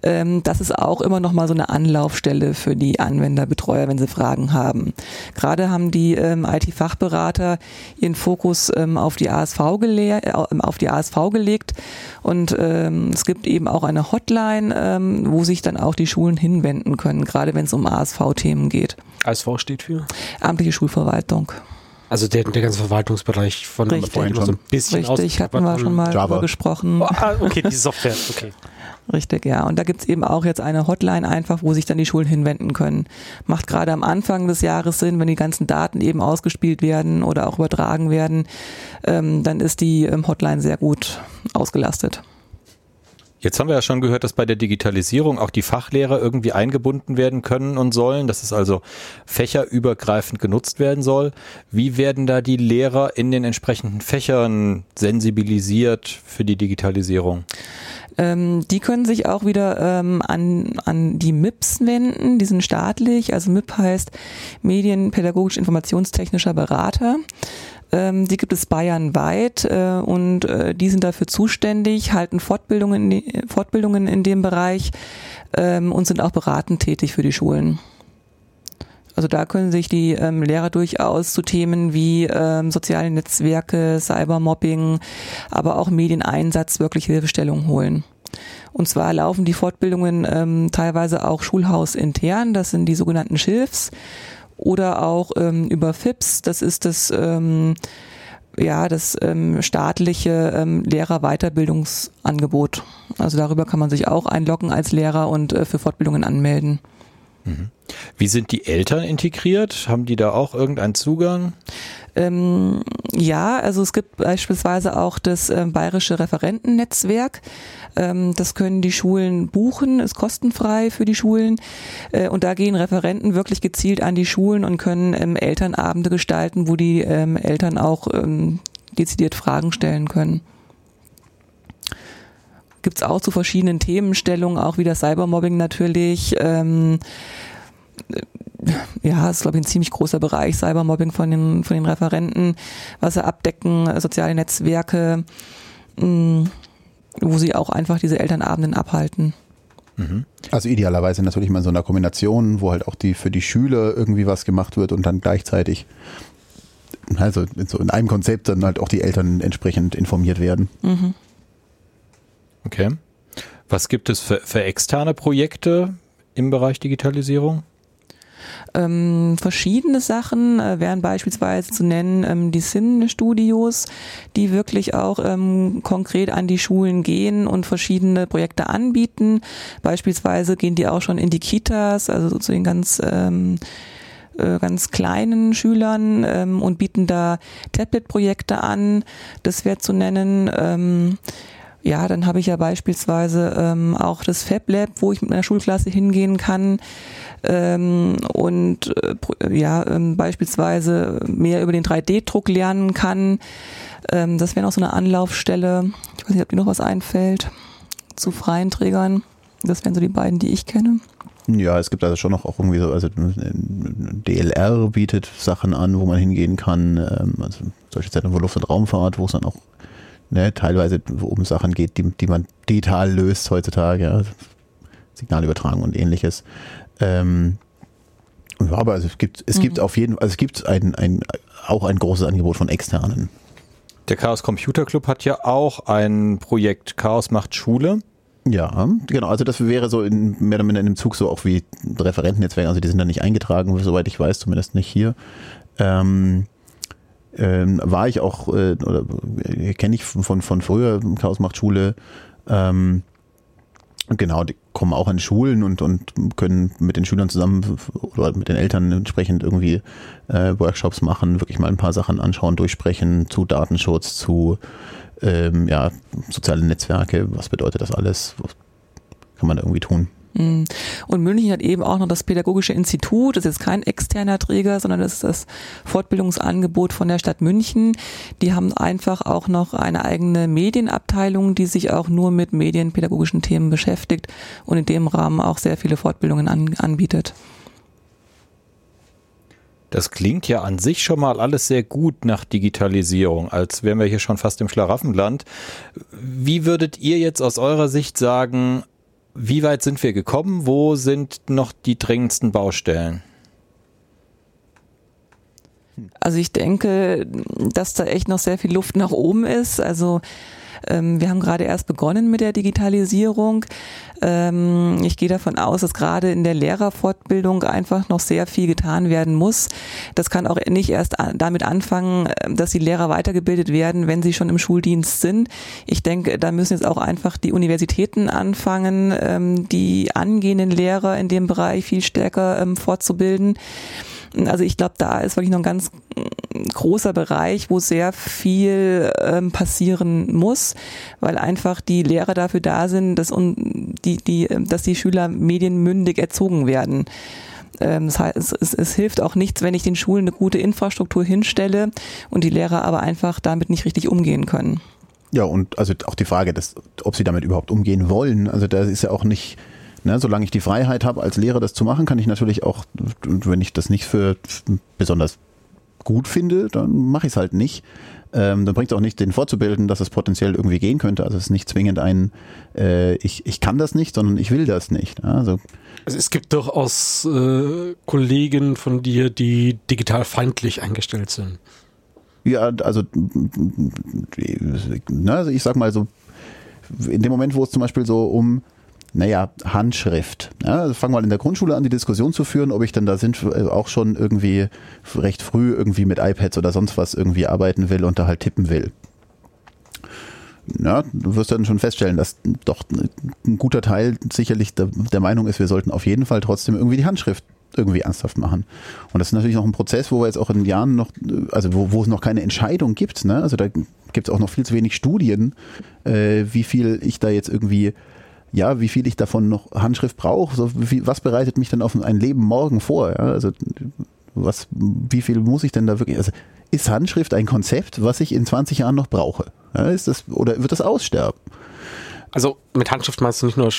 Ähm, das ist auch immer noch mal so eine Anlaufstelle für die Anwenderbetreuer, wenn sie Fragen haben. Gerade haben die ähm, IT-Fachberater ihren Fokus ähm, auf die ASV äh, auf die ASV gelegt und ähm, es gibt eben auch eine Hotline, ähm, wo sich dann auch die Schulen hinwenden können, gerade wenn es um ASV-Themen geht. ASV steht für? Amtliche Schulverwaltung. Also der, der ganze Verwaltungsbereich von Richtig. vorhin schon so ein bisschen Richtig, hatten wir schon mal Java. drüber gesprochen. Oh, ah, okay, die Software, okay. Richtig, ja. Und da gibt's eben auch jetzt eine Hotline einfach, wo sich dann die Schulen hinwenden können. Macht gerade am Anfang des Jahres Sinn, wenn die ganzen Daten eben ausgespielt werden oder auch übertragen werden, ähm, dann ist die ähm, Hotline sehr gut ausgelastet. Jetzt haben wir ja schon gehört, dass bei der Digitalisierung auch die Fachlehrer irgendwie eingebunden werden können und sollen, dass es also fächerübergreifend genutzt werden soll. Wie werden da die Lehrer in den entsprechenden Fächern sensibilisiert für die Digitalisierung? Ähm, die können sich auch wieder ähm, an, an die MIPS wenden, die sind staatlich, also MIP heißt Medienpädagogisch Informationstechnischer Berater. Ähm, die gibt es bayernweit äh, und äh, die sind dafür zuständig, halten Fortbildungen, Fortbildungen in dem Bereich ähm, und sind auch beratend tätig für die Schulen. Also da können sich die ähm, Lehrer durchaus zu Themen wie ähm, soziale Netzwerke, Cybermobbing, aber auch Medieneinsatz wirklich Hilfestellung holen. Und zwar laufen die Fortbildungen ähm, teilweise auch schulhausintern, das sind die sogenannten Schilfs oder auch ähm, über FIPS, das ist das ähm, ja das ähm, staatliche ähm, Lehrerweiterbildungsangebot. Also darüber kann man sich auch einloggen als Lehrer und äh, für Fortbildungen anmelden. Wie sind die Eltern integriert? Haben die da auch irgendeinen Zugang? Ähm, ja, also es gibt beispielsweise auch das äh, bayerische Referentennetzwerk. Ähm, das können die Schulen buchen, ist kostenfrei für die Schulen. Äh, und da gehen Referenten wirklich gezielt an die Schulen und können ähm, Elternabende gestalten, wo die ähm, Eltern auch ähm, dezidiert Fragen stellen können gibt's auch zu verschiedenen Themenstellungen, auch wieder Cybermobbing natürlich. Ähm, ja, ist glaube ich ein ziemlich großer Bereich Cybermobbing von den von den Referenten, was sie abdecken, soziale Netzwerke, mh, wo sie auch einfach diese Elternabenden abhalten. Also idealerweise natürlich mal so einer Kombination, wo halt auch die für die Schüler irgendwie was gemacht wird und dann gleichzeitig also in so in einem Konzept dann halt auch die Eltern entsprechend informiert werden. Mhm. Okay. Was gibt es für, für externe Projekte im Bereich Digitalisierung? Ähm, verschiedene Sachen äh, wären beispielsweise zu nennen ähm, die SIN-Studios, die wirklich auch ähm, konkret an die Schulen gehen und verschiedene Projekte anbieten. Beispielsweise gehen die auch schon in die Kitas, also zu den ganz ähm, äh, ganz kleinen Schülern ähm, und bieten da Tablet-Projekte an. Das wäre zu nennen. Ähm, Ja, dann habe ich ja beispielsweise ähm, auch das Fab Lab, wo ich mit meiner Schulklasse hingehen kann ähm, und äh, ja ähm, beispielsweise mehr über den 3D-Druck lernen kann. Ähm, das wäre noch so eine Anlaufstelle. Ich weiß nicht, ob dir noch was einfällt zu freien Trägern. Das wären so die beiden, die ich kenne. Ja, es gibt also schon noch auch irgendwie so, also DLR bietet Sachen an, wo man hingehen kann, ähm, also solche Zentren für Luft- und Raumfahrt, wo es dann auch ne, teilweise um Sachen geht, die, die man digital löst heutzutage, ja, Signalübertragung und ähnliches. Ähm, aber also es gibt, es mhm. gibt auf jeden Fall, also es gibt ein, ein, auch ein großes Angebot von externen. Der Chaos Computer Club hat ja auch ein Projekt Chaos macht Schule. Ja, genau. Also das wäre so in, mehr oder minder in dem Zug so auch wie Referentennetzwerke. Also die sind da nicht eingetragen, soweit ich weiß, zumindest nicht hier. Ähm, ähm, war ich auch, äh, oder äh, kenne ich von, von früher, Chaos macht Schule. Ähm, genau, die kommen auch an Schulen und, und können mit den Schülern zusammen oder mit den Eltern entsprechend irgendwie äh, Workshops machen, wirklich mal ein paar Sachen anschauen, durchsprechen zu Datenschutz, zu ähm, ja, soziale Netzwerke, was bedeutet das alles? Was kann man da irgendwie tun? Mhm. Und München hat eben auch noch das Pädagogische Institut. Das ist jetzt kein externer Träger, sondern das ist das Fortbildungsangebot von der Stadt München. Die haben einfach auch noch eine eigene Medienabteilung, die sich auch nur mit medienpädagogischen Themen beschäftigt und in dem Rahmen auch sehr viele Fortbildungen an, anbietet. Das klingt ja an sich schon mal alles sehr gut nach Digitalisierung, als wären wir hier schon fast im Schlaraffenland. Wie würdet ihr jetzt aus eurer Sicht sagen, wie weit sind wir gekommen? Wo sind noch die dringendsten Baustellen? Also ich denke, dass da echt noch sehr viel Luft nach oben ist. Also wir haben gerade erst begonnen mit der Digitalisierung. Ähm, ich gehe davon aus, dass gerade in der Lehrerfortbildung einfach noch sehr viel getan werden muss. Das kann auch nicht erst damit anfangen, ähm, dass die Lehrer weitergebildet werden, wenn sie schon im Schuldienst sind. Ich denke, da müssen jetzt auch einfach die Universitäten anfangen, die angehenden Lehrer in dem Bereich viel stärker fortzubilden. Also ich glaube, da ist wirklich noch ein ganz großer Bereich, wo sehr viel ähm, passieren muss, weil einfach die Lehrer dafür da sind, dass, die, die, dass die Schüler medienmündig erzogen werden. Ähm, das heißt, es, es, es hilft auch nichts, wenn ich den Schulen eine gute Infrastruktur hinstelle und die Lehrer aber einfach damit nicht richtig umgehen können. Ja, und also auch die Frage, dass, ob sie damit überhaupt umgehen wollen. Also da ist ja auch nicht, Ne, solange ich die Freiheit habe, als Lehrer das zu machen, kann ich natürlich auch, wenn ich das nicht für besonders gut finde, dann mache ich es halt nicht. Ähm, dann bringt es auch nicht, den vorzubilden, dass es potenziell irgendwie gehen könnte. Also es ist nicht zwingend ein, äh, ich, ich kann das nicht, sondern ich will das nicht. Also, also es gibt durchaus äh, Kollegen von dir, die digital feindlich eingestellt sind. Ja, also, na, also ich sag mal so, in dem Moment, wo es zum Beispiel so um naja, Handschrift. Ja, also fangen wir mal in der Grundschule an, die Diskussion zu führen, ob ich dann da sind äh, auch schon irgendwie recht früh irgendwie mit iPads oder sonst was irgendwie arbeiten will und da halt tippen will. Ja, du wirst dann schon feststellen, dass doch ein guter Teil sicherlich der, der Meinung ist, wir sollten auf jeden Fall trotzdem irgendwie die Handschrift irgendwie ernsthaft machen. Und das ist natürlich noch ein Prozess, wo wir jetzt auch in Jahren noch, also wo, wo es noch keine Entscheidung gibt. Ne? Also da gibt es auch noch viel zu wenig Studien, äh, wie viel ich da jetzt irgendwie ja, wie viel ich davon noch Handschrift brauche, so was bereitet mich denn auf ein Leben morgen vor? Ja? Also was, wie viel muss ich denn da wirklich? Also ist Handschrift ein Konzept, was ich in 20 Jahren noch brauche? Ja, ist das oder wird das aussterben? Also mit Handschrift meinst du nicht nur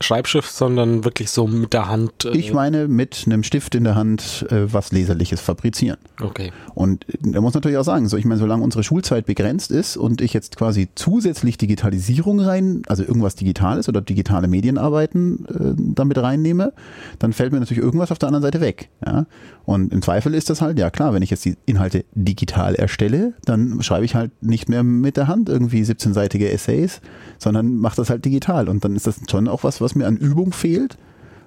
Schreibschrift, sondern wirklich so mit der Hand? Äh ich meine mit einem Stift in der Hand äh, was Leserliches fabrizieren. Okay. Und er muss natürlich auch sagen, so ich meine, solange unsere Schulzeit begrenzt ist und ich jetzt quasi zusätzlich Digitalisierung rein, also irgendwas Digitales oder digitale Medienarbeiten äh, damit reinnehme, dann fällt mir natürlich irgendwas auf der anderen Seite weg. Ja? Und im Zweifel ist das halt, ja klar, wenn ich jetzt die Inhalte digital erstelle, dann schreibe ich halt nicht mehr mit der Hand irgendwie 17-seitige Essays, sondern mache das halt digital. Und dann ist das schon auch was, was mir an Übung fehlt,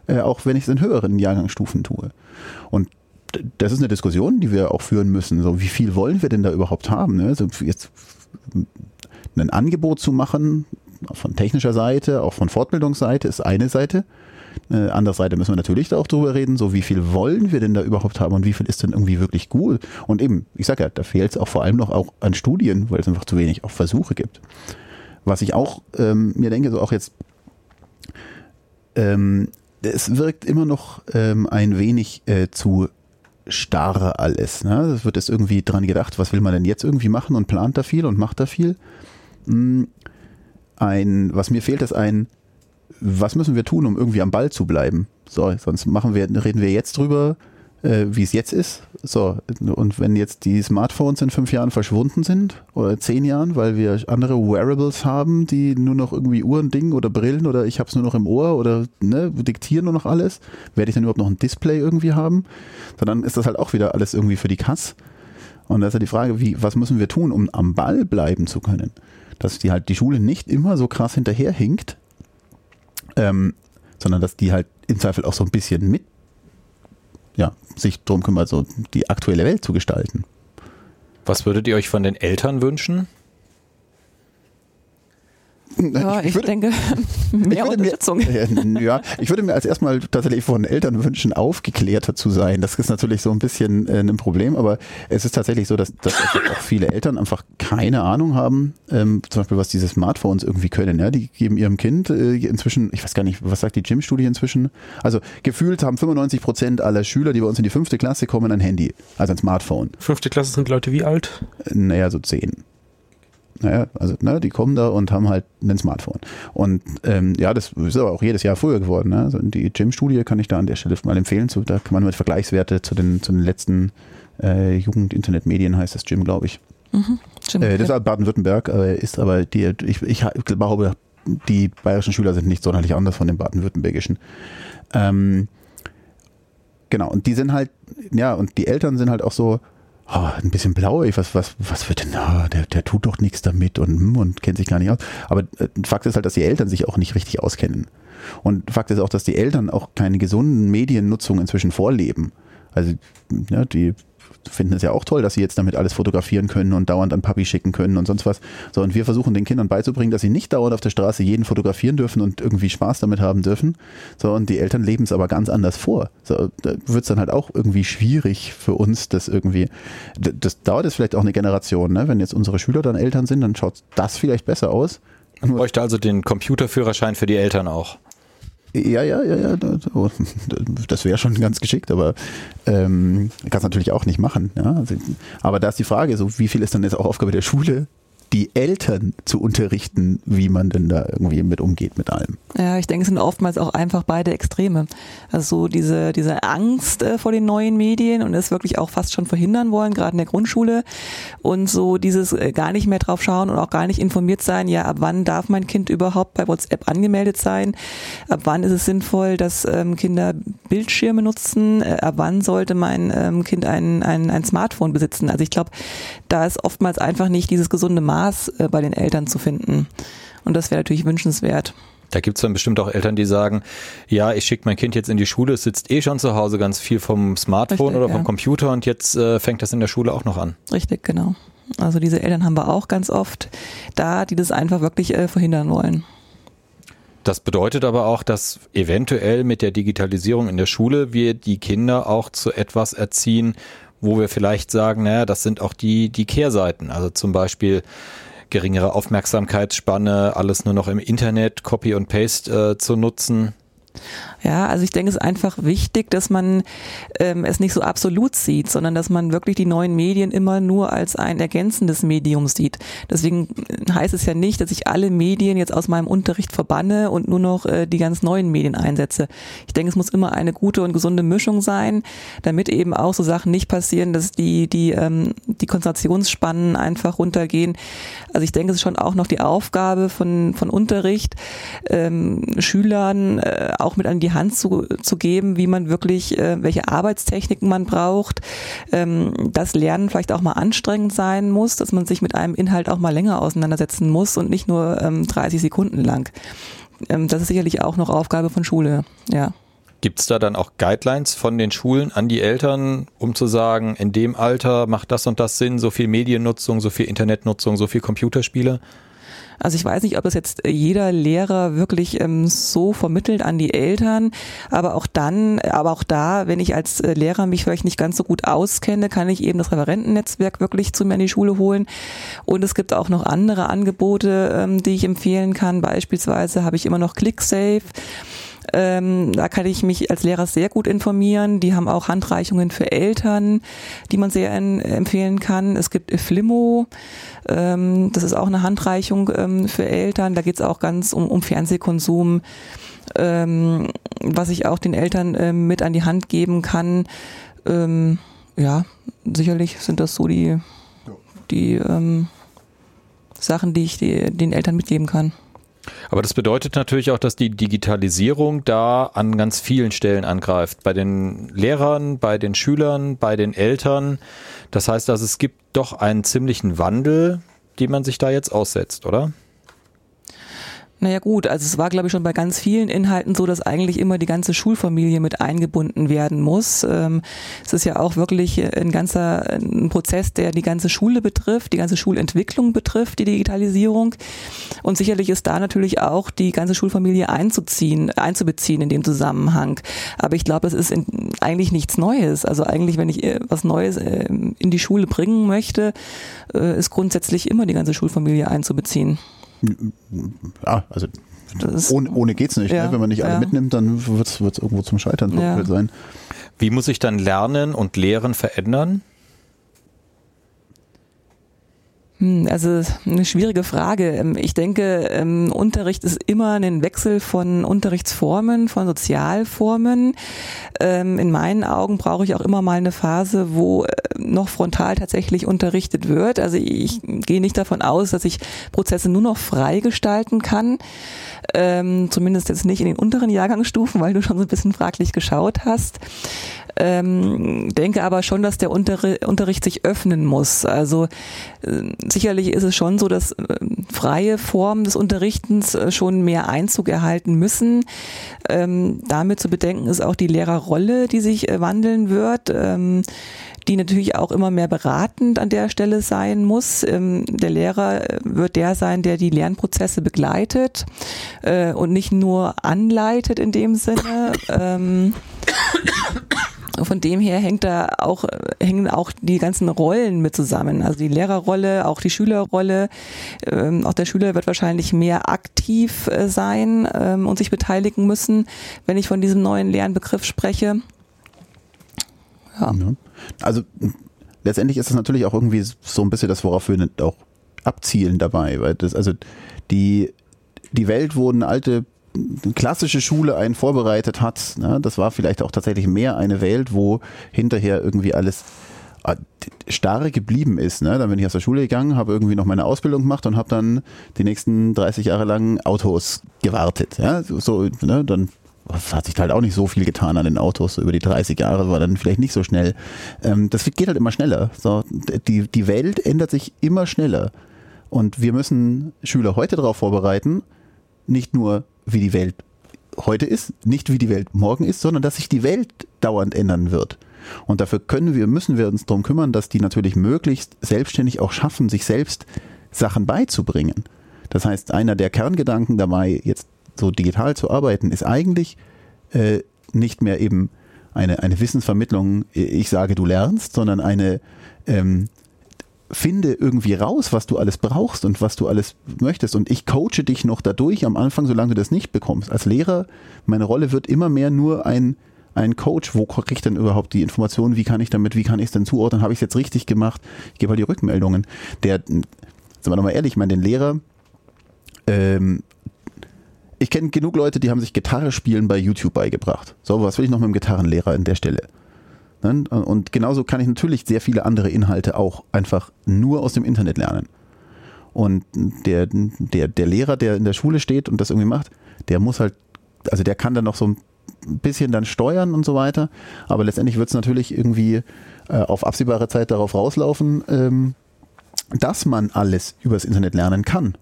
äh, auch wenn ich es in höheren Jahrgangsstufen tue. Und das ist eine Diskussion, die wir auch führen müssen. So, wie viel wollen wir denn da überhaupt haben? Ne? Also jetzt ein Angebot zu machen, von technischer Seite, auch von Fortbildungsseite, ist eine Seite. Äh, Seite müssen wir natürlich da auch drüber reden, so wie viel wollen wir denn da überhaupt haben und wie viel ist denn irgendwie wirklich gut. Und eben, ich sage ja, da fehlt es auch vor allem noch auch an Studien, weil es einfach zu wenig auch Versuche gibt. Was ich auch ähm, mir denke, so auch jetzt, ähm, es wirkt immer noch ähm, ein wenig äh, zu starr alles. Ne? Es wird jetzt irgendwie dran gedacht, was will man denn jetzt irgendwie machen und plant da viel und macht da viel. Hm, ein, was mir fehlt, ist ein, was müssen wir tun, um irgendwie am Ball zu bleiben? So, sonst machen wir, reden wir jetzt drüber, äh, wie es jetzt ist. So, und wenn jetzt die Smartphones in fünf Jahren verschwunden sind oder zehn Jahren, weil wir andere Wearables haben, die nur noch irgendwie Uhren, Ding oder Brillen oder ich habe es nur noch im Ohr oder ne, diktieren nur noch alles, werde ich dann überhaupt noch ein Display irgendwie haben? Dann ist das halt auch wieder alles irgendwie für die Kass. Und da ist ja die Frage, wie, was müssen wir tun, um am Ball bleiben zu können? Dass die halt die Schule nicht immer so krass hinterherhinkt, ähm, sondern dass die halt im Zweifel auch so ein bisschen mit, ja, sich drum kümmert, so die aktuelle Welt zu gestalten. Was würdet ihr euch von den Eltern wünschen? Ja, ich, ich würde, denke, mehr ich Unterstützung. Mir, ja, ich würde mir als erstmal tatsächlich von Eltern wünschen, aufgeklärter zu sein. Das ist natürlich so ein bisschen äh, ein Problem, aber es ist tatsächlich so, dass, dass auch viele Eltern einfach keine Ahnung haben, ähm, zum Beispiel was diese Smartphones irgendwie können. Ja, die geben ihrem Kind äh, inzwischen, ich weiß gar nicht, was sagt die Gym-Studie inzwischen? Also gefühlt haben 95 Prozent aller Schüler, die bei uns in die fünfte Klasse kommen, ein Handy, also ein Smartphone. Fünfte Klasse sind Leute wie alt? Naja, so zehn. Naja, also ne, die kommen da und haben halt ein Smartphone. Und ähm, ja, das ist aber auch jedes Jahr früher geworden. Ne? Also die Gym-Studie kann ich da an der Stelle mal empfehlen. Zu, da kann man mit Vergleichswerte zu den, zu den letzten äh, Jugend-Internet-Medien heißt das Gym, glaube ich. Mhm, äh, das ist Baden-Württemberg, äh, ist aber die, ich, ich glaube, die bayerischen Schüler sind nicht sonderlich anders von den baden-württembergischen. Ähm, genau, und die sind halt, ja, und die Eltern sind halt auch so, oh, ein bisschen blauig, was, was, was wird denn, oh, der, der tut doch nichts damit und, hm, und kennt sich gar nicht aus. Aber äh, Fakt ist halt, dass die Eltern sich auch nicht richtig auskennen. Und Fakt ist auch, dass die Eltern auch keine gesunden Mediennutzung inzwischen vorleben. Also, ja, die finden es ja auch toll, dass sie jetzt damit alles fotografieren können und dauernd an Papi schicken können und sonst was. So, und wir versuchen den Kindern beizubringen, dass sie nicht dauernd auf der Straße jeden fotografieren dürfen und irgendwie Spaß damit haben dürfen. So, und die Eltern leben es aber ganz anders vor. So, da wird es dann halt auch irgendwie schwierig für uns, das irgendwie, das dauert jetzt vielleicht auch eine Generation, ne? Wenn jetzt unsere Schüler dann Eltern sind, dann schaut das vielleicht besser aus. Man bräuchte also den Computerführerschein für die Eltern auch. Ja, ja, ja, ja. Das wäre schon ganz geschickt, aber ähm, kann es natürlich auch nicht machen. Ja? Also, aber da ist die Frage, so wie viel ist dann jetzt auch Aufgabe der Schule, die Eltern zu unterrichten, wie man denn da irgendwie mit umgeht mit allem. Ja, ich denke, es sind oftmals auch einfach beide Extreme. Also so diese, diese Angst äh, vor den neuen Medien und es wirklich auch fast schon verhindern wollen, gerade in der Grundschule. Und so dieses äh, gar nicht mehr drauf schauen und auch gar nicht informiert sein, ja, ab wann darf mein Kind überhaupt bei WhatsApp angemeldet sein? Ab wann ist es sinnvoll, dass ähm, Kinder Bildschirme nutzen? Äh, ab wann sollte mein ähm, Kind ein, ein, ein Smartphone besitzen? Also ich glaube, da ist oftmals einfach nicht dieses gesunde Maß Maß äh, bei den Eltern zu finden. Und das wäre natürlich wünschenswert. Da gibt es dann bestimmt auch Eltern, die sagen, ja, ich schicke mein Kind jetzt in die Schule, es sitzt eh schon zu Hause ganz viel vom Smartphone Richtig, oder vom ja. Computer und jetzt äh, fängt das in der Schule auch noch an. Richtig, genau. Also diese Eltern haben wir auch ganz oft da, die das einfach wirklich äh, verhindern wollen. Das bedeutet aber auch, dass eventuell mit der Digitalisierung in der Schule wir die Kinder auch zu etwas erziehen, wo wir vielleicht sagen, naja, das sind auch die, die Kehrseiten. Also zum Beispiel geringere Aufmerksamkeitsspanne, alles nur noch im Internet, Copy und Paste äh, zu nutzen. Ja, also ich denke, es ist einfach wichtig, dass man ähm, es nicht so absolut sieht, sondern dass man wirklich die neuen Medien immer nur als ein ergänzendes Medium sieht. Deswegen heißt es ja nicht, dass ich alle Medien jetzt aus meinem Unterricht verbanne und nur noch äh, die ganz neuen Medien einsetze. Ich denke, es muss immer eine gute und gesunde Mischung sein, damit eben auch so Sachen nicht passieren, dass die, die, ähm, die Konzentrationsspannen einfach runtergehen. Also ich denke, es ist schon auch noch die Aufgabe von, von Unterricht, ähm, Schülern äh, auch mit an die Hand zu, zu geben, wie man wirklich, äh, welche Arbeitstechniken man braucht, ähm, dass Lernen vielleicht auch mal anstrengend sein muss, dass man sich mit einem Inhalt auch mal länger auseinandersetzen muss und nicht nur ähm, 30 Sekunden lang. Ähm, das ist sicherlich auch noch Aufgabe von Schule, ja. Gibt es da dann auch Guidelines von den Schulen an die Eltern, um zu sagen, in dem Alter macht das und das Sinn, so viel Mediennutzung, so viel Internetnutzung, so viel Computerspiele? Also ich weiß nicht, ob das jetzt jeder Lehrer wirklich ähm, so vermittelt an die Eltern, aber auch dann, aber auch da, wenn ich als äh, Lehrer mich vielleicht nicht ganz so gut auskenne, kann ich eben das Referentennetzwerk wirklich zu mir in die Schule holen. Und es gibt auch noch andere Angebote, ähm, die ich empfehlen kann. Beispielsweise habe ich immer noch ClickSafe. Ähm, da kann ich mich als Lehrer sehr gut informieren. Die haben auch Handreichungen für Eltern, die man sehr empfehlen kann. Es gibt Flimo, ähm, das ist auch eine Handreichung ähm, für Eltern. Da geht es auch ganz um, um Fernsehkonsum, ähm, was ich auch den Eltern ähm, mit an die Hand geben kann. Ähm, ja, sicherlich sind das so die, die Sachen, die ich die, den Eltern mitgeben kann. Aber das bedeutet natürlich auch, dass die Digitalisierung da an ganz vielen Stellen angreift. Bei den Lehrern, bei den Schülern, bei den Eltern. Das heißt also, es gibt doch einen ziemlichen Wandel, den man sich da jetzt aussetzt, oder? Naja gut, also es war glaube ich schon bei ganz vielen Inhalten so, dass eigentlich immer die ganze Schulfamilie mit eingebunden werden muss. Ähm, es ist ja auch wirklich ein ganzer ein Prozess, der die ganze Schule betrifft, die ganze Schulentwicklung betrifft, die Digitalisierung. Und sicherlich ist da natürlich auch die ganze Schulfamilie einzuziehen, einzubeziehen in dem Zusammenhang. Aber ich glaube, das ist in, eigentlich nichts Neues. Also eigentlich, wenn ich äh, was Neues äh, in die Schule bringen möchte, äh, ist grundsätzlich immer die ganze Schulfamilie einzubeziehen. Ja, also ohne, ohne geht's nicht. Ne? Ja, ne? Wenn man nicht alle ja. mitnimmt, dann wird es irgendwo zum Scheitern ja. sein. Wie muss ich dann Lernen und Lehren verändern? Also eine schwierige Frage. Ähm, ich denke, ähm, Unterricht ist immer ein Wechsel von Unterrichtsformen, von Sozialformen. Ähm, in meinen Augen brauche ich auch immer mal eine Phase, wo äh, noch frontal tatsächlich unterrichtet wird. Also ich gehe nicht davon aus, dass ich Prozesse nur noch frei gestalten kann. Zumindest jetzt nicht in den unteren Jahrgangsstufen, weil du schon so ein bisschen fraglich geschaut hast denke aber schon, dass der Unterricht sich öffnen muss. Also sicherlich ist es schon so, dass äh, freie Formen des Unterrichtens äh, schon mehr Einzug erhalten müssen. Ähm, damit zu bedenken ist auch die Lehrerrolle, die sich äh, wandeln wird. Ähm, die natürlich auch immer mehr beratend an der Stelle sein muss. Ähm, der Lehrer äh, wird der sein, der die Lernprozesse begleitet äh, und nicht nur anleitet in dem Sinne. Ähm, von dem her hängt da auch, hängen auch die ganzen Rollen mit zusammen. Also die Lehrerrolle, auch die Schülerrolle. Ähm, auch der Schüler wird wahrscheinlich mehr aktiv äh, sein ähm, und sich beteiligen müssen, wenn ich von diesem neuen Lernbegriff spreche. Ja. ja. Also letztendlich ist es natürlich auch irgendwie so ein bisschen das, worauf wir auch abzielen dabei, weil das, also die, die Welt, wo eine alte klassische Schule einen vorbereitet hat. Ne? Das war vielleicht auch tatsächlich mehr eine Welt, wo hinterher irgendwie alles äh, starr geblieben ist. Ne? Dann bin ich aus der Schule gegangen, habe irgendwie noch meine Ausbildung gemacht und habe dann die nächsten 30 Jahre lang Autos gewartet. Ja? So, ne? Dann hat sich halt auch nicht so viel getan an den Autos über die 30 Jahre, war dann vielleicht nicht so schnell. Ähm, das geht halt immer schneller. So, die, die Welt ändert sich immer schneller. Und wir müssen Schüler heute darauf vorbereiten, nicht nur wie die Welt heute ist, nicht wie die Welt morgen ist, sondern dass sich die Welt dauernd ändern wird. Und dafür können wir, müssen wir uns darum kümmern, dass die natürlich möglichst selbstständig auch schaffen, sich selbst Sachen beizubringen. Das heißt, einer der Kerngedanken dabei, jetzt so digital zu arbeiten, ist eigentlich äh, nicht mehr eben eine, eine Wissensvermittlung, ich sage, du lernst, sondern eine ähm, finde irgendwie raus, was du alles brauchst und was du alles möchtest. Und ich coache dich noch dadurch am Anfang, solange du das nicht bekommst. Als Lehrer, meine Rolle wird immer mehr nur ein, ein Coach. Wo kriege ich denn überhaupt die Informationen? Wie kann ich damit, wie kann ich es denn zuordnen? Habe ich es jetzt richtig gemacht? Ich gebe halt die Rückmeldungen. Der, sind wir nochmal ehrlich, ich meine, den Lehrer, ähm, ich kenne genug Leute, die haben sich Gitarre spielen bei YouTube beigebracht. So, was will ich noch mit dem Gitarrenlehrer an der Stelle? Ne? Und genauso kann ich natürlich sehr viele andere Inhalte auch einfach nur aus dem Internet lernen. Und der, der, der Lehrer, der in der Schule steht und das irgendwie macht, der muss halt, also der kann dann noch so ein bisschen dann steuern und so weiter. Aber letztendlich wird es natürlich irgendwie äh, auf absehbare Zeit darauf rauslaufen, ähm, dass man alles übers Internet lernen kann.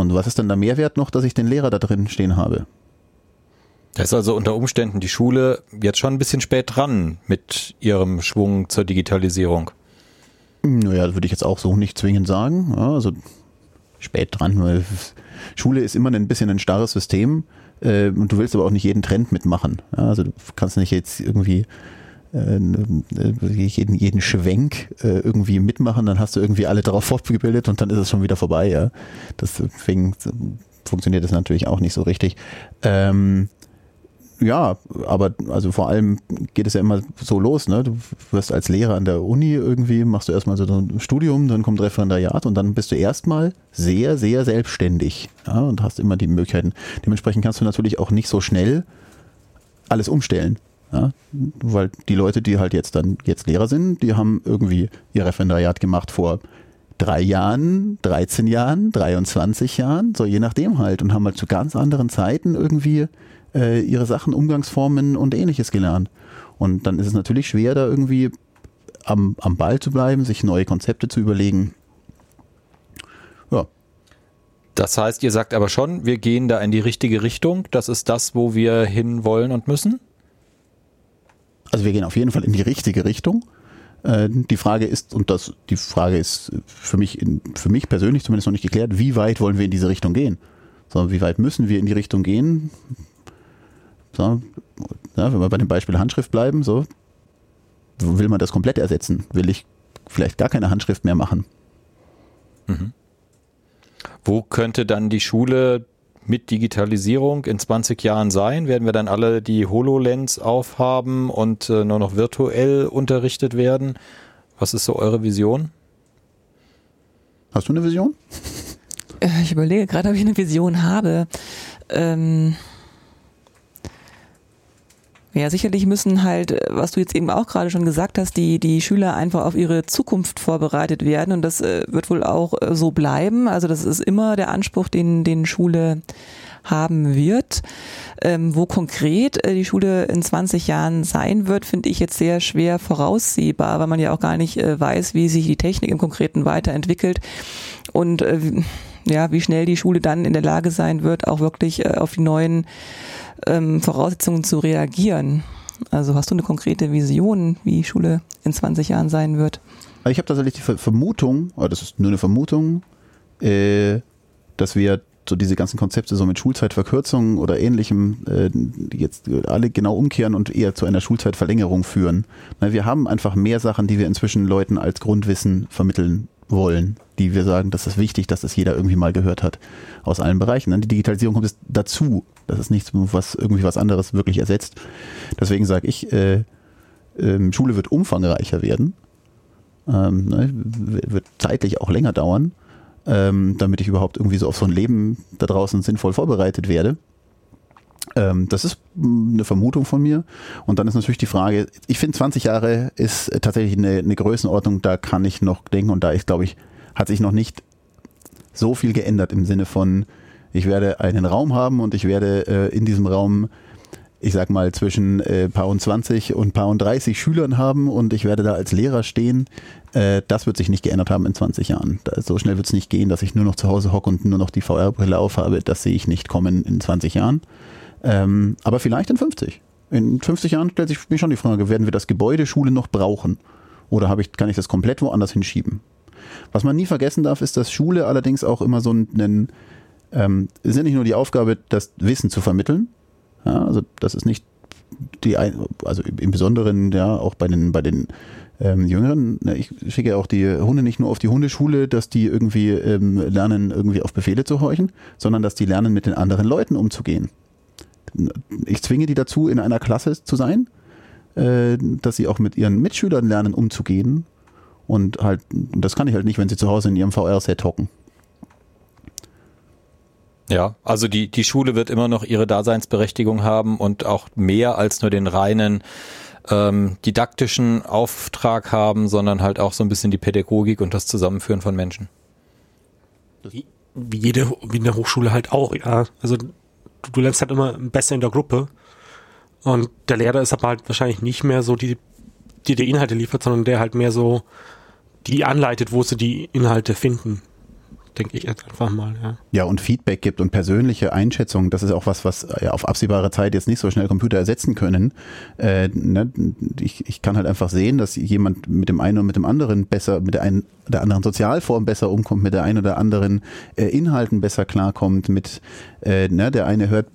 Und was ist dann der Mehrwert noch, dass ich den Lehrer da drin stehen habe? Da ist also unter Umständen die Schule jetzt schon ein bisschen spät dran mit ihrem Schwung zur Digitalisierung. Naja, das würde ich jetzt auch so nicht zwingend sagen. Ja, also spät dran. Weil Schule ist immer ein bisschen ein starres System äh, und du willst aber auch nicht jeden Trend mitmachen. Ja, also du kannst nicht jetzt irgendwie jeden, jeden Schwenk äh, irgendwie mitmachen, dann hast du irgendwie alle darauf fortgebildet und dann ist es schon wieder vorbei. Ja, deswegen funktioniert das natürlich auch nicht so richtig. Ähm, ja, aber also vor allem geht es ja immer so los, ne? Du wirst als Lehrer an der Uni irgendwie, machst du erstmal so ein Studium, dann kommt Referendariat und dann bist du erstmal sehr, sehr selbstständig. Ja, und hast immer die Möglichkeiten. Dementsprechend kannst du natürlich auch nicht so schnell alles umstellen. Ja, weil die Leute, die halt jetzt dann jetzt Lehrer sind, die haben irgendwie ihr Referendariat gemacht vor drei Jahren, 13 Jahren, 23 Jahren, so je nachdem halt und haben halt zu ganz anderen Zeiten irgendwie äh, ihre Sachen, Umgangsformen und ähnliches gelernt. Und dann ist es natürlich schwer, da irgendwie am, am Ball zu bleiben, sich neue Konzepte zu überlegen. Ja. Das heißt, ihr sagt aber schon, wir gehen da in die richtige Richtung. Das ist das, wo wir hin wollen und müssen? Also wir gehen auf jeden Fall in die richtige Richtung. Äh, die Frage ist, und das, die Frage ist für mich, in, für mich persönlich zumindest noch nicht geklärt, wie weit wollen wir in diese Richtung gehen? Sondern wie weit müssen wir in die Richtung gehen? So, ja, wenn wir bei dem Beispiel Handschrift bleiben, so, will man das komplett ersetzen? Will ich vielleicht gar keine Handschrift mehr machen? Mhm. Wo könnte dann die Schule mit Digitalisierung in 20 Jahren sein? Werden wir dann alle die HoloLens aufhaben und äh, nur noch virtuell unterrichtet werden? Was ist so eure Vision? Hast du eine Vision? Äh, ich überlege gerade, ob ich eine Vision habe. Ähm ja, sicherlich müssen halt, äh, was du jetzt eben auch gerade schon gesagt hast, die, die Schüler einfach auf ihre Zukunft vorbereitet werden und das äh, wird wohl auch äh, so bleiben. Also das ist immer der Anspruch, den, den Schule haben wird. Ähm, wo konkret die Schule in 20 Jahren sein wird, finde ich jetzt sehr schwer voraussehbar, weil man ja auch gar nicht weiß, wie sich die Technik im Konkreten weiterentwickelt und ja, wie schnell die Schule dann in der Lage sein wird, auch wirklich auf die neuen ähm, Voraussetzungen zu reagieren. Also hast du eine konkrete Vision, wie Schule in 20 Jahren sein wird? Ich habe tatsächlich die Vermutung, oder das ist nur eine Vermutung, äh, dass wir so diese ganzen Konzepte so mit Schulzeitverkürzung oder ähnlichem äh, jetzt alle genau umkehren und eher zu einer Schulzeitverlängerung führen. wir haben einfach mehr Sachen, die wir inzwischen Leuten als Grundwissen vermitteln wollen, die wir sagen, das ist wichtig, dass das jeder irgendwie mal gehört hat aus allen Bereichen. Die Digitalisierung kommt jetzt dazu. Das ist nichts, was irgendwie was anderes wirklich ersetzt. Deswegen sage ich, äh, äh, Schule wird umfangreicher werden, ähm, ne, wird zeitlich auch länger dauern, ähm, damit ich überhaupt irgendwie so auf so ein Leben da draußen sinnvoll vorbereitet werde. Ähm, das ist eine Vermutung von mir. Und dann ist natürlich die Frage, ich finde 20 Jahre ist tatsächlich eine, eine Größenordnung, da kann ich noch denken und da ist, glaube ich, hat sich noch nicht so viel geändert im Sinne von, ich werde einen Raum haben und ich werde äh, in diesem Raum, ich sag mal, zwischen äh, paar und 20 und paar und 30 Schülern haben und ich werde da als Lehrer stehen. Äh, das wird sich nicht geändert haben in 20 Jahren. Da, so schnell wird es nicht gehen, dass ich nur noch zu Hause hocke und nur noch die VR-Brille aufhabe. Das sehe ich nicht kommen in 20 Jahren. Ähm, aber vielleicht in 50. In 50 Jahren stellt sich mir schon die Frage, werden wir das Gebäude Schule noch brauchen? Oder ich, kann ich das komplett woanders hinschieben? Was man nie vergessen darf, ist, dass Schule allerdings auch immer so einen, ähm, ist ja nicht nur die Aufgabe, das Wissen zu vermitteln. Ja, also das ist nicht die, also im Besonderen ja auch bei den, bei den ähm, Jüngeren, ich schicke auch die Hunde nicht nur auf die Hundeschule, dass die irgendwie ähm, lernen, irgendwie auf Befehle zu horchen, sondern dass die lernen, mit den anderen Leuten umzugehen ich zwinge die dazu, in einer Klasse zu sein, äh, dass sie auch mit ihren Mitschülern lernen, umzugehen. Und halt, das kann ich halt nicht, wenn sie zu Hause in ihrem VR-Set hocken. Ja, also die, die Schule wird immer noch ihre Daseinsberechtigung haben und auch mehr als nur den reinen ähm, didaktischen Auftrag haben, sondern halt auch so ein bisschen die Pädagogik und das Zusammenführen von Menschen. Wie, wie jede, wie in der Hochschule halt auch, ja. Also du lernst halt immer besser in der Gruppe. Und der Lehrer ist aber halt wahrscheinlich nicht mehr so die, die die Inhalte liefert, sondern der halt mehr so die anleitet, wo sie die Inhalte finden. Denke ich jetzt einfach mal, ja. Ja, und Feedback gibt und persönliche Einschätzungen, das ist auch was, was ja, auf absehbare Zeit jetzt nicht so schnell Computer ersetzen können. Äh, ne, ich, ich kann halt einfach sehen, dass jemand mit dem einen und mit dem anderen besser, mit der einen der anderen Sozialform besser umkommt, mit der einen oder anderen äh, Inhalten besser klarkommt, mit äh, ne, der eine hört,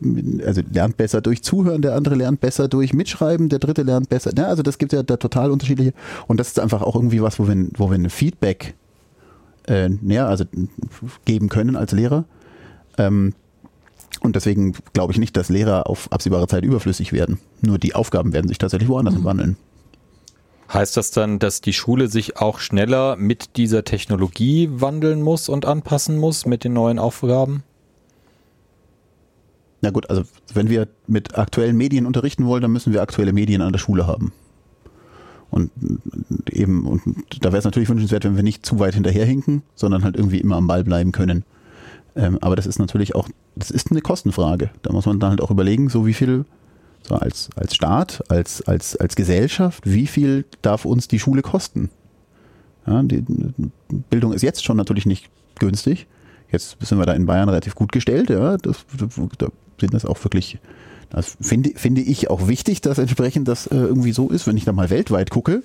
also lernt besser durch Zuhören, der andere lernt besser durch Mitschreiben, der dritte lernt besser. Ne, also das gibt ja da total unterschiedliche und das ist einfach auch irgendwie was, wo wir, wo wir ein Feedback äh, ja, also geben können als Lehrer. Ähm, und deswegen glaube ich nicht, dass Lehrer auf absehbare Zeit überflüssig werden. Nur die Aufgaben werden sich tatsächlich woanders mhm. wandeln. Heißt das dann, dass die Schule sich auch schneller mit dieser Technologie wandeln muss und anpassen muss mit den neuen Aufgaben? Na gut, also wenn wir mit aktuellen Medien unterrichten wollen, dann müssen wir aktuelle Medien an der Schule haben. Und eben, und da wäre es natürlich wünschenswert, wenn wir nicht zu weit hinterherhinken, sondern halt irgendwie immer am Ball bleiben können. Ähm, aber das ist natürlich auch, das ist eine Kostenfrage. Da muss man dann halt auch überlegen, so wie viel, so als, als Staat, als, als, als Gesellschaft, wie viel darf uns die Schule kosten? Ja, die Bildung ist jetzt schon natürlich nicht günstig. Jetzt sind wir da in Bayern relativ gut gestellt, ja. Das, da sind das auch wirklich das finde, finde ich auch wichtig, dass entsprechend das äh, irgendwie so ist. Wenn ich da mal weltweit gucke,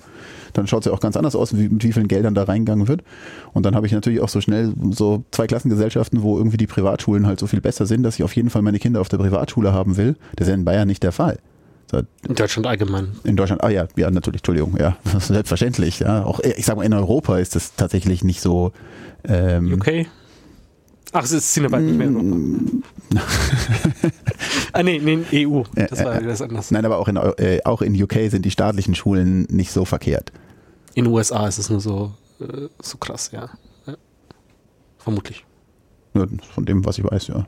dann schaut es ja auch ganz anders aus, wie, mit wie vielen Geldern da reingegangen wird. Und dann habe ich natürlich auch so schnell so zwei Klassengesellschaften, wo irgendwie die Privatschulen halt so viel besser sind, dass ich auf jeden Fall meine Kinder auf der Privatschule haben will. Das ist ja in Bayern nicht der Fall. In Deutschland allgemein. In Deutschland, ah ja, ja, natürlich, Entschuldigung, ja, selbstverständlich, ja. Auch, ich sag mal, in Europa ist das tatsächlich nicht so. Ähm, UK? Ach, es ist Cinebike nicht mehr in Europa. ah, nee, nee, EU. Das war äh, das anders. Nein, aber auch in, äh, auch in UK sind die staatlichen Schulen nicht so verkehrt. In den USA ist es nur so, äh, so krass, ja. ja. Vermutlich. Ja, von dem, was ich weiß, ja.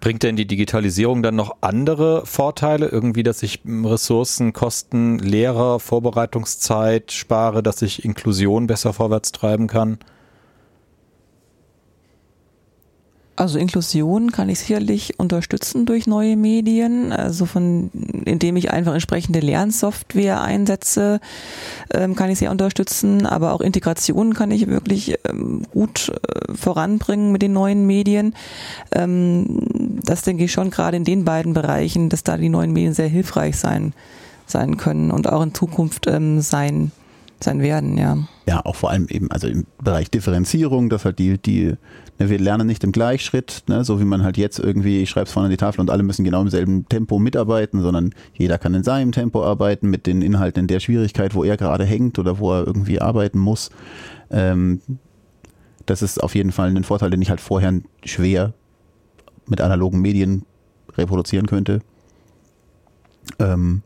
Bringt denn die Digitalisierung dann noch andere Vorteile? Irgendwie, dass ich Ressourcen, Kosten, Lehrer, Vorbereitungszeit spare, dass ich Inklusion besser vorwärts treiben kann? Also Inklusion kann ich sicherlich unterstützen durch neue Medien, also von indem ich einfach entsprechende Lernsoftware einsetze, ähm, kann ich sie unterstützen, aber auch Integration kann ich wirklich ähm, gut äh, voranbringen mit den neuen Medien. Ähm, das denke ich schon gerade in den beiden Bereichen, dass da die neuen Medien sehr hilfreich sein sein können und auch in Zukunft sein sein werden, ja. Ja, auch vor allem eben, also im Bereich Differenzierung, dass halt die, die, ne, wir lernen nicht im Gleichschritt, ne, so wie man halt jetzt irgendwie, ich schreibe es vorne an die Tafel und alle müssen genau im selben Tempo mitarbeiten, sondern jeder kann in seinem Tempo arbeiten, mit den Inhalten in der Schwierigkeit, wo er gerade hängt oder wo er irgendwie arbeiten muss. Ähm, das ist auf jeden Fall ein Vorteil, den ich halt vorher schwer mit analogen Medien reproduzieren könnte. Ähm,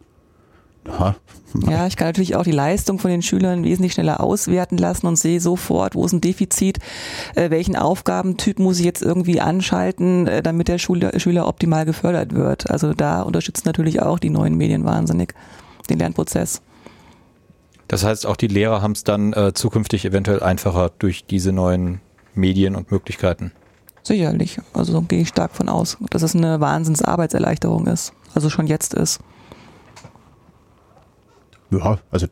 ja, ich kann natürlich auch die Leistung von den Schülern wesentlich schneller auswerten lassen und sehe sofort, wo ist ein Defizit, äh, welchen Aufgabentyp muss ich jetzt irgendwie anschalten, äh, damit der Schüler, Schüler optimal gefördert wird. Also da unterstützen natürlich auch die neuen Medien wahnsinnig den Lernprozess. Das heißt, auch die Lehrer haben es dann äh, zukünftig eventuell einfacher durch diese neuen Medien und Möglichkeiten. Sicherlich. Also so gehe ich stark von aus, dass es eine Wahnsinnsarbeitserleichterung ist. Also schon jetzt ist. Ja, also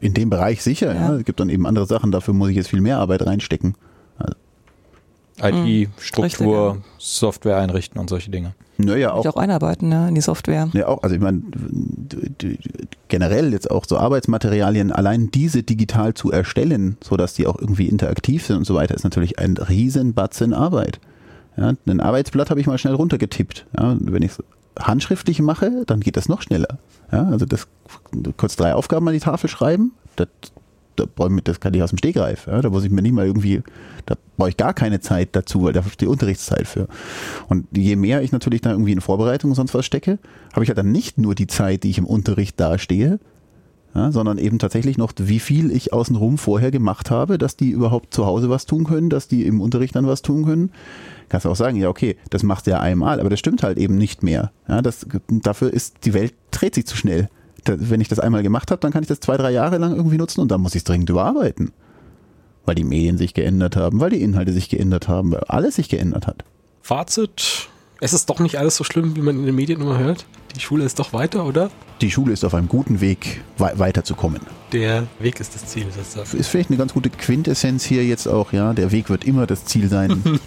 in dem Bereich sicher. Ja. ja. Es gibt dann eben andere Sachen, dafür muss ich jetzt viel mehr Arbeit reinstecken. Also. IT-Struktur, hm, Software einrichten und solche Dinge. Naja, auch, auch einarbeiten ne, in die Software. Ja, auch, also ich meine, generell jetzt auch so Arbeitsmaterialien, allein diese digital zu erstellen, sodass die auch irgendwie interaktiv sind und so weiter, ist natürlich ein Riesenbatzen Arbeit. Ja, ein Arbeitsblatt habe ich mal schnell runtergetippt. Ja, wenn ich es handschriftlich mache, dann geht das noch schneller. Ja, also das kurz drei Aufgaben an die Tafel schreiben, das, das kann ich aus dem Stegreif. Ja, da muss ich mir nicht mal irgendwie, da brauche ich gar keine Zeit dazu, weil da ist die Unterrichtszeit für. Und je mehr ich natürlich da irgendwie in Vorbereitung und sonst was stecke, habe ich ja dann nicht nur die Zeit, die ich im Unterricht dastehe, ja, sondern eben tatsächlich noch, wie viel ich außenrum vorher gemacht habe, dass die überhaupt zu Hause was tun können, dass die im Unterricht dann was tun können. Kannst du auch sagen, ja, okay, das machst du ja einmal, aber das stimmt halt eben nicht mehr. Ja, das, dafür ist, die Welt dreht sich zu schnell. wenn ich das einmal gemacht habe, dann kann ich das zwei, drei Jahre lang irgendwie nutzen und dann muss ich es dringend überarbeiten. Weil die Medien sich geändert haben, weil die Inhalte sich geändert haben, weil alles sich geändert hat. Fazit, Es ist doch nicht alles so schlimm, wie man in den Medien immer hört. Die Schule ist doch weiter, oder? Die Schule ist auf einem guten Weg, weiterzukommen. Der Weg ist das Ziel, das sagt. Ist vielleicht eine ganz gute Quintessenz hier jetzt auch, ja. Der Weg wird immer das Ziel sein.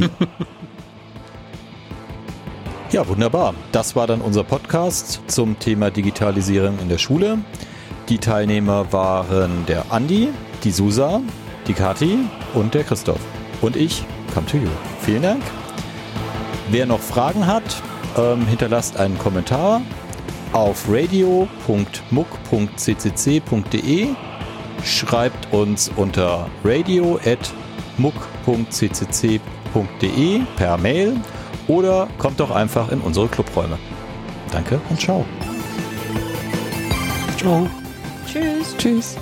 ja, wunderbar. Das war dann unser Podcast zum Thema Digitalisierung in der Schule. Die Teilnehmer waren der Andi, die Susa, die Kati und der Christoph. Und ich, come to you. Vielen Dank. Wer noch Fragen hat, ähm, hinterlasst einen Kommentar auf radio.muck.ccc.de, schreibt uns unter radio.muck.ccc.de per Mail oder kommt doch einfach in unsere Clubräume. Danke und ciao. Ciao. Tschüss. Tschüss.